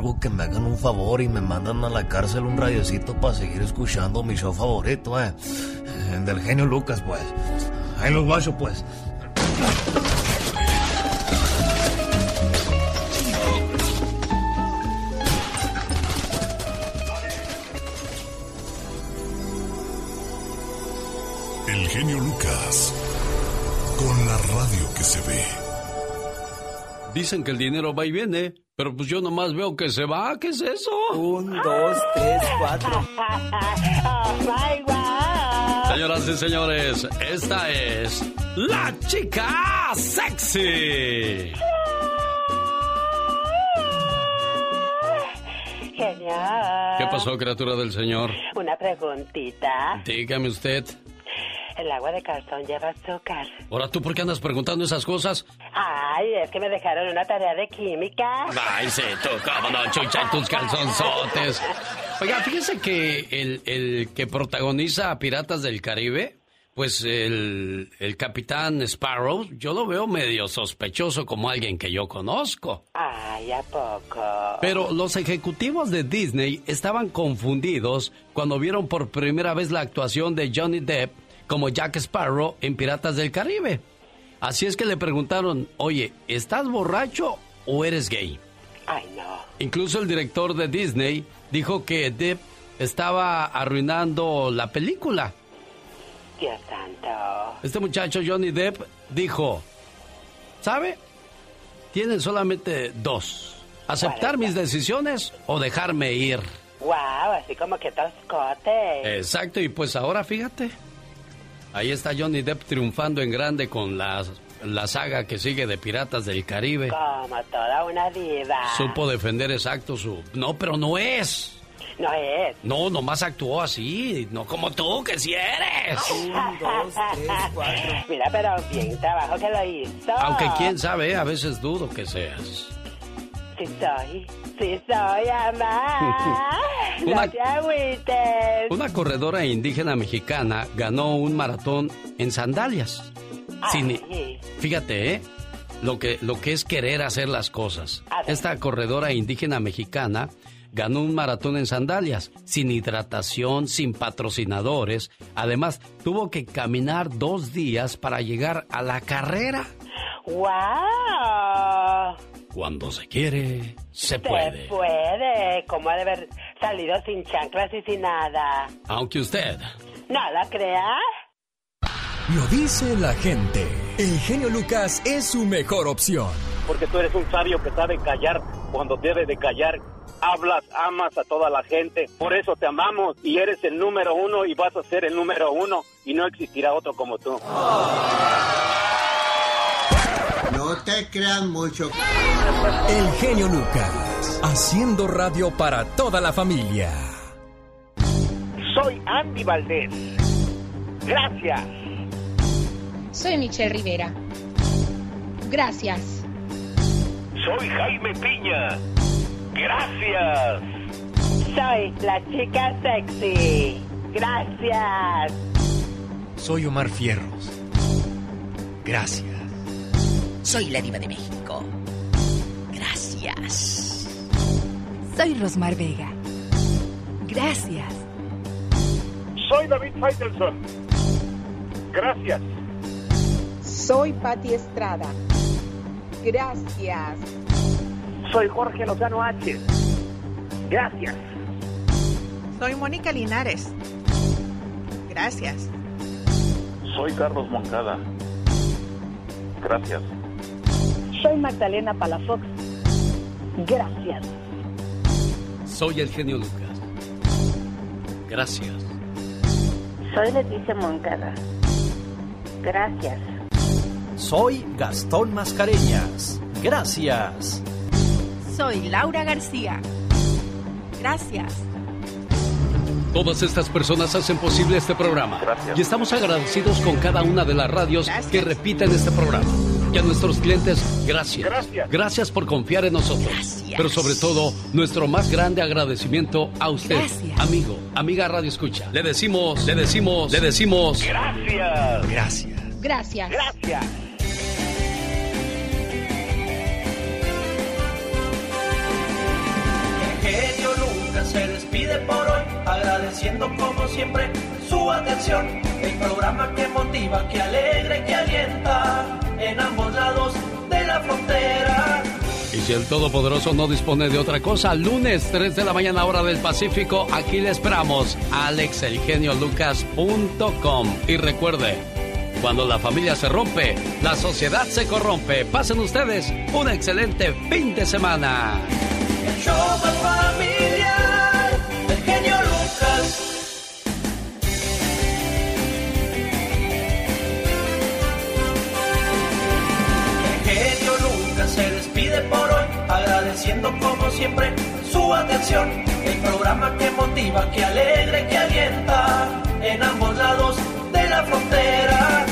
S41: Encargo que me hagan un favor y me mandan a la cárcel un radiocito para seguir escuchando mi show favorito, eh. El del genio Lucas, pues. Ahí los guacho, pues.
S19: El genio Lucas. Con la radio que se ve.
S2: Dicen que el dinero va y viene, pero pues yo nomás veo que se va. ¿Qué es eso?
S58: Un, dos, tres, cuatro.
S2: Señoras y señores, esta es la chica sexy.
S3: Genial.
S2: ¿Qué pasó, criatura del Señor?
S3: Una preguntita.
S2: Dígame usted.
S3: ¿El agua de calzón lleva azúcar?
S2: Ahora, ¿tú por qué andas preguntando esas cosas?
S3: Ay, es que me dejaron una tarea de química.
S2: Ay, sí, tú, cómo no, chucha tus calzonzotes. Oiga, fíjese que el, el que protagoniza a Piratas del Caribe, pues el, el capitán Sparrow, yo lo veo medio sospechoso como alguien que yo conozco.
S3: Ay, ¿a poco?
S2: Pero los ejecutivos de Disney estaban confundidos cuando vieron por primera vez la actuación de Johnny Depp como Jack Sparrow en Piratas del Caribe. Así es que le preguntaron, oye, ¿estás borracho o eres gay?
S3: Ay, no.
S2: Incluso el director de Disney dijo que Depp estaba arruinando la película.
S3: Dios santo.
S2: Este muchacho Johnny Depp dijo, ¿sabe? Tienen solamente dos. Aceptar mis decisiones o dejarme ir.
S3: Wow, así como que toscote.
S2: Exacto, y pues ahora fíjate. Ahí está Johnny Depp triunfando en grande con la, la saga que sigue de Piratas del Caribe.
S3: Como toda una diva.
S2: Supo defender exacto su... No, pero no es.
S3: No es.
S2: No, nomás actuó así, no como tú, que si eres. <laughs>
S3: Un, dos, tres, cuatro. Mira, pero bien trabajo que lo hizo.
S2: Aunque quién sabe, a veces dudo que seas.
S3: Sí soy, sí soy, <laughs> amá.
S2: Una-
S3: No te agüites.
S2: Una corredora indígena mexicana ganó un maratón en sandalias. Sin-
S3: Ay.
S2: fíjate, ¿eh? Lo que, lo que es querer hacer las cosas. Esta corredora indígena mexicana ganó un maratón en sandalias, sin hidratación, sin patrocinadores. Además, tuvo que caminar dos días para llegar a la carrera.
S3: ¡Wow!
S2: Cuando se quiere, se
S3: Se
S2: puede.
S3: puede. ¿Cómo ha de haber salido sin chanclas y sin nada?
S2: Aunque usted
S3: ¿No la crea?
S1: Lo dice la gente. El genio Lucas es su mejor opción.
S59: Porque tú eres un sabio que sabe callar cuando debe de callar. Hablas, amas a toda la gente. Por eso te amamos y eres el número uno y vas a ser el número uno y no existirá otro como tú.
S1: No te crean mucho. El genio Lucas. Haciendo radio para toda la familia.
S24: Soy Andy Valdés. Gracias.
S60: Soy Michelle Rivera. Gracias.
S24: Soy Jaime Piña. Gracias.
S3: Soy la chica sexy. Gracias.
S1: Soy Omar Fierros. Gracias.
S34: Soy la diva de México. Gracias.
S23: Soy Rosmar Vega. Gracias.
S24: Soy David Faitelson. Gracias.
S23: Soy Patti Estrada. Gracias.
S24: Soy Jorge Lozano H. Gracias.
S23: Soy Mónica Linares. Gracias.
S40: Soy Carlos Moncada. Gracias.
S23: Soy Magdalena Palafox. Gracias.
S2: soy el genio Lucas. Gracias.
S3: Soy Leticia Moncada. Gracias.
S61: Soy Gastón Mascareñas. Gracias.
S23: Soy Laura García. Gracias.
S2: Todas estas personas hacen posible este programa. Y estamos agradecidos con cada una de las radios que repiten este programa. Y a nuestros clientes, gracias. Gracias. Gracias por confiar en nosotros. Pero sobre todo, nuestro más grande agradecimiento a usted, amigo, amiga Radio Escucha. Le decimos, le decimos, le decimos.
S24: Gracias.
S2: Gracias.
S62: Gracias.
S24: Gracias.
S28: genio Lucas se despide por hoy, agradeciendo como siempre su atención. El programa que motiva, que alegra que alienta en ambos lados de la frontera.
S2: Y si el Todopoderoso no dispone de otra cosa, lunes 3 de la mañana hora del Pacífico, aquí le esperamos, alexelgeniolucas.com. Y recuerde, cuando la familia se rompe, la sociedad se corrompe. Pasen ustedes un excelente fin de semana.
S28: El show más familiar agradeciendo como siempre su atención. El programa que motiva, que alegra que alienta en ambos lados de la frontera.